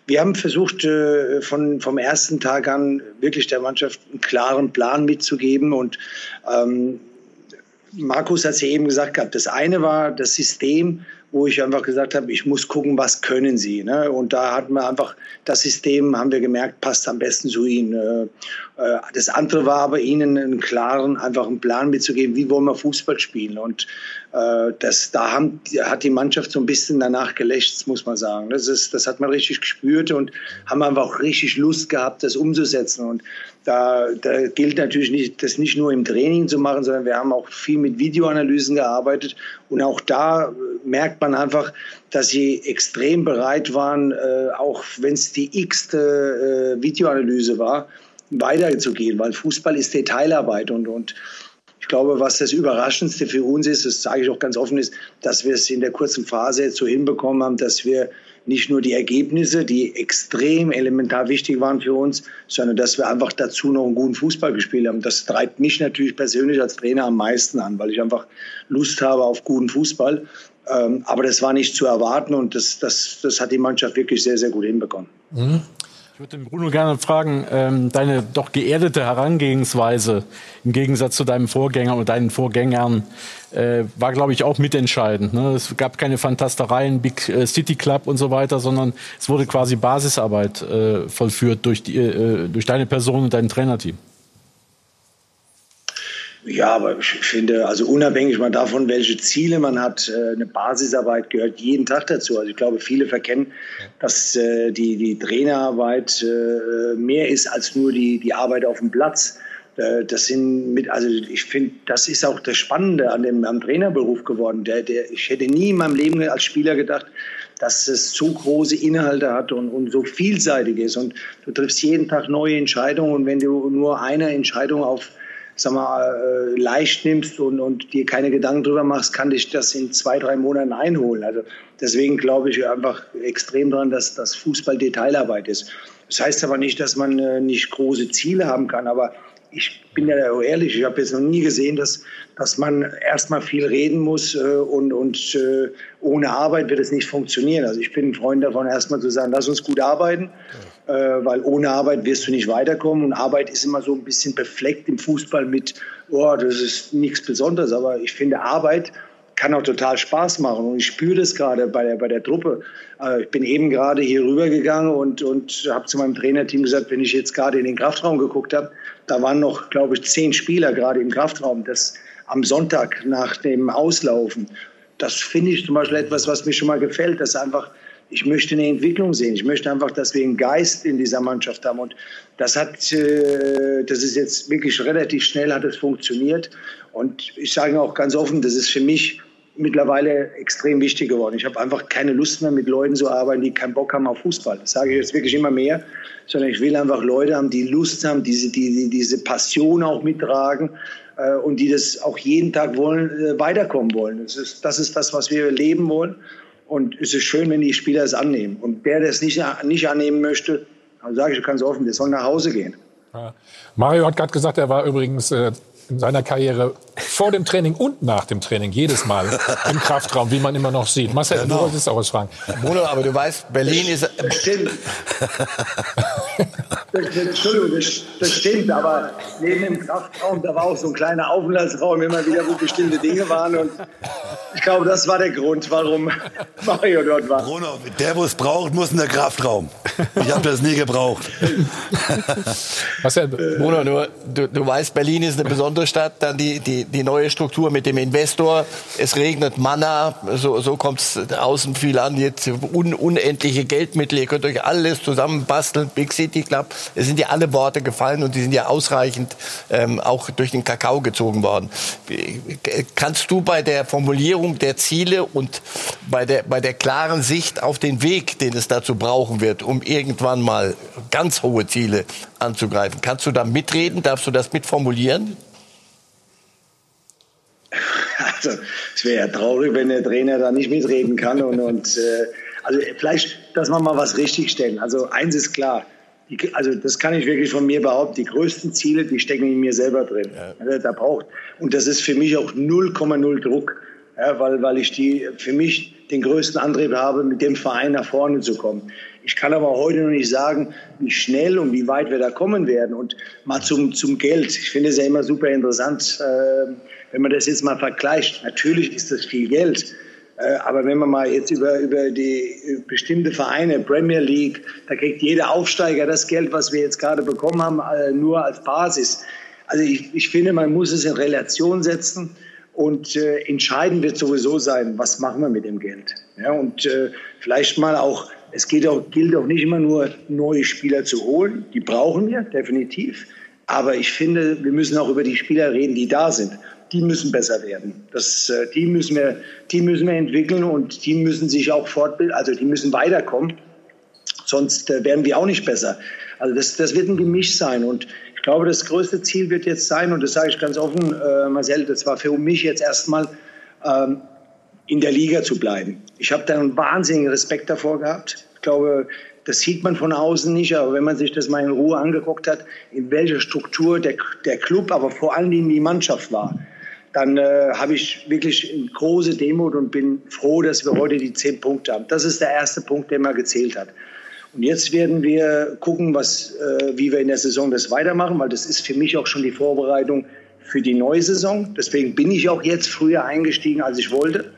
wir haben versucht, äh, von, vom ersten Tag an wirklich der Mannschaft einen klaren Plan mitzugeben und ähm, Markus hat es ja eben gesagt gehabt. Das eine war das System, wo ich einfach gesagt habe, ich muss gucken, was können sie. Ne? Und da hatten wir einfach das System, haben wir gemerkt, passt am besten zu ihnen. Äh, äh, Das andere war aber ihnen einen klaren, einfach einen Plan mitzugeben, wie wollen wir Fußball spielen. Und äh, das, da haben, hat die Mannschaft so ein bisschen danach gelächzt, muss man sagen. Das, ist, das hat man richtig gespürt und haben einfach auch richtig Lust gehabt, das umzusetzen. Und da, da gilt natürlich nicht, das nicht nur im Training zu machen, sondern wir haben auch viel mit Videoanalysen gearbeitet. Und auch da merkt man einfach, dass sie extrem bereit waren, äh, auch wenn es die x-te äh, Videoanalyse war, weiterzugehen, weil Fußball ist Detailarbeit und, und ich glaube, was das Überraschendste für uns ist, das sage ich auch ganz offen, ist, dass wir es in der kurzen Phase jetzt so hinbekommen haben, dass wir nicht nur die Ergebnisse, die extrem elementar wichtig waren für uns, sondern dass wir einfach dazu noch einen guten Fußball gespielt haben. Das treibt mich natürlich persönlich als Trainer am meisten an, weil ich einfach Lust habe auf guten Fußball. Ähm, aber das war nicht zu erwarten und das, das, das hat die Mannschaft wirklich sehr, sehr gut hinbekommen. Ich würde den Bruno gerne fragen, ähm, deine doch geerdete Herangehensweise im Gegensatz zu deinem Vorgänger oder deinen Vorgängern äh, war, glaube ich, auch mitentscheidend. Ne? Es gab keine Fantastereien, Big äh, City Club und so weiter, sondern es wurde quasi Basisarbeit äh, vollführt durch, die, äh, durch deine Person und dein Trainerteam. Ja, aber ich finde, also unabhängig mal davon, welche Ziele man hat, äh, eine Basisarbeit gehört jeden Tag dazu. Also ich glaube, viele verkennen, dass äh, die, die Trainerarbeit äh, mehr ist als nur die, die Arbeit auf dem Platz. Das sind mit, also ich finde, das ist auch das Spannende an dem am Trainerberuf geworden. Der, der, ich hätte nie in meinem Leben als Spieler gedacht, dass es so große Inhalte hat und, und so vielseitig ist. Und du triffst jeden Tag neue Entscheidungen. Und wenn du nur eine Entscheidung auf sag mal, äh, leicht nimmst und, und dir keine Gedanken drüber machst, kann dich das in zwei, drei Monaten einholen. Also deswegen glaube ich einfach extrem daran, dass das Fußball Detailarbeit ist. Das heißt aber nicht, dass man äh, nicht große Ziele haben kann, aber ich bin ja auch ehrlich, ich habe jetzt noch nie gesehen, dass, dass man erstmal viel reden muss äh, und, und äh, ohne Arbeit wird es nicht funktionieren. Also ich bin ein Freund davon, erstmal zu sagen, lass uns gut arbeiten, äh, weil ohne Arbeit wirst du nicht weiterkommen. Und Arbeit ist immer so ein bisschen befleckt im Fußball mit, oh, das ist nichts Besonderes. Aber ich finde, Arbeit kann auch total Spaß machen. Und ich spüre das gerade bei der, bei der Truppe. Äh, ich bin eben gerade hier rübergegangen und, und habe zu meinem Trainerteam gesagt, wenn ich jetzt gerade in den Kraftraum geguckt habe, da waren noch, glaube ich, zehn Spieler gerade im Kraftraum. Das am Sonntag nach dem Auslaufen. Das finde ich zum Beispiel etwas, was mir schon mal gefällt, dass einfach ich möchte eine Entwicklung sehen. Ich möchte einfach, dass wir einen Geist in dieser Mannschaft haben. Und das hat, äh, das ist jetzt wirklich relativ schnell hat es funktioniert. Und ich sage auch ganz offen, das ist für mich mittlerweile extrem wichtig geworden. Ich habe einfach keine Lust mehr, mit Leuten zu arbeiten, die keinen Bock haben auf Fußball. Das sage ich jetzt wirklich immer mehr, sondern ich will einfach Leute haben, die Lust haben, diese, die, diese Passion auch mittragen äh, und die das auch jeden Tag wollen, äh, weiterkommen wollen. Das ist, das ist das, was wir leben wollen. Und es ist schön, wenn die Spieler es annehmen. Und der, der es nicht, nicht annehmen möchte, dann sage ich ganz offen, der soll nach Hause gehen. Mario hat gerade gesagt, er war übrigens äh, in seiner Karriere vor dem Training und nach dem Training jedes Mal im Kraftraum, wie man immer noch sieht. Marcel, genau. du wolltest auch was fragen. Bruno, aber du weißt, Berlin ist... Das. Entschuldigung, das, das, stimmt, aber neben dem Kraftraum, da war auch so ein kleiner Aufenthaltsraum immer wieder, wo bestimmte Dinge waren. Und ich glaube, das war der Grund, warum Mario dort war. Bruno, der, wo es braucht, muss in der Kraftraum. Ich habe das nie gebraucht. Marcel, Bruno, du, du, du weißt, Berlin ist eine besondere Stadt. Dann die, die, die neue Struktur mit dem Investor. Es regnet Manna, so, so kommt es außen viel an. Jetzt un, unendliche Geldmittel. Ihr könnt euch alles zusammen basteln. Big City Club. Es sind ja alle Worte gefallen und die sind ja ausreichend ähm, auch durch den Kakao gezogen worden. Kannst du bei der Formulierung der Ziele und bei der, bei der klaren Sicht auf den Weg, den es dazu brauchen wird, um irgendwann mal ganz hohe Ziele anzugreifen, kannst du da mitreden? Darfst du das mitformulieren? Also, es wäre ja traurig, wenn der Trainer da nicht mitreden kann. Und, und äh, also vielleicht, dass wir mal was richtigstellen. Also eins ist klar, die, also das kann ich wirklich von mir behaupten, die größten Ziele, die stecken in mir selber drin. Ja. Also, da braucht, und das ist für mich auch 0,0 Druck, ja, weil, weil ich die, für mich den größten Antrieb habe, mit dem Verein nach vorne zu kommen. Ich kann aber heute noch nicht sagen, wie schnell und wie weit wir da kommen werden. Und mal zum, zum Geld. Ich finde es ja immer super interessant, äh, wenn man das jetzt mal vergleicht. Natürlich ist das viel Geld. Äh, aber wenn man mal jetzt über, über die bestimmte Vereine, Premier League, da kriegt jeder Aufsteiger das Geld, was wir jetzt gerade bekommen haben, äh, nur als Basis. Also ich, ich finde, man muss es in Relation setzen. Und äh, entscheidend wird sowieso sein, was machen wir mit dem Geld. Ja, und äh, vielleicht mal auch, es geht auch, gilt auch nicht immer nur, neue Spieler zu holen. Die brauchen wir, definitiv. Aber ich finde, wir müssen auch über die Spieler reden, die da sind die müssen besser werden. Das, äh, die, müssen wir, die müssen wir entwickeln und die müssen sich auch fortbilden, also die müssen weiterkommen. Sonst äh, werden wir auch nicht besser. Also das, das wird ein Gemisch sein. Und ich glaube, das größte Ziel wird jetzt sein, und das sage ich ganz offen, äh, Marcel, das war für mich jetzt erstmal, ähm, in der Liga zu bleiben. Ich habe da einen wahnsinnigen Respekt davor gehabt. Ich glaube, das sieht man von außen nicht, aber wenn man sich das mal in Ruhe angeguckt hat, in welcher Struktur der, der Club, aber vor allen Dingen die Mannschaft war, dann äh, habe ich wirklich eine große Demut und bin froh, dass wir heute die zehn Punkte haben. Das ist der erste Punkt, der mal gezählt hat. Und jetzt werden wir gucken, was, äh, wie wir in der Saison das weitermachen, weil das ist für mich auch schon die Vorbereitung für die neue Saison. Deswegen bin ich auch jetzt früher eingestiegen, als ich wollte.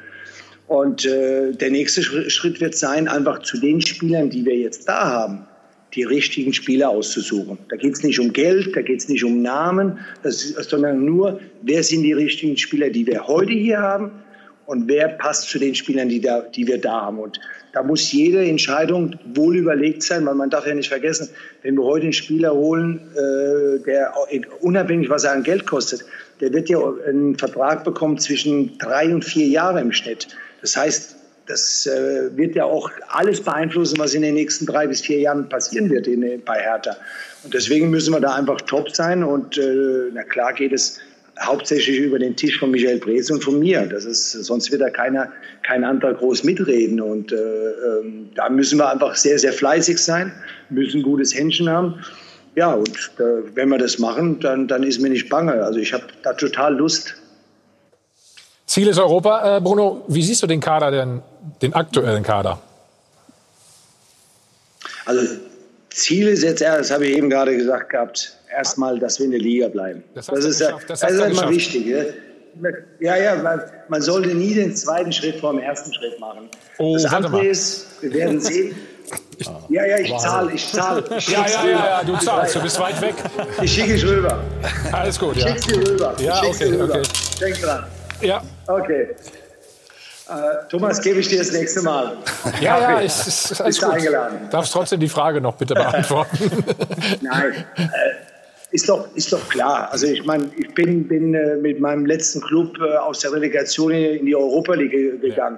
Und äh, der nächste Schritt wird sein, einfach zu den Spielern, die wir jetzt da haben, die richtigen Spieler auszusuchen. Da geht es nicht um Geld, da geht es nicht um Namen, ist, sondern nur, wer sind die richtigen Spieler, die wir heute hier haben und wer passt zu den Spielern, die, da, die wir da haben. Und da muss jede Entscheidung wohl überlegt sein, weil man darf ja nicht vergessen, wenn wir heute einen Spieler holen, äh, der unabhängig, was er an Geld kostet, der wird ja einen Vertrag bekommen zwischen drei und vier Jahren im Schnitt. Das heißt, das äh, wird ja auch alles beeinflussen, was in den nächsten drei bis vier Jahren passieren wird in, bei Hertha. Und deswegen müssen wir da einfach top sein. Und äh, na klar geht es hauptsächlich über den Tisch von Michael Brees und von mir. Das ist, sonst wird da keiner, kein anderer groß mitreden. Und äh, ähm, da müssen wir einfach sehr, sehr fleißig sein, müssen gutes Händchen haben. Ja, und äh, wenn wir das machen, dann, dann ist mir nicht bange. Also ich habe da total Lust. Ziel ist Europa. Äh, Bruno, wie siehst du den Kader denn, den aktuellen Kader? Also Ziel ist jetzt, das habe ich eben gerade gesagt gehabt, erstmal, dass wir in der Liga bleiben. Das, das ist, ja, das, das ist immer wichtig. Ja, ja, man, man, sollte nie den zweiten Schritt vor dem ersten Schritt machen. Oh, das andere ist, wir werden sehen. Ich, ja, ja, ich zahle, ich zahle. Ja, ja, ja, ja, du zahlst, du bist weit weg. Ich schicke es rüber. Alles gut, ja. Ich schicke dir rüber. Ja, okay, rüber. okay. Denk dran. Ja. Okay. Äh, Thomas, gebe ich dir das nächste Mal. Ja, ja, ich, ist, ist Bist eingeladen. Darfst trotzdem die Frage noch bitte beantworten. Nein, äh, ist doch, ist doch klar. Also ich meine, ich bin, bin äh, mit meinem letzten Club äh, aus der Relegation in die Europa League gegangen.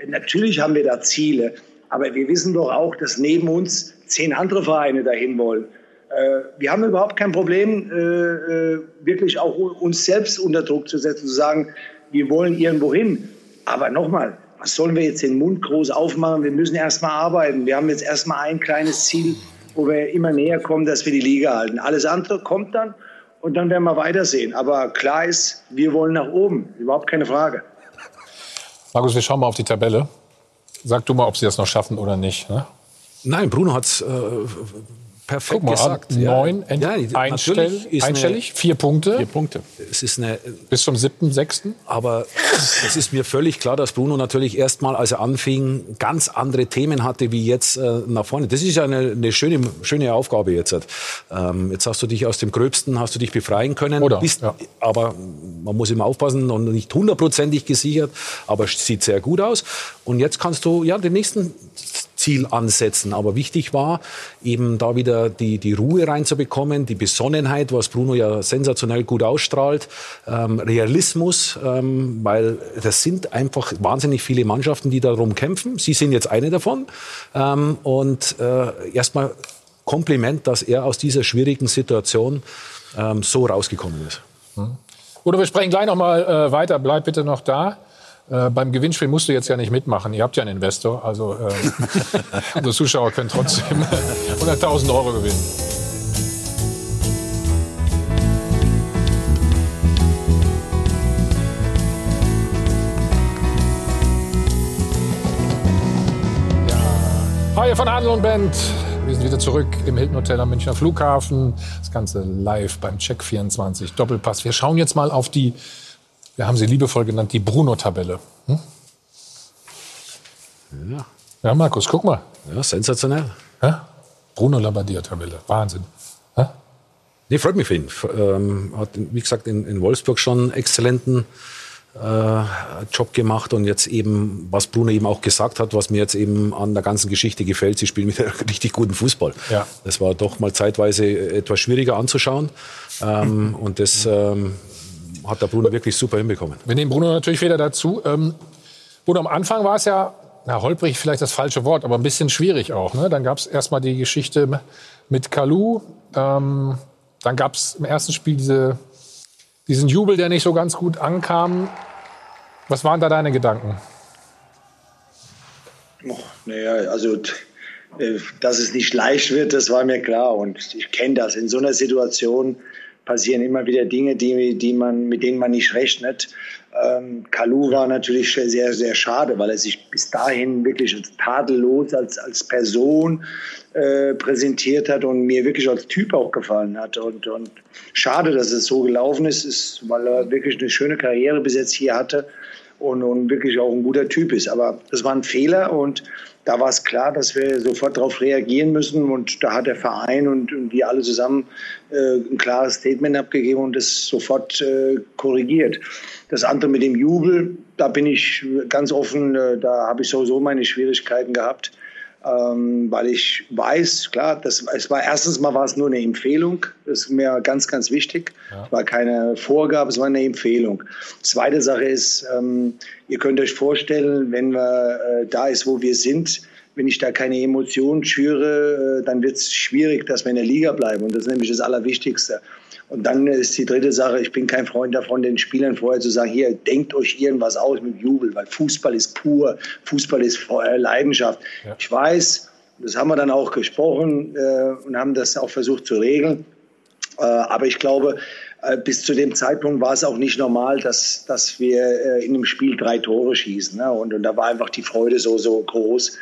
Ja. Natürlich haben wir da Ziele, aber wir wissen doch auch, dass neben uns zehn andere Vereine dahin wollen. Äh, wir haben überhaupt kein Problem, äh, wirklich auch uns selbst unter Druck zu setzen, zu sagen, wir wollen irgendwo hin. Aber nochmal, was sollen wir jetzt den Mund groß aufmachen? Wir müssen erst mal arbeiten. Wir haben jetzt erst mal ein kleines Ziel, wo wir immer näher kommen, dass wir die Liga halten. Alles andere kommt dann und dann werden wir weitersehen. Aber klar ist, wir wollen nach oben. Überhaupt keine Frage. Markus, wir schauen mal auf die Tabelle. Sag du mal, ob sie das noch schaffen oder nicht. Ne? Nein, Bruno hat es äh, perfekt Guck mal, gesagt. Neun, ja. einstellig, einstellig vier Punkte. Vier Punkte. Es ist eine, Bis zum siebten, sechsten. Aber es ist mir völlig klar, dass Bruno natürlich erstmal, als er anfing, ganz andere Themen hatte wie jetzt äh, nach vorne. Das ist ja eine, eine schöne, schöne Aufgabe jetzt. Ähm, jetzt hast du dich aus dem Gröbsten, hast du dich befreien können. Oder, bist, ja. Aber man muss immer aufpassen, noch nicht hundertprozentig gesichert, aber sieht sehr gut aus. Und jetzt kannst du ja den nächsten Ziel ansetzen. Aber wichtig war, eben da wieder die, die Ruhe reinzubekommen, die Besonnenheit, was Bruno ja sensationell gut ausstrahlt, ähm, Realismus, ähm, weil das sind einfach wahnsinnig viele Mannschaften, die darum kämpfen. Sie sind jetzt eine davon. Ähm, und äh, erstmal Kompliment, dass er aus dieser schwierigen Situation ähm, so rausgekommen ist. Mhm. Oder wir sprechen gleich noch mal äh, weiter. Bleib bitte noch da. Äh, beim Gewinnspiel musst du jetzt ja nicht mitmachen. Ihr habt ja einen Investor. Also äh, unsere Zuschauer können trotzdem 100.000 Euro gewinnen. Ja. Hi von Adel und Band. Wir sind wieder zurück im Hilton Hotel am Münchner Flughafen. Das Ganze live beim Check 24 Doppelpass. Wir schauen jetzt mal auf die wir haben sie liebevoll genannt, die Bruno-Tabelle. Hm? Ja. ja, Markus, guck mal. Ja, sensationell. Ja? Bruno Labbadia-Tabelle. Wahnsinn. Ja? Nee, freut mich für ihn. Ähm, hat, wie gesagt, in, in Wolfsburg schon einen exzellenten äh, Job gemacht und jetzt eben, was Bruno eben auch gesagt hat, was mir jetzt eben an der ganzen Geschichte gefällt, sie spielen mit richtig guten Fußball. Ja. Das war doch mal zeitweise etwas schwieriger anzuschauen ähm, und das ähm, hat der Bruno wirklich super hinbekommen. Wir nehmen Bruno natürlich wieder dazu. Ähm, Bruno, am Anfang war es ja, na, holprig vielleicht das falsche Wort, aber ein bisschen schwierig auch. Ne? Dann gab es erstmal die Geschichte mit Kalu. Ähm, dann gab es im ersten Spiel diese, diesen Jubel, der nicht so ganz gut ankam. Was waren da deine Gedanken? Oh, naja, also äh, dass es nicht leicht wird, das war mir klar. Und ich kenne das. In so einer Situation passieren immer wieder Dinge, die, die man, mit denen man nicht rechnet. Ähm, Kalu war natürlich sehr, sehr schade, weil er sich bis dahin wirklich als tadellos, als, als Person äh, präsentiert hat und mir wirklich als Typ auch gefallen hat. Und, und schade, dass es so gelaufen ist, ist, weil er wirklich eine schöne Karriere bis jetzt hier hatte und, und wirklich auch ein guter Typ ist. Aber das war ein Fehler und da war es klar, dass wir sofort darauf reagieren müssen. Und da hat der Verein und, und wir alle zusammen äh, ein klares Statement abgegeben und das sofort äh, korrigiert. Das andere mit dem Jubel, da bin ich ganz offen, äh, da habe ich sowieso meine Schwierigkeiten gehabt. Ähm, weil ich weiß, klar, das, es war erstens mal war es nur eine Empfehlung, das ist mir ganz, ganz wichtig. Ja. Es war keine Vorgabe, es war eine Empfehlung. Zweite Sache ist, ähm, ihr könnt euch vorstellen, wenn wir äh, da ist, wo wir sind, wenn ich da keine Emotionen schüre, äh, dann wird es schwierig, dass wir in der Liga bleiben. Und das ist nämlich das Allerwichtigste. Und dann ist die dritte Sache, ich bin kein Freund davon, den Spielern vorher zu sagen, hier, denkt euch irgendwas aus mit Jubel, weil Fußball ist pur, Fußball ist Leidenschaft. Ja. Ich weiß, das haben wir dann auch gesprochen äh, und haben das auch versucht zu regeln. Äh, aber ich glaube, äh, bis zu dem Zeitpunkt war es auch nicht normal, dass, dass wir äh, in einem Spiel drei Tore schießen. Ne? Und, und da war einfach die Freude so, so groß.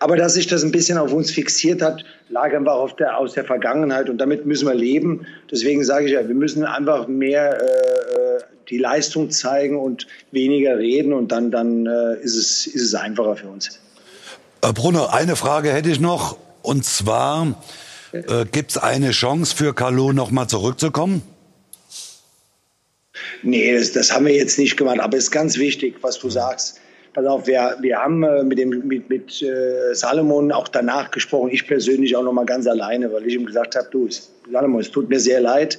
Aber dass sich das ein bisschen auf uns fixiert hat, lag einfach der, aus der Vergangenheit und damit müssen wir leben. Deswegen sage ich ja, wir müssen einfach mehr äh, die Leistung zeigen und weniger reden und dann, dann äh, ist, es, ist es einfacher für uns. Äh, Bruno, eine Frage hätte ich noch und zwar äh, gibt es eine Chance für Carlo nochmal zurückzukommen? Nee, das, das haben wir jetzt nicht gemacht. Aber es ist ganz wichtig, was du sagst. Pass auf, wir, wir haben äh, mit, dem, mit, mit äh, Salomon auch danach gesprochen. Ich persönlich auch noch mal ganz alleine, weil ich ihm gesagt habe, du, Salomon, es tut mir sehr leid.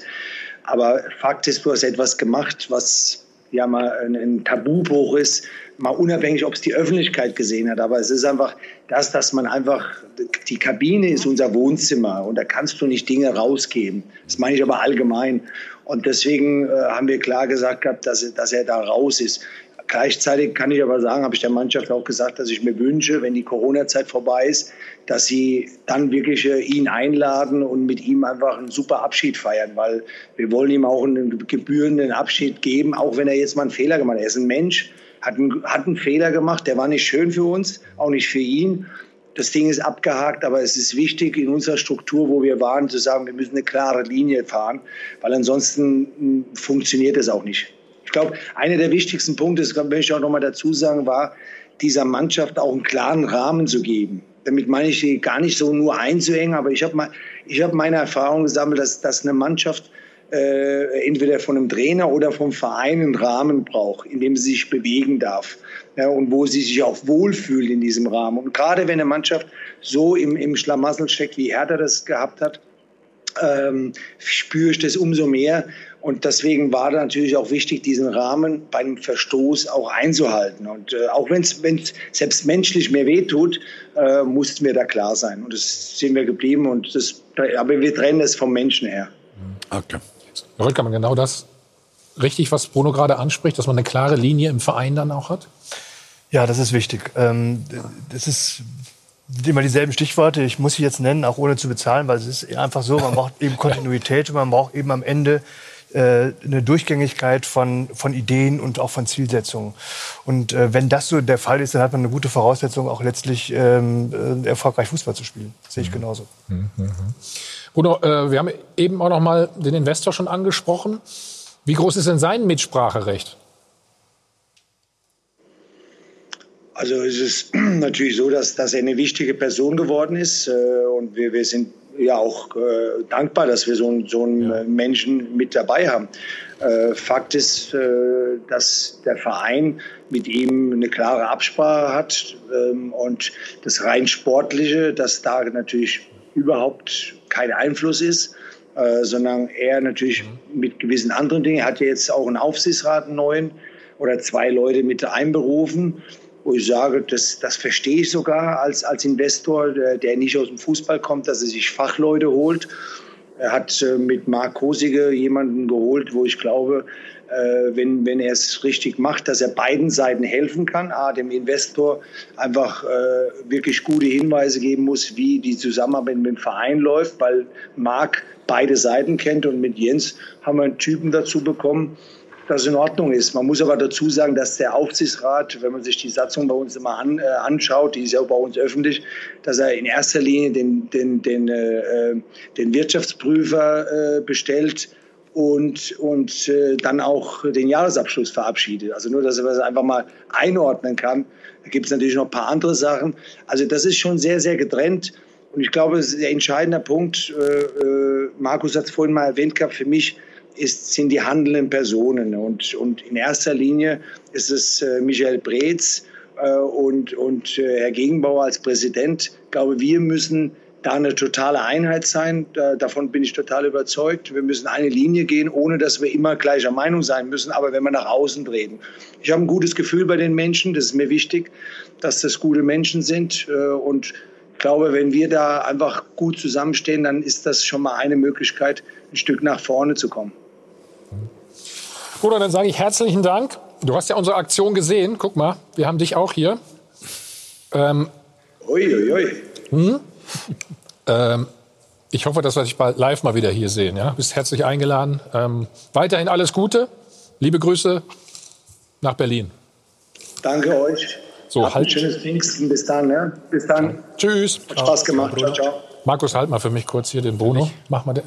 Aber Fakt ist, du hast etwas gemacht, was ja mal ein, ein Tabubruch ist, mal unabhängig, ob es die Öffentlichkeit gesehen hat. Aber es ist einfach das, dass man einfach, die Kabine ist unser Wohnzimmer und da kannst du nicht Dinge rausgeben. Das meine ich aber allgemein. Und deswegen äh, haben wir klar gesagt gehabt, dass, dass er da raus ist. Gleichzeitig kann ich aber sagen, habe ich der Mannschaft auch gesagt, dass ich mir wünsche, wenn die Corona-Zeit vorbei ist, dass sie dann wirklich äh, ihn einladen und mit ihm einfach einen super Abschied feiern, weil wir wollen ihm auch einen gebührenden Abschied geben, auch wenn er jetzt mal einen Fehler gemacht hat. Er ist ein Mensch, hat einen, hat einen Fehler gemacht, der war nicht schön für uns, auch nicht für ihn. Das Ding ist abgehakt, aber es ist wichtig in unserer Struktur, wo wir waren, zu sagen, wir müssen eine klare Linie fahren, weil ansonsten hm, funktioniert es auch nicht. Ich glaube, einer der wichtigsten Punkte, das möchte ich auch noch mal dazu sagen, war, dieser Mannschaft auch einen klaren Rahmen zu geben. Damit meine ich sie gar nicht so nur einzuhängen, aber ich habe ich habe meine Erfahrung gesammelt, dass, dass eine Mannschaft äh, entweder von einem Trainer oder vom Verein einen Rahmen braucht, in dem sie sich bewegen darf ja, und wo sie sich auch wohlfühlt in diesem Rahmen. Und gerade wenn eine Mannschaft so im, im Schlamassel steckt, wie Hertha das gehabt hat, ähm, spüre ich das umso mehr. Und deswegen war da natürlich auch wichtig, diesen Rahmen beim Verstoß auch einzuhalten. Und äh, auch wenn es selbst menschlich mehr wehtut, äh, mussten wir da klar sein. Und das sind wir geblieben. Und das, aber wir trennen es vom Menschen her. Okay. Röttger, man genau das richtig, was Bruno gerade anspricht, dass man eine klare Linie im Verein dann auch hat? Ja, das ist wichtig. Ähm, das ist immer dieselben Stichworte. Ich muss sie jetzt nennen, auch ohne zu bezahlen, weil es ist einfach so, man braucht eben Kontinuität und man braucht eben am Ende eine Durchgängigkeit von, von Ideen und auch von Zielsetzungen. Und äh, wenn das so der Fall ist, dann hat man eine gute Voraussetzung, auch letztlich ähm, äh, erfolgreich Fußball zu spielen. Das sehe ich mhm. genauso. Mhm. Bruno, äh, wir haben eben auch noch mal den Investor schon angesprochen. Wie groß ist denn sein Mitspracherecht? Also es ist natürlich so, dass, dass er eine wichtige Person geworden ist äh, und wir, wir sind ja auch äh, dankbar, dass wir so, so einen ja. Menschen mit dabei haben. Äh, Fakt ist, äh, dass der Verein mit ihm eine klare Absprache hat ähm, und das rein sportliche, dass da natürlich überhaupt kein Einfluss ist, äh, sondern er natürlich mhm. mit gewissen anderen Dingen, hat ja jetzt auch einen Aufsichtsrat, einen neuen oder zwei Leute mit einberufen wo ich sage, das, das verstehe ich sogar als, als Investor, der, der nicht aus dem Fußball kommt, dass er sich Fachleute holt. Er hat äh, mit Marc Kosige jemanden geholt, wo ich glaube, äh, wenn, wenn er es richtig macht, dass er beiden Seiten helfen kann. A, dem Investor einfach äh, wirklich gute Hinweise geben muss, wie die Zusammenarbeit mit dem Verein läuft, weil Marc beide Seiten kennt und mit Jens haben wir einen Typen dazu bekommen, das in Ordnung ist. Man muss aber dazu sagen, dass der Aufsichtsrat, wenn man sich die Satzung bei uns immer an, äh, anschaut, die ist ja bei uns öffentlich, dass er in erster Linie den, den, den, äh, den Wirtschaftsprüfer äh, bestellt und, und äh, dann auch den Jahresabschluss verabschiedet. Also nur, dass er das einfach mal einordnen kann. Da gibt es natürlich noch ein paar andere Sachen. Also das ist schon sehr, sehr getrennt. Und ich glaube, der entscheidende Punkt. Äh, äh, Markus hat es vorhin mal erwähnt gehabt, für mich ist, sind die handelnden Personen. Und, und in erster Linie ist es äh, Michael Breetz, äh, und, und äh, Herr Gegenbauer als Präsident. Ich glaube, wir müssen da eine totale Einheit sein. Da, davon bin ich total überzeugt. Wir müssen eine Linie gehen, ohne dass wir immer gleicher Meinung sein müssen, aber wenn wir nach außen treten. Ich habe ein gutes Gefühl bei den Menschen, das ist mir wichtig, dass das gute Menschen sind. Äh, und glaube, wenn wir da einfach gut zusammenstehen, dann ist das schon mal eine Möglichkeit, ein Stück nach vorne zu kommen. Gut, dann sage ich herzlichen Dank. Du hast ja unsere Aktion gesehen. Guck mal, wir haben dich auch hier. Ähm, Uiuiui. Ui, ui. hm? ähm, ich hoffe, dass wir dich bald live mal wieder hier sehen. Ja? Bist herzlich eingeladen. Ähm, weiterhin alles Gute. Liebe Grüße nach Berlin. Danke euch. So, Habt halt. ein schönes Pfingsten. Bis dann. Ja? Bis dann. Tschüss. Hat Spaß gemacht. Ciao, ciao. Markus, halt mal für mich kurz hier den Bruno. Mach mal den.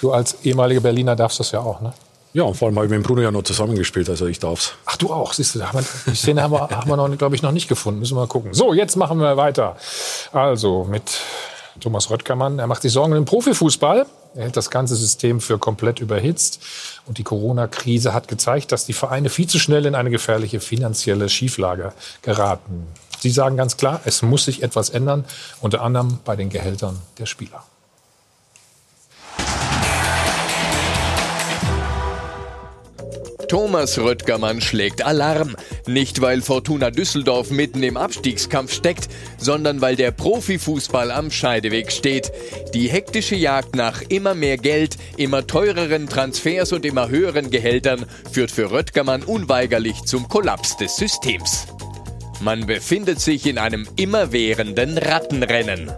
Du als ehemaliger Berliner darfst das ja auch, ne? Ja, und vor allem habe ich mit dem Bruno ja noch zusammengespielt, also ich darf's. Ach, du auch, siehst du, da haben wir, die Szene haben wir, haben wir noch, glaube ich, noch nicht gefunden. Müssen wir mal gucken. So, jetzt machen wir weiter. Also mit Thomas Röttgermann. Er macht sich Sorgen um den Profifußball. Er hält das ganze System für komplett überhitzt. Und die Corona-Krise hat gezeigt, dass die Vereine viel zu schnell in eine gefährliche finanzielle Schieflage geraten. Sie sagen ganz klar, es muss sich etwas ändern, unter anderem bei den Gehältern der Spieler. Thomas Röttgermann schlägt Alarm. Nicht, weil Fortuna Düsseldorf mitten im Abstiegskampf steckt, sondern weil der Profifußball am Scheideweg steht. Die hektische Jagd nach immer mehr Geld, immer teureren Transfers und immer höheren Gehältern führt für Röttgermann unweigerlich zum Kollaps des Systems. Man befindet sich in einem immerwährenden Rattenrennen.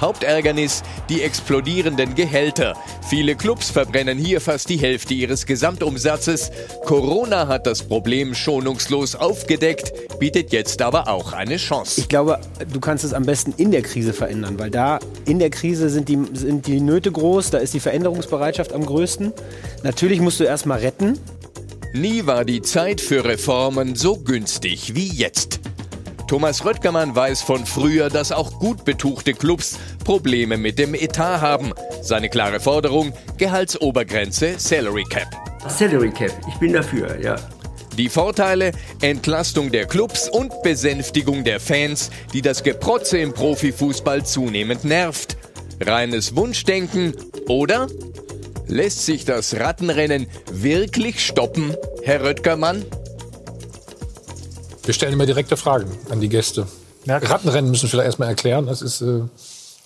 Hauptärgernis die explodierenden Gehälter. Viele Clubs verbrennen hier fast die Hälfte ihres Gesamtumsatzes. Corona hat das Problem schonungslos aufgedeckt, bietet jetzt aber auch eine Chance. Ich glaube, du kannst es am besten in der Krise verändern, weil da in der Krise sind die, sind die Nöte groß, da ist die Veränderungsbereitschaft am größten. Natürlich musst du erst mal retten. Nie war die Zeit für Reformen so günstig wie jetzt. Thomas Röttgermann weiß von früher, dass auch gut betuchte Clubs Probleme mit dem Etat haben. Seine klare Forderung: Gehaltsobergrenze Salary Cap. Salary Cap, ich bin dafür, ja. Die Vorteile: Entlastung der Clubs und Besänftigung der Fans, die das Geprotze im Profifußball zunehmend nervt. Reines Wunschdenken oder lässt sich das Rattenrennen wirklich stoppen, Herr Röttgermann? Wir stellen immer direkte Fragen an die Gäste. Rattenrennen müssen wir vielleicht erstmal erklären. Das ist äh,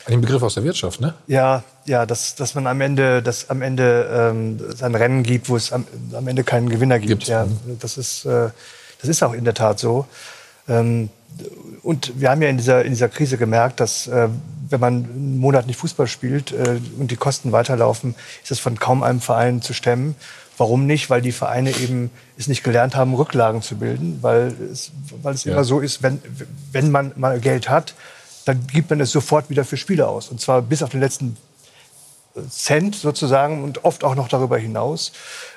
ein Begriff aus der Wirtschaft, ne? Ja, ja, dass, dass man am Ende, dass am Ende ähm, es ein Rennen gibt, wo es am, am Ende keinen Gewinner gibt. Gibt's, ja, das ist, äh, das ist auch in der Tat so. Ähm, und wir haben ja in dieser, in dieser Krise gemerkt, dass äh, wenn man einen Monat nicht Fußball spielt äh, und die Kosten weiterlaufen, ist es von kaum einem Verein zu stemmen. Warum nicht? Weil die Vereine eben es nicht gelernt haben, Rücklagen zu bilden, weil es, weil es Ja. immer so ist, wenn, wenn man mal Geld hat, dann gibt man es sofort wieder für Spiele aus. Und zwar bis auf den letzten Cent sozusagen und oft auch noch darüber hinaus.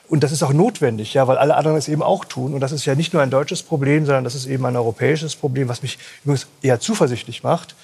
Und das ist auch notwendig, ja, weil alle anderen es eben auch tun. Und das ist ja nicht nur ein deutsches Problem, sondern das ist eben ein europäisches Problem, was mich übrigens eher zuversichtlich macht.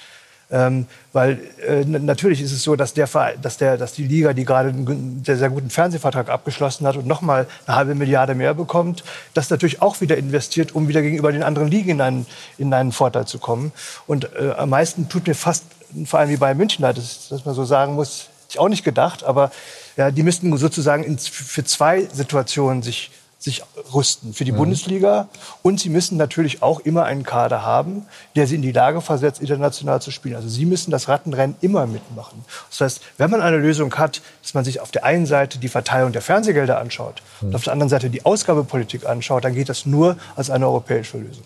Ähm, weil äh, natürlich ist es so, dass, der, dass, der, dass die Liga, die gerade einen sehr, sehr guten Fernsehvertrag abgeschlossen hat und nochmal eine halbe Milliarde mehr bekommt, das natürlich auch wieder investiert, um wieder gegenüber den anderen Ligen in einen, in einen Vorteil zu kommen. Und äh, am meisten tut mir fast ein Verein wie Bayern München das, dass man so sagen muss, ich auch nicht gedacht, aber ja, die müssten sozusagen für zwei Situationen sich, sich rüsten. Für die Bundesliga und sie müssen natürlich auch immer einen Kader haben, der sie in die Lage versetzt, international zu spielen. Also sie müssen das Rattenrennen immer mitmachen. Das heißt, wenn man eine Lösung hat, dass man sich auf der einen Seite die Verteilung der Fernsehgelder anschaut und auf der anderen Seite die Ausgabepolitik anschaut, dann geht das nur als eine europäische Lösung.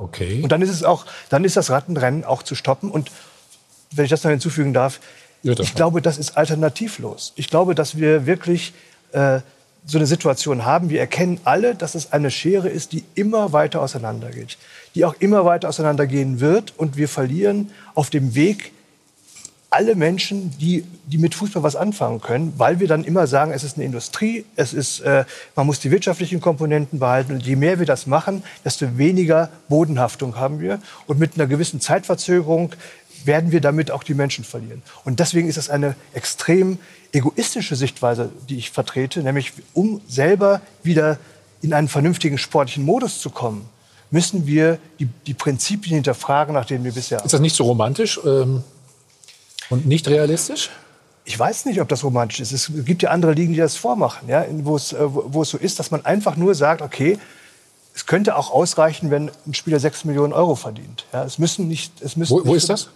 Okay. Und dann ist es auch, dann ist das Rattenrennen auch zu stoppen. Und wenn ich das noch hinzufügen darf, ich glaube, das ist alternativlos. Ich glaube, dass wir wirklich äh, so eine Situation haben. Wir erkennen alle, dass es eine Schere ist, die immer weiter auseinandergeht, die auch immer weiter auseinandergehen wird. Und wir verlieren auf dem Weg alle Menschen, die, die mit Fußball was anfangen können, weil wir dann immer sagen, es ist eine Industrie, es ist, äh, man muss die wirtschaftlichen Komponenten behalten. Und je mehr wir das machen, desto weniger Bodenhaftung haben wir. Und mit einer gewissen Zeitverzögerung werden wir damit auch die Menschen verlieren. Und deswegen ist es eine extrem egoistische Sichtweise, die ich vertrete, nämlich um selber wieder in einen vernünftigen sportlichen Modus zu kommen, müssen wir die, die Prinzipien hinterfragen, nach denen wir bisher. Ist das nicht so romantisch ähm, und nicht realistisch? Ich weiß nicht, ob das romantisch ist. Es gibt ja andere Ligen, die das vormachen, ja, wo es, äh, wo es so ist, dass man einfach nur sagt, okay, es könnte auch ausreichen, wenn ein Spieler 6 Millionen Euro verdient. Ja, es müssen nicht, es müssen Wo- wo ist das?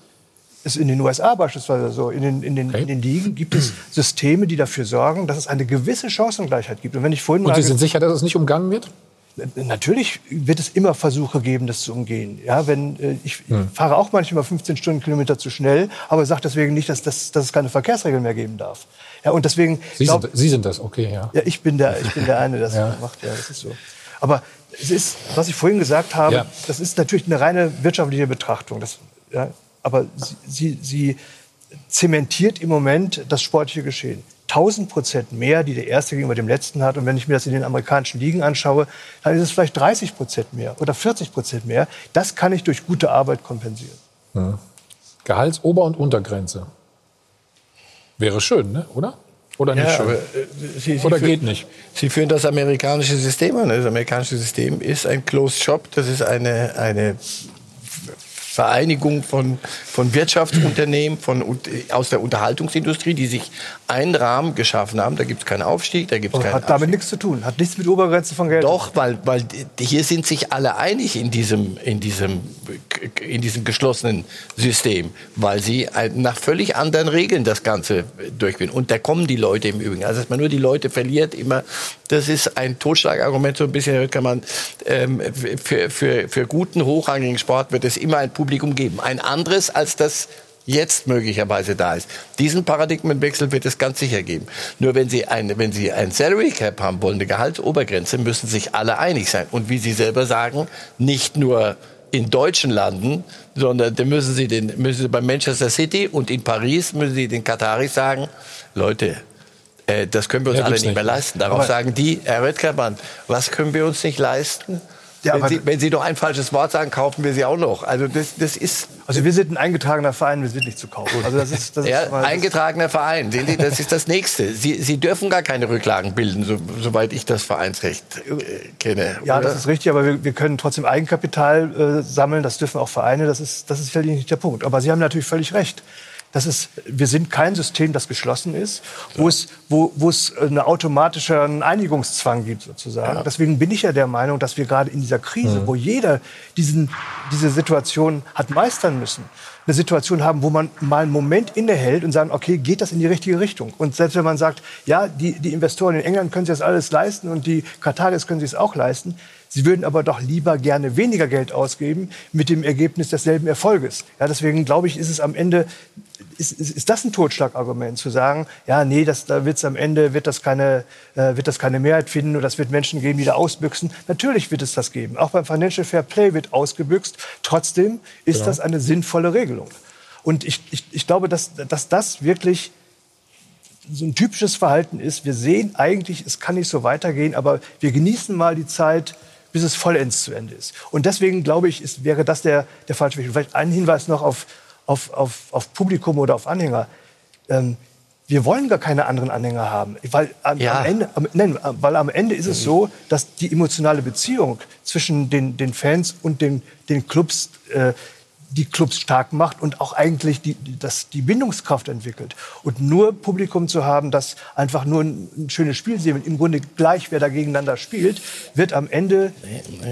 Ist in den USA beispielsweise so. In den, in, den, in den Ligen gibt es Systeme, die dafür sorgen, dass es eine gewisse Chancengleichheit gibt. Und wenn ich vorhin Und Sie sind sicher, dass es nicht umgangen wird? Natürlich wird es immer Versuche geben, das zu umgehen. Ja, wenn, äh, ich Hm. fahre auch manchmal 15 Stundenkilometer zu schnell, aber sage deswegen nicht, dass, das, dass es keine Verkehrsregeln mehr geben darf. Ja, und deswegen Sie, glaub- sind, Sie sind das, okay, ja. ja, ich bin der, ich bin der eine, der das Ja. macht. Ja, das ist so. Aber es ist, was ich vorhin gesagt habe, Ja. das ist natürlich eine reine wirtschaftliche Betrachtung. Das, ja, aber sie, sie, sie zementiert im Moment das sportliche Geschehen. 1000 Prozent mehr, die der erste gegenüber dem letzten hat. Und wenn ich mir das in den amerikanischen Ligen anschaue, dann ist es vielleicht 30 Prozent mehr oder 40 Prozent mehr. Das kann ich durch gute Arbeit kompensieren. Hm. Gehaltsober- und Untergrenze. Wäre schön, ne? oder? Oder nicht Ja, schön? aber, äh, Sie, Sie Oder führen- geht nicht? Sie führen das amerikanische System an. Das amerikanische System ist ein Closed Shop. Das ist eine, eine Vereinigung von, von Wirtschaftsunternehmen von, und- aus der Unterhaltungsindustrie, die sich einen Rahmen geschaffen haben. Da gibt es keinen Aufstieg, da gibt es keinen hat damit nichts zu tun. Hat nichts mit Obergrenze von Geld. Doch, weil, weil hier sind sich alle einig in diesem, in diesem, in diesem geschlossenen System, weil sie nach völlig anderen Regeln das Ganze durchführen. Und da kommen die Leute im Übrigen. Also, dass man nur die Leute verliert, immer, das ist ein Totschlagargument. So ein bisschen kann man, ähm, für, für, für guten, hochrangigen Sport wird es immer ein Publikum geben. Ein anderes als das jetzt möglicherweise da ist. Diesen Paradigmenwechsel wird es ganz sicher geben. Nur wenn Sie eine, wenn Sie ein Salary Cap haben wollen, eine Gehaltsobergrenze, müssen sich alle einig sein. Und wie Sie selber sagen, nicht nur in deutschen Landen, sondern da müssen Sie den, müssen Sie bei Manchester City und in Paris müssen Sie den Kataris sagen, Leute, äh, das können wir uns Ja, alle nicht mehr leisten. Darauf sagen die, Herr Röttgermann, was können wir uns nicht leisten? Ja, wenn, Sie, wenn Sie noch ein falsches Wort sagen, kaufen wir Sie auch noch. Also das, das ist Also wir sind ein eingetragener Verein, wir sind nicht zu kaufen. Also das ist, das ja, ist das eingetragener Verein. Sehen Sie, das ist das Nächste. Sie, Sie dürfen gar keine Rücklagen bilden, so, soweit ich das Vereinsrecht äh, kenne. Ja, oder? das ist richtig, aber wir, wir können trotzdem Eigenkapital äh, sammeln. Das dürfen auch Vereine. Das ist, das ist sicherlich nicht der Punkt. Aber Sie haben natürlich völlig recht. Das ist, wir sind kein System, das geschlossen ist, wo, es, wo, wo es einen automatischen Einigungszwang gibt sozusagen. Deswegen bin ich ja der Meinung, dass wir gerade in dieser Krise, Mhm. wo jeder diesen, diese Situation hat meistern müssen, eine Situation haben, wo man mal einen Moment innehält und sagen, okay, geht das in die richtige Richtung? Und selbst wenn man sagt, ja, die, die Investoren in England können sich das alles leisten und die Kataris können sich es auch leisten, sie würden aber doch lieber gerne weniger Geld ausgeben mit dem Ergebnis desselben Erfolges. Ja, deswegen glaube ich, ist es am Ende ist, ist, ist das ein Totschlagargument zu sagen, ja, nee, das, da wird's am Ende wird das keine äh, wird das keine Mehrheit finden oder es wird Menschen geben, die da ausbüchsen. Natürlich wird es das geben. Auch beim Financial Fair Play wird ausgebüxt. Trotzdem ist Genau. das eine sinnvolle Regelung. Und ich, ich, ich glaube, dass, dass das wirklich so ein typisches Verhalten ist. Wir sehen eigentlich, es kann nicht so weitergehen, aber wir genießen mal die Zeit, bis es vollends zu Ende ist. Und deswegen glaube ich, ist, wäre das der, der falsche Weg. Vielleicht ein Hinweis noch auf, auf, auf, auf Publikum oder auf Anhänger. Ähm, wir wollen gar keine anderen Anhänger haben, weil am, Ja. am, Ende, am, nein, weil am Ende ist es so, dass die emotionale Beziehung zwischen den, den Fans und den, den Clubs äh, die Clubs stark macht und auch eigentlich die, das, die Bindungskraft entwickelt. Und nur Publikum zu haben, das einfach nur ein, ein schönes Spiel sehen, im Grunde gleich, wer da gegeneinander spielt, wird am Ende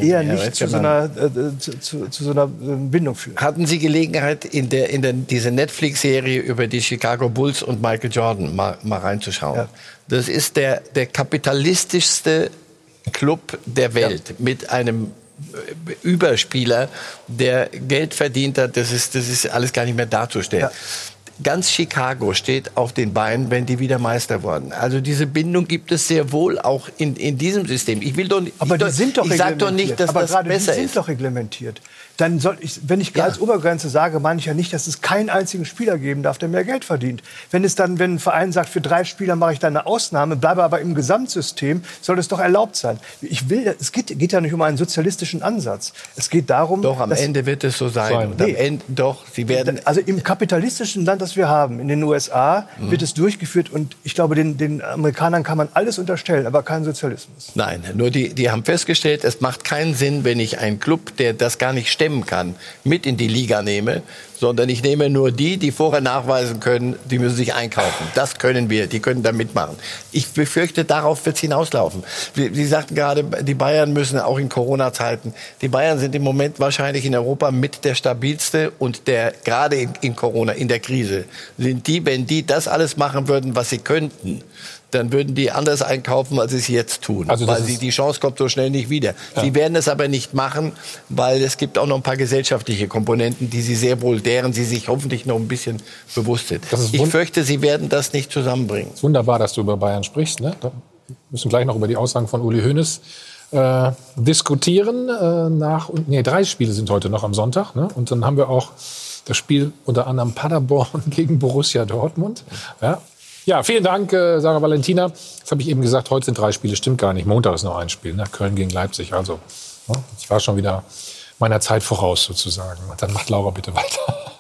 eher ja, nicht zu so, einer, äh, zu, zu, zu so einer äh, Bindung führen. Hatten Sie Gelegenheit, in, der, in der, diese Netflix-Serie über die Chicago Bulls und Michael Jordan mal, mal reinzuschauen? Das ist der, der kapitalistischste Club der Welt mit einem äh, Überspieler, der Geld verdient hat. Das ist, das ist alles gar nicht mehr darzustellen. Ganz Chicago steht auf den Beinen, wenn die wieder Meister wurden. Also diese Bindung gibt es sehr wohl auch in, in diesem System. Ich will doch, nicht- Aber ich die sind doch ich sag doch nicht, dass Aber das besser die sind ist. doch reglementiert. Dann soll ich, wenn ich als Obergrenze sage, meine ich ja nicht, dass es keinen einzigen Spieler geben darf, der mehr Geld verdient. Wenn es dann, wenn ein Verein sagt, für drei Spieler mache ich da eine Ausnahme, bleibe aber im Gesamtsystem, soll es doch erlaubt sein. Ich will, es geht, geht ja nicht um einen sozialistischen Ansatz. Es geht darum, Doch, am dass- Ende wird es so sein. Und am Nee. Ende, doch, sie werden. also im kapitalistischen Land, das wir haben, in den USA, Mhm. wird es durchgeführt und ich glaube, den, den Amerikanern kann man alles unterstellen, aber keinen Sozialismus. Nein, nur die, die haben festgestellt, es macht keinen Sinn, wenn ich einen Club, der das gar nicht stemmen kann, mit in die Liga nehme, sondern ich nehme nur die, die vorher nachweisen können, die müssen sich einkaufen. Das können wir, die können da mitmachen. Ich befürchte, darauf wird es hinauslaufen. Sie sagten gerade, die Bayern müssen auch in Corona-Zeiten, die Bayern sind im Moment wahrscheinlich in Europa mit der stabilste und der, gerade in Corona, in der Krise, sind die, wenn die das alles machen würden, was sie könnten, dann würden die anders einkaufen, als sie es jetzt tun. Also das weil sie, die Chance kommt so schnell nicht wieder. Sie werden es aber nicht machen, weil es gibt auch noch ein paar gesellschaftliche Komponenten, die sie sehr wohl, deren sie sich hoffentlich noch ein bisschen bewusst sind. Ich fürchte, sie werden das nicht zusammenbringen. Es ist wunderbar, dass du über Bayern sprichst. Ne? Da müssen gleich noch über die Aussagen von Uli Hoeneß äh, diskutieren. Äh, nach, und, nee, drei Spiele sind heute noch am Sonntag. Ne? Und dann haben wir auch das Spiel unter anderem Paderborn gegen Borussia Dortmund. Ja, ja vielen Dank, äh, Sarah Valentina. Das habe ich eben gesagt, heute sind drei Spiele. Stimmt gar nicht. Montag ist noch ein Spiel. Ne? Köln gegen Leipzig. Also, ne? ich war schon wieder meiner Zeit voraus sozusagen. Dann macht Laura bitte weiter.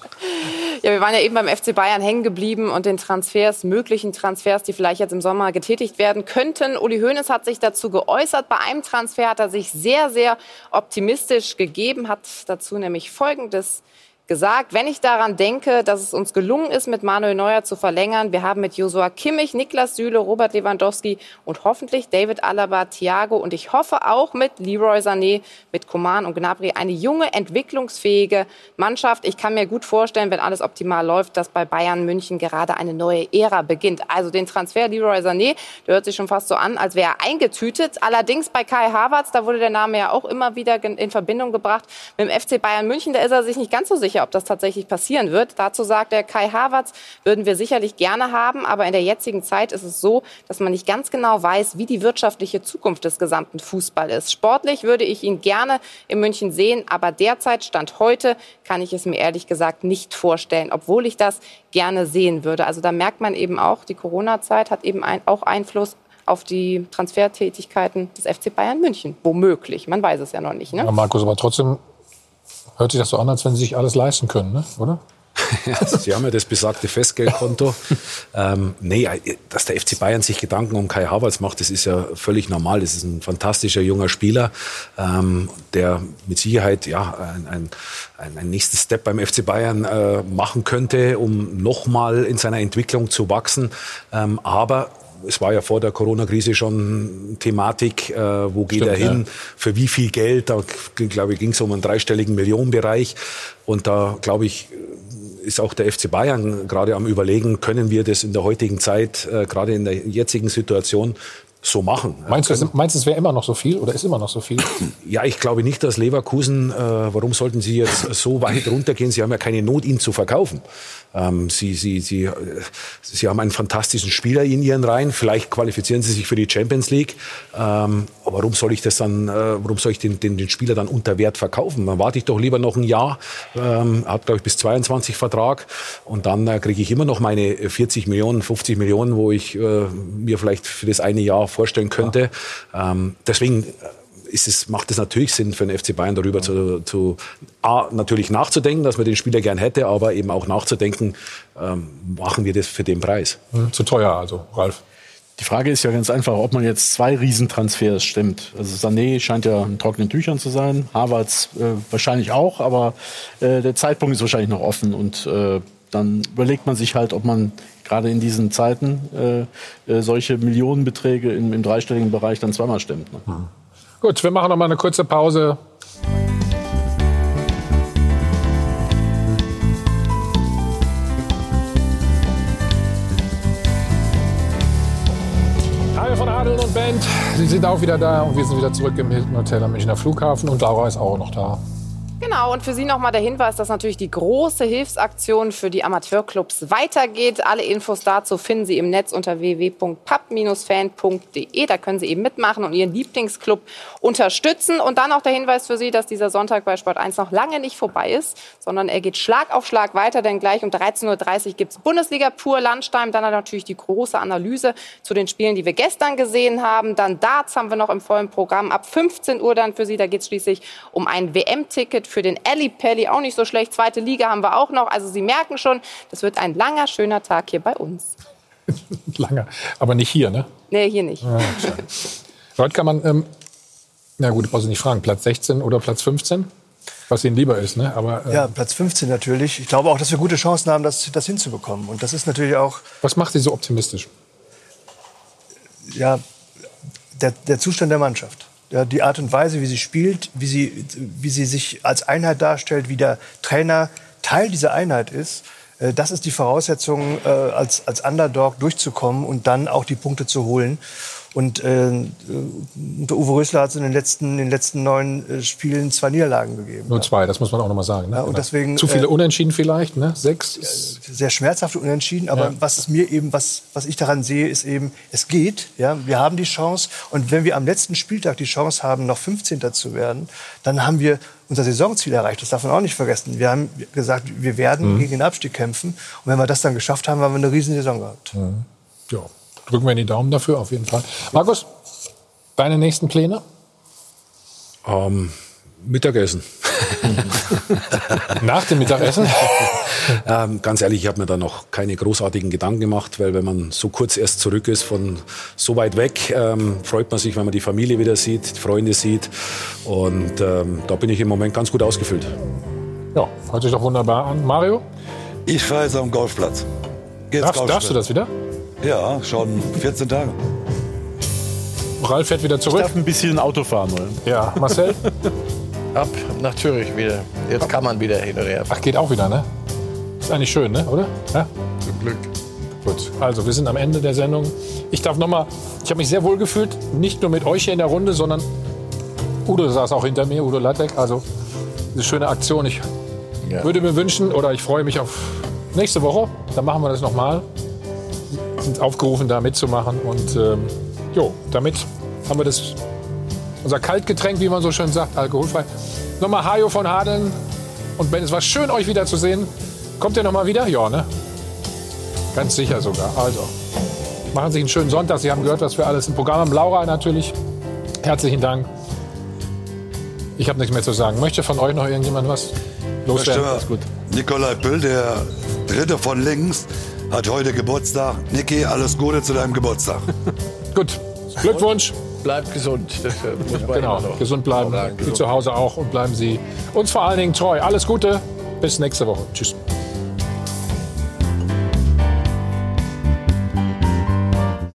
Ja, wir waren ja eben beim FC Bayern hängen geblieben und den Transfers, möglichen Transfers, die vielleicht jetzt im Sommer getätigt werden könnten. Uli Hoeneß hat sich dazu geäußert. Bei einem Transfer hat er sich sehr, sehr optimistisch gegeben, hat dazu nämlich Folgendes gesagt. Wenn ich daran denke, dass es uns gelungen ist, mit Manuel Neuer zu verlängern, wir haben mit Josua Kimmich, Niklas Süle, Robert Lewandowski und hoffentlich David Alaba, Thiago und ich hoffe auch mit Leroy Sané, mit Coman und Gnabry eine junge, entwicklungsfähige Mannschaft. Ich kann mir gut vorstellen, wenn alles optimal läuft, dass bei Bayern München gerade eine neue Ära beginnt. Also den Transfer Leroy Sané, der hört sich schon fast so an, als wäre er eingetütet. Allerdings bei Kai Havertz, da wurde der Name ja auch immer wieder in Verbindung gebracht mit dem FC Bayern München. Da ist er sich nicht ganz so sicher, ob das tatsächlich passieren wird. Dazu sagt er, Kai Havertz würden wir sicherlich gerne haben, aber in der jetzigen Zeit ist es so, dass man nicht ganz genau weiß, wie die wirtschaftliche Zukunft des gesamten Fußball ist. Sportlich würde ich ihn gerne in München sehen, aber derzeit, Stand heute, kann ich es mir ehrlich gesagt nicht vorstellen, obwohl ich das gerne sehen würde. Also da merkt man eben auch, die Corona-Zeit hat eben ein, auch Einfluss auf die Transfertätigkeiten des FC Bayern München. Womöglich. Man weiß es ja noch nicht. Ne? Ja, Markus, aber trotzdem hört sich das so an, als wenn sie sich alles leisten können, ne? oder? Ja, Sie haben ja das besagte Festgeldkonto. ähm, nee, dass der FC Bayern sich Gedanken um Kai Havertz macht, das ist ja völlig normal. Das ist ein fantastischer junger Spieler, ähm, der mit Sicherheit ja, ein, ein, ein, ein nächstes Step beim FC Bayern äh, machen könnte, um nochmal in seiner Entwicklung zu wachsen. Ähm, aber es war ja vor der Corona-Krise schon Thematik, äh, wo geht Stimmt, er hin, ja. für wie viel Geld, da glaube ich, ging es um einen dreistelligen Millionenbereich. Und da, glaube ich, ist auch der FC Bayern gerade am Überlegen, können wir das in der heutigen Zeit, äh, gerade in der jetzigen Situation, so machen. Meinst du, es- meinst du, es wäre immer noch so viel oder ist immer noch so viel? Ja, ich glaube nicht, dass Leverkusen, äh, warum sollten sie jetzt so weit runtergehen? Sie haben ja keine Not, ihn zu verkaufen. Ähm, sie, sie, sie, äh, sie haben einen fantastischen Spieler in ihren Reihen. Vielleicht qualifizieren sie sich für die Champions League. Ähm, aber warum soll ich das dann, äh, warum soll ich den, den, den Spieler dann unter Wert verkaufen? Dann warte ich doch lieber noch ein Jahr. Ähm, hat, glaube ich, bis 22 Vertrag. Und dann äh, kriege ich immer noch meine 40 Millionen, 50 Millionen, wo ich äh, mir vielleicht für das eine Jahr vorstellen könnte. Ähm, deswegen ist es, macht es natürlich Sinn für den FC Bayern darüber zu, zu A, natürlich nachzudenken, dass man den Spieler gern hätte, aber eben auch nachzudenken, ähm, machen wir das für den Preis. Hm, Zu teuer, also, Ralf. Die Frage ist ja ganz einfach, ob man jetzt zwei Riesentransfers stimmt. Also Sané scheint ja in trockenen Tüchern zu sein, Havertz äh, wahrscheinlich auch, aber äh, der Zeitpunkt ist wahrscheinlich noch offen und äh, dann überlegt man sich halt, ob man gerade in diesen Zeiten äh, äh, solche Millionenbeträge im, im dreistelligen Bereich dann zweimal stimmt. Ne? Gut, wir machen noch mal eine kurze Pause. Hi von Adel und Band. Sie sind auch wieder da und wir sind wieder zurück im Hilton Hotel am Münchner Flughafen und Laura ist auch noch da. Genau, und für Sie nochmal der Hinweis, dass natürlich die große Hilfsaktion für die Amateurclubs weitergeht. Alle Infos dazu finden Sie im Netz unter www.pub-fan.de. Da können Sie eben mitmachen und Ihren Lieblingsclub unterstützen. Und dann auch der Hinweis für Sie, dass dieser Sonntag bei Sport 1 noch lange nicht vorbei ist, sondern er geht Schlag auf Schlag weiter, denn gleich um 13.30 Uhr gibt es Bundesliga pur Landstein. Dann natürlich die große Analyse zu den Spielen, die wir gestern gesehen haben. Dann Darts haben wir noch im vollen Programm. Ab 15 Uhr dann für Sie, da geht es schließlich um ein WM-Ticket für den Ali Pelli auch nicht so schlecht. Zweite Liga haben wir auch noch. Also Sie merken schon, das wird ein langer, schöner Tag hier bei uns. Langer, aber nicht hier, ne? Nee, hier nicht. Ja, Heute kann man, ähm, na gut, brauchst du nicht fragen, Platz 16 oder Platz 15? Was Ihnen lieber ist, ne? Aber, äh, Ja, Platz 15 natürlich. Ich glaube auch, dass wir gute Chancen haben, das, das hinzubekommen. Und das ist natürlich auch. Was macht Sie so optimistisch? Ja, der, der Zustand der Mannschaft. Ja, die Art und Weise, wie sie spielt, wie sie, wie sie sich als Einheit darstellt, wie der Trainer Teil dieser Einheit ist. äh, Das ist die Voraussetzung, äh, als, als Underdog durchzukommen und dann auch die Punkte zu holen. Und äh, unter Uwe Rösler hat es in den letzten, in den letzten neun äh, Spielen zwei Niederlagen gegeben. Nur zwei, das muss man auch noch mal sagen. Ne? Ja, und Genau. deswegen, Zu viele äh, Unentschieden vielleicht, ne? Sechs? sehr schmerzhafte Unentschieden. Aber Ja. was mir eben, was, was ich daran sehe, ist eben, es geht. Ja, wir haben die Chance. Und wenn wir am letzten Spieltag die Chance haben, noch 15. zu werden, dann haben wir unser Saisonziel erreicht. Das darf man auch nicht vergessen. Wir haben gesagt, wir werden Mhm. gegen den Abstieg kämpfen. Und wenn wir das dann geschafft haben, haben wir eine riesen Saison gehabt. Mhm. Ja, drücken wir die Daumen dafür auf jeden Fall. Markus, deine nächsten Pläne? Ähm, Mittagessen. Nach dem Mittagessen? ähm, ganz ehrlich, ich habe mir da noch keine großartigen Gedanken gemacht, weil wenn man so kurz erst zurück ist von so weit weg, ähm, freut man sich, wenn man die Familie wieder sieht, die Freunde sieht. Und ähm, da bin ich im Moment ganz gut ausgefüllt. Ja, hört sich doch wunderbar an. Mario? Ich fahre jetzt am Golfplatz. Jetzt Darfst, du das wieder? Ja, schon 14 Tage. Ralf fährt wieder zurück. Ich darf ein bisschen Auto fahren wollen. Ja, Marcel? Ab nach Zürich wieder. Jetzt kann man wieder hin und her. Ach, geht auch wieder, ne? Ist eigentlich schön, ne? Oder? Ja? Zum Glück. Gut, also wir sind am Ende der Sendung. Ich darf noch mal, ich habe mich sehr wohl gefühlt, nicht nur mit euch hier in der Runde, sondern Udo saß auch hinter mir, Udo Lattek. Also eine schöne Aktion. Ich würde mir wünschen oder ich freue mich auf nächste Woche. Dann machen wir das nochmal. Sind aufgerufen, da mitzumachen. Und ähm, jo, damit haben wir das unser Kaltgetränk, wie man so schön sagt, alkoholfrei. Nochmal Hajo von Hadeln und Ben, es war schön, euch wiederzusehen. Kommt ihr nochmal wieder? Ja, ne? Ganz sicher sogar. Also, machen Sie einen schönen Sonntag. Sie haben gehört, was wir alles im Programm haben. Laura natürlich, herzlichen Dank. Ich habe nichts mehr zu sagen. Möchte von euch noch irgendjemand was loswerden? Nikolai Püll, der dritte von links, hat heute Geburtstag. Niki, alles Gute zu deinem Geburtstag. Gut, Glückwunsch. Bleibt gesund. Das muss man Genau, gesund bleiben. sagen. Sie zu Hause auch und bleiben Sie uns vor allen Dingen treu. Alles Gute, bis nächste Woche. Tschüss.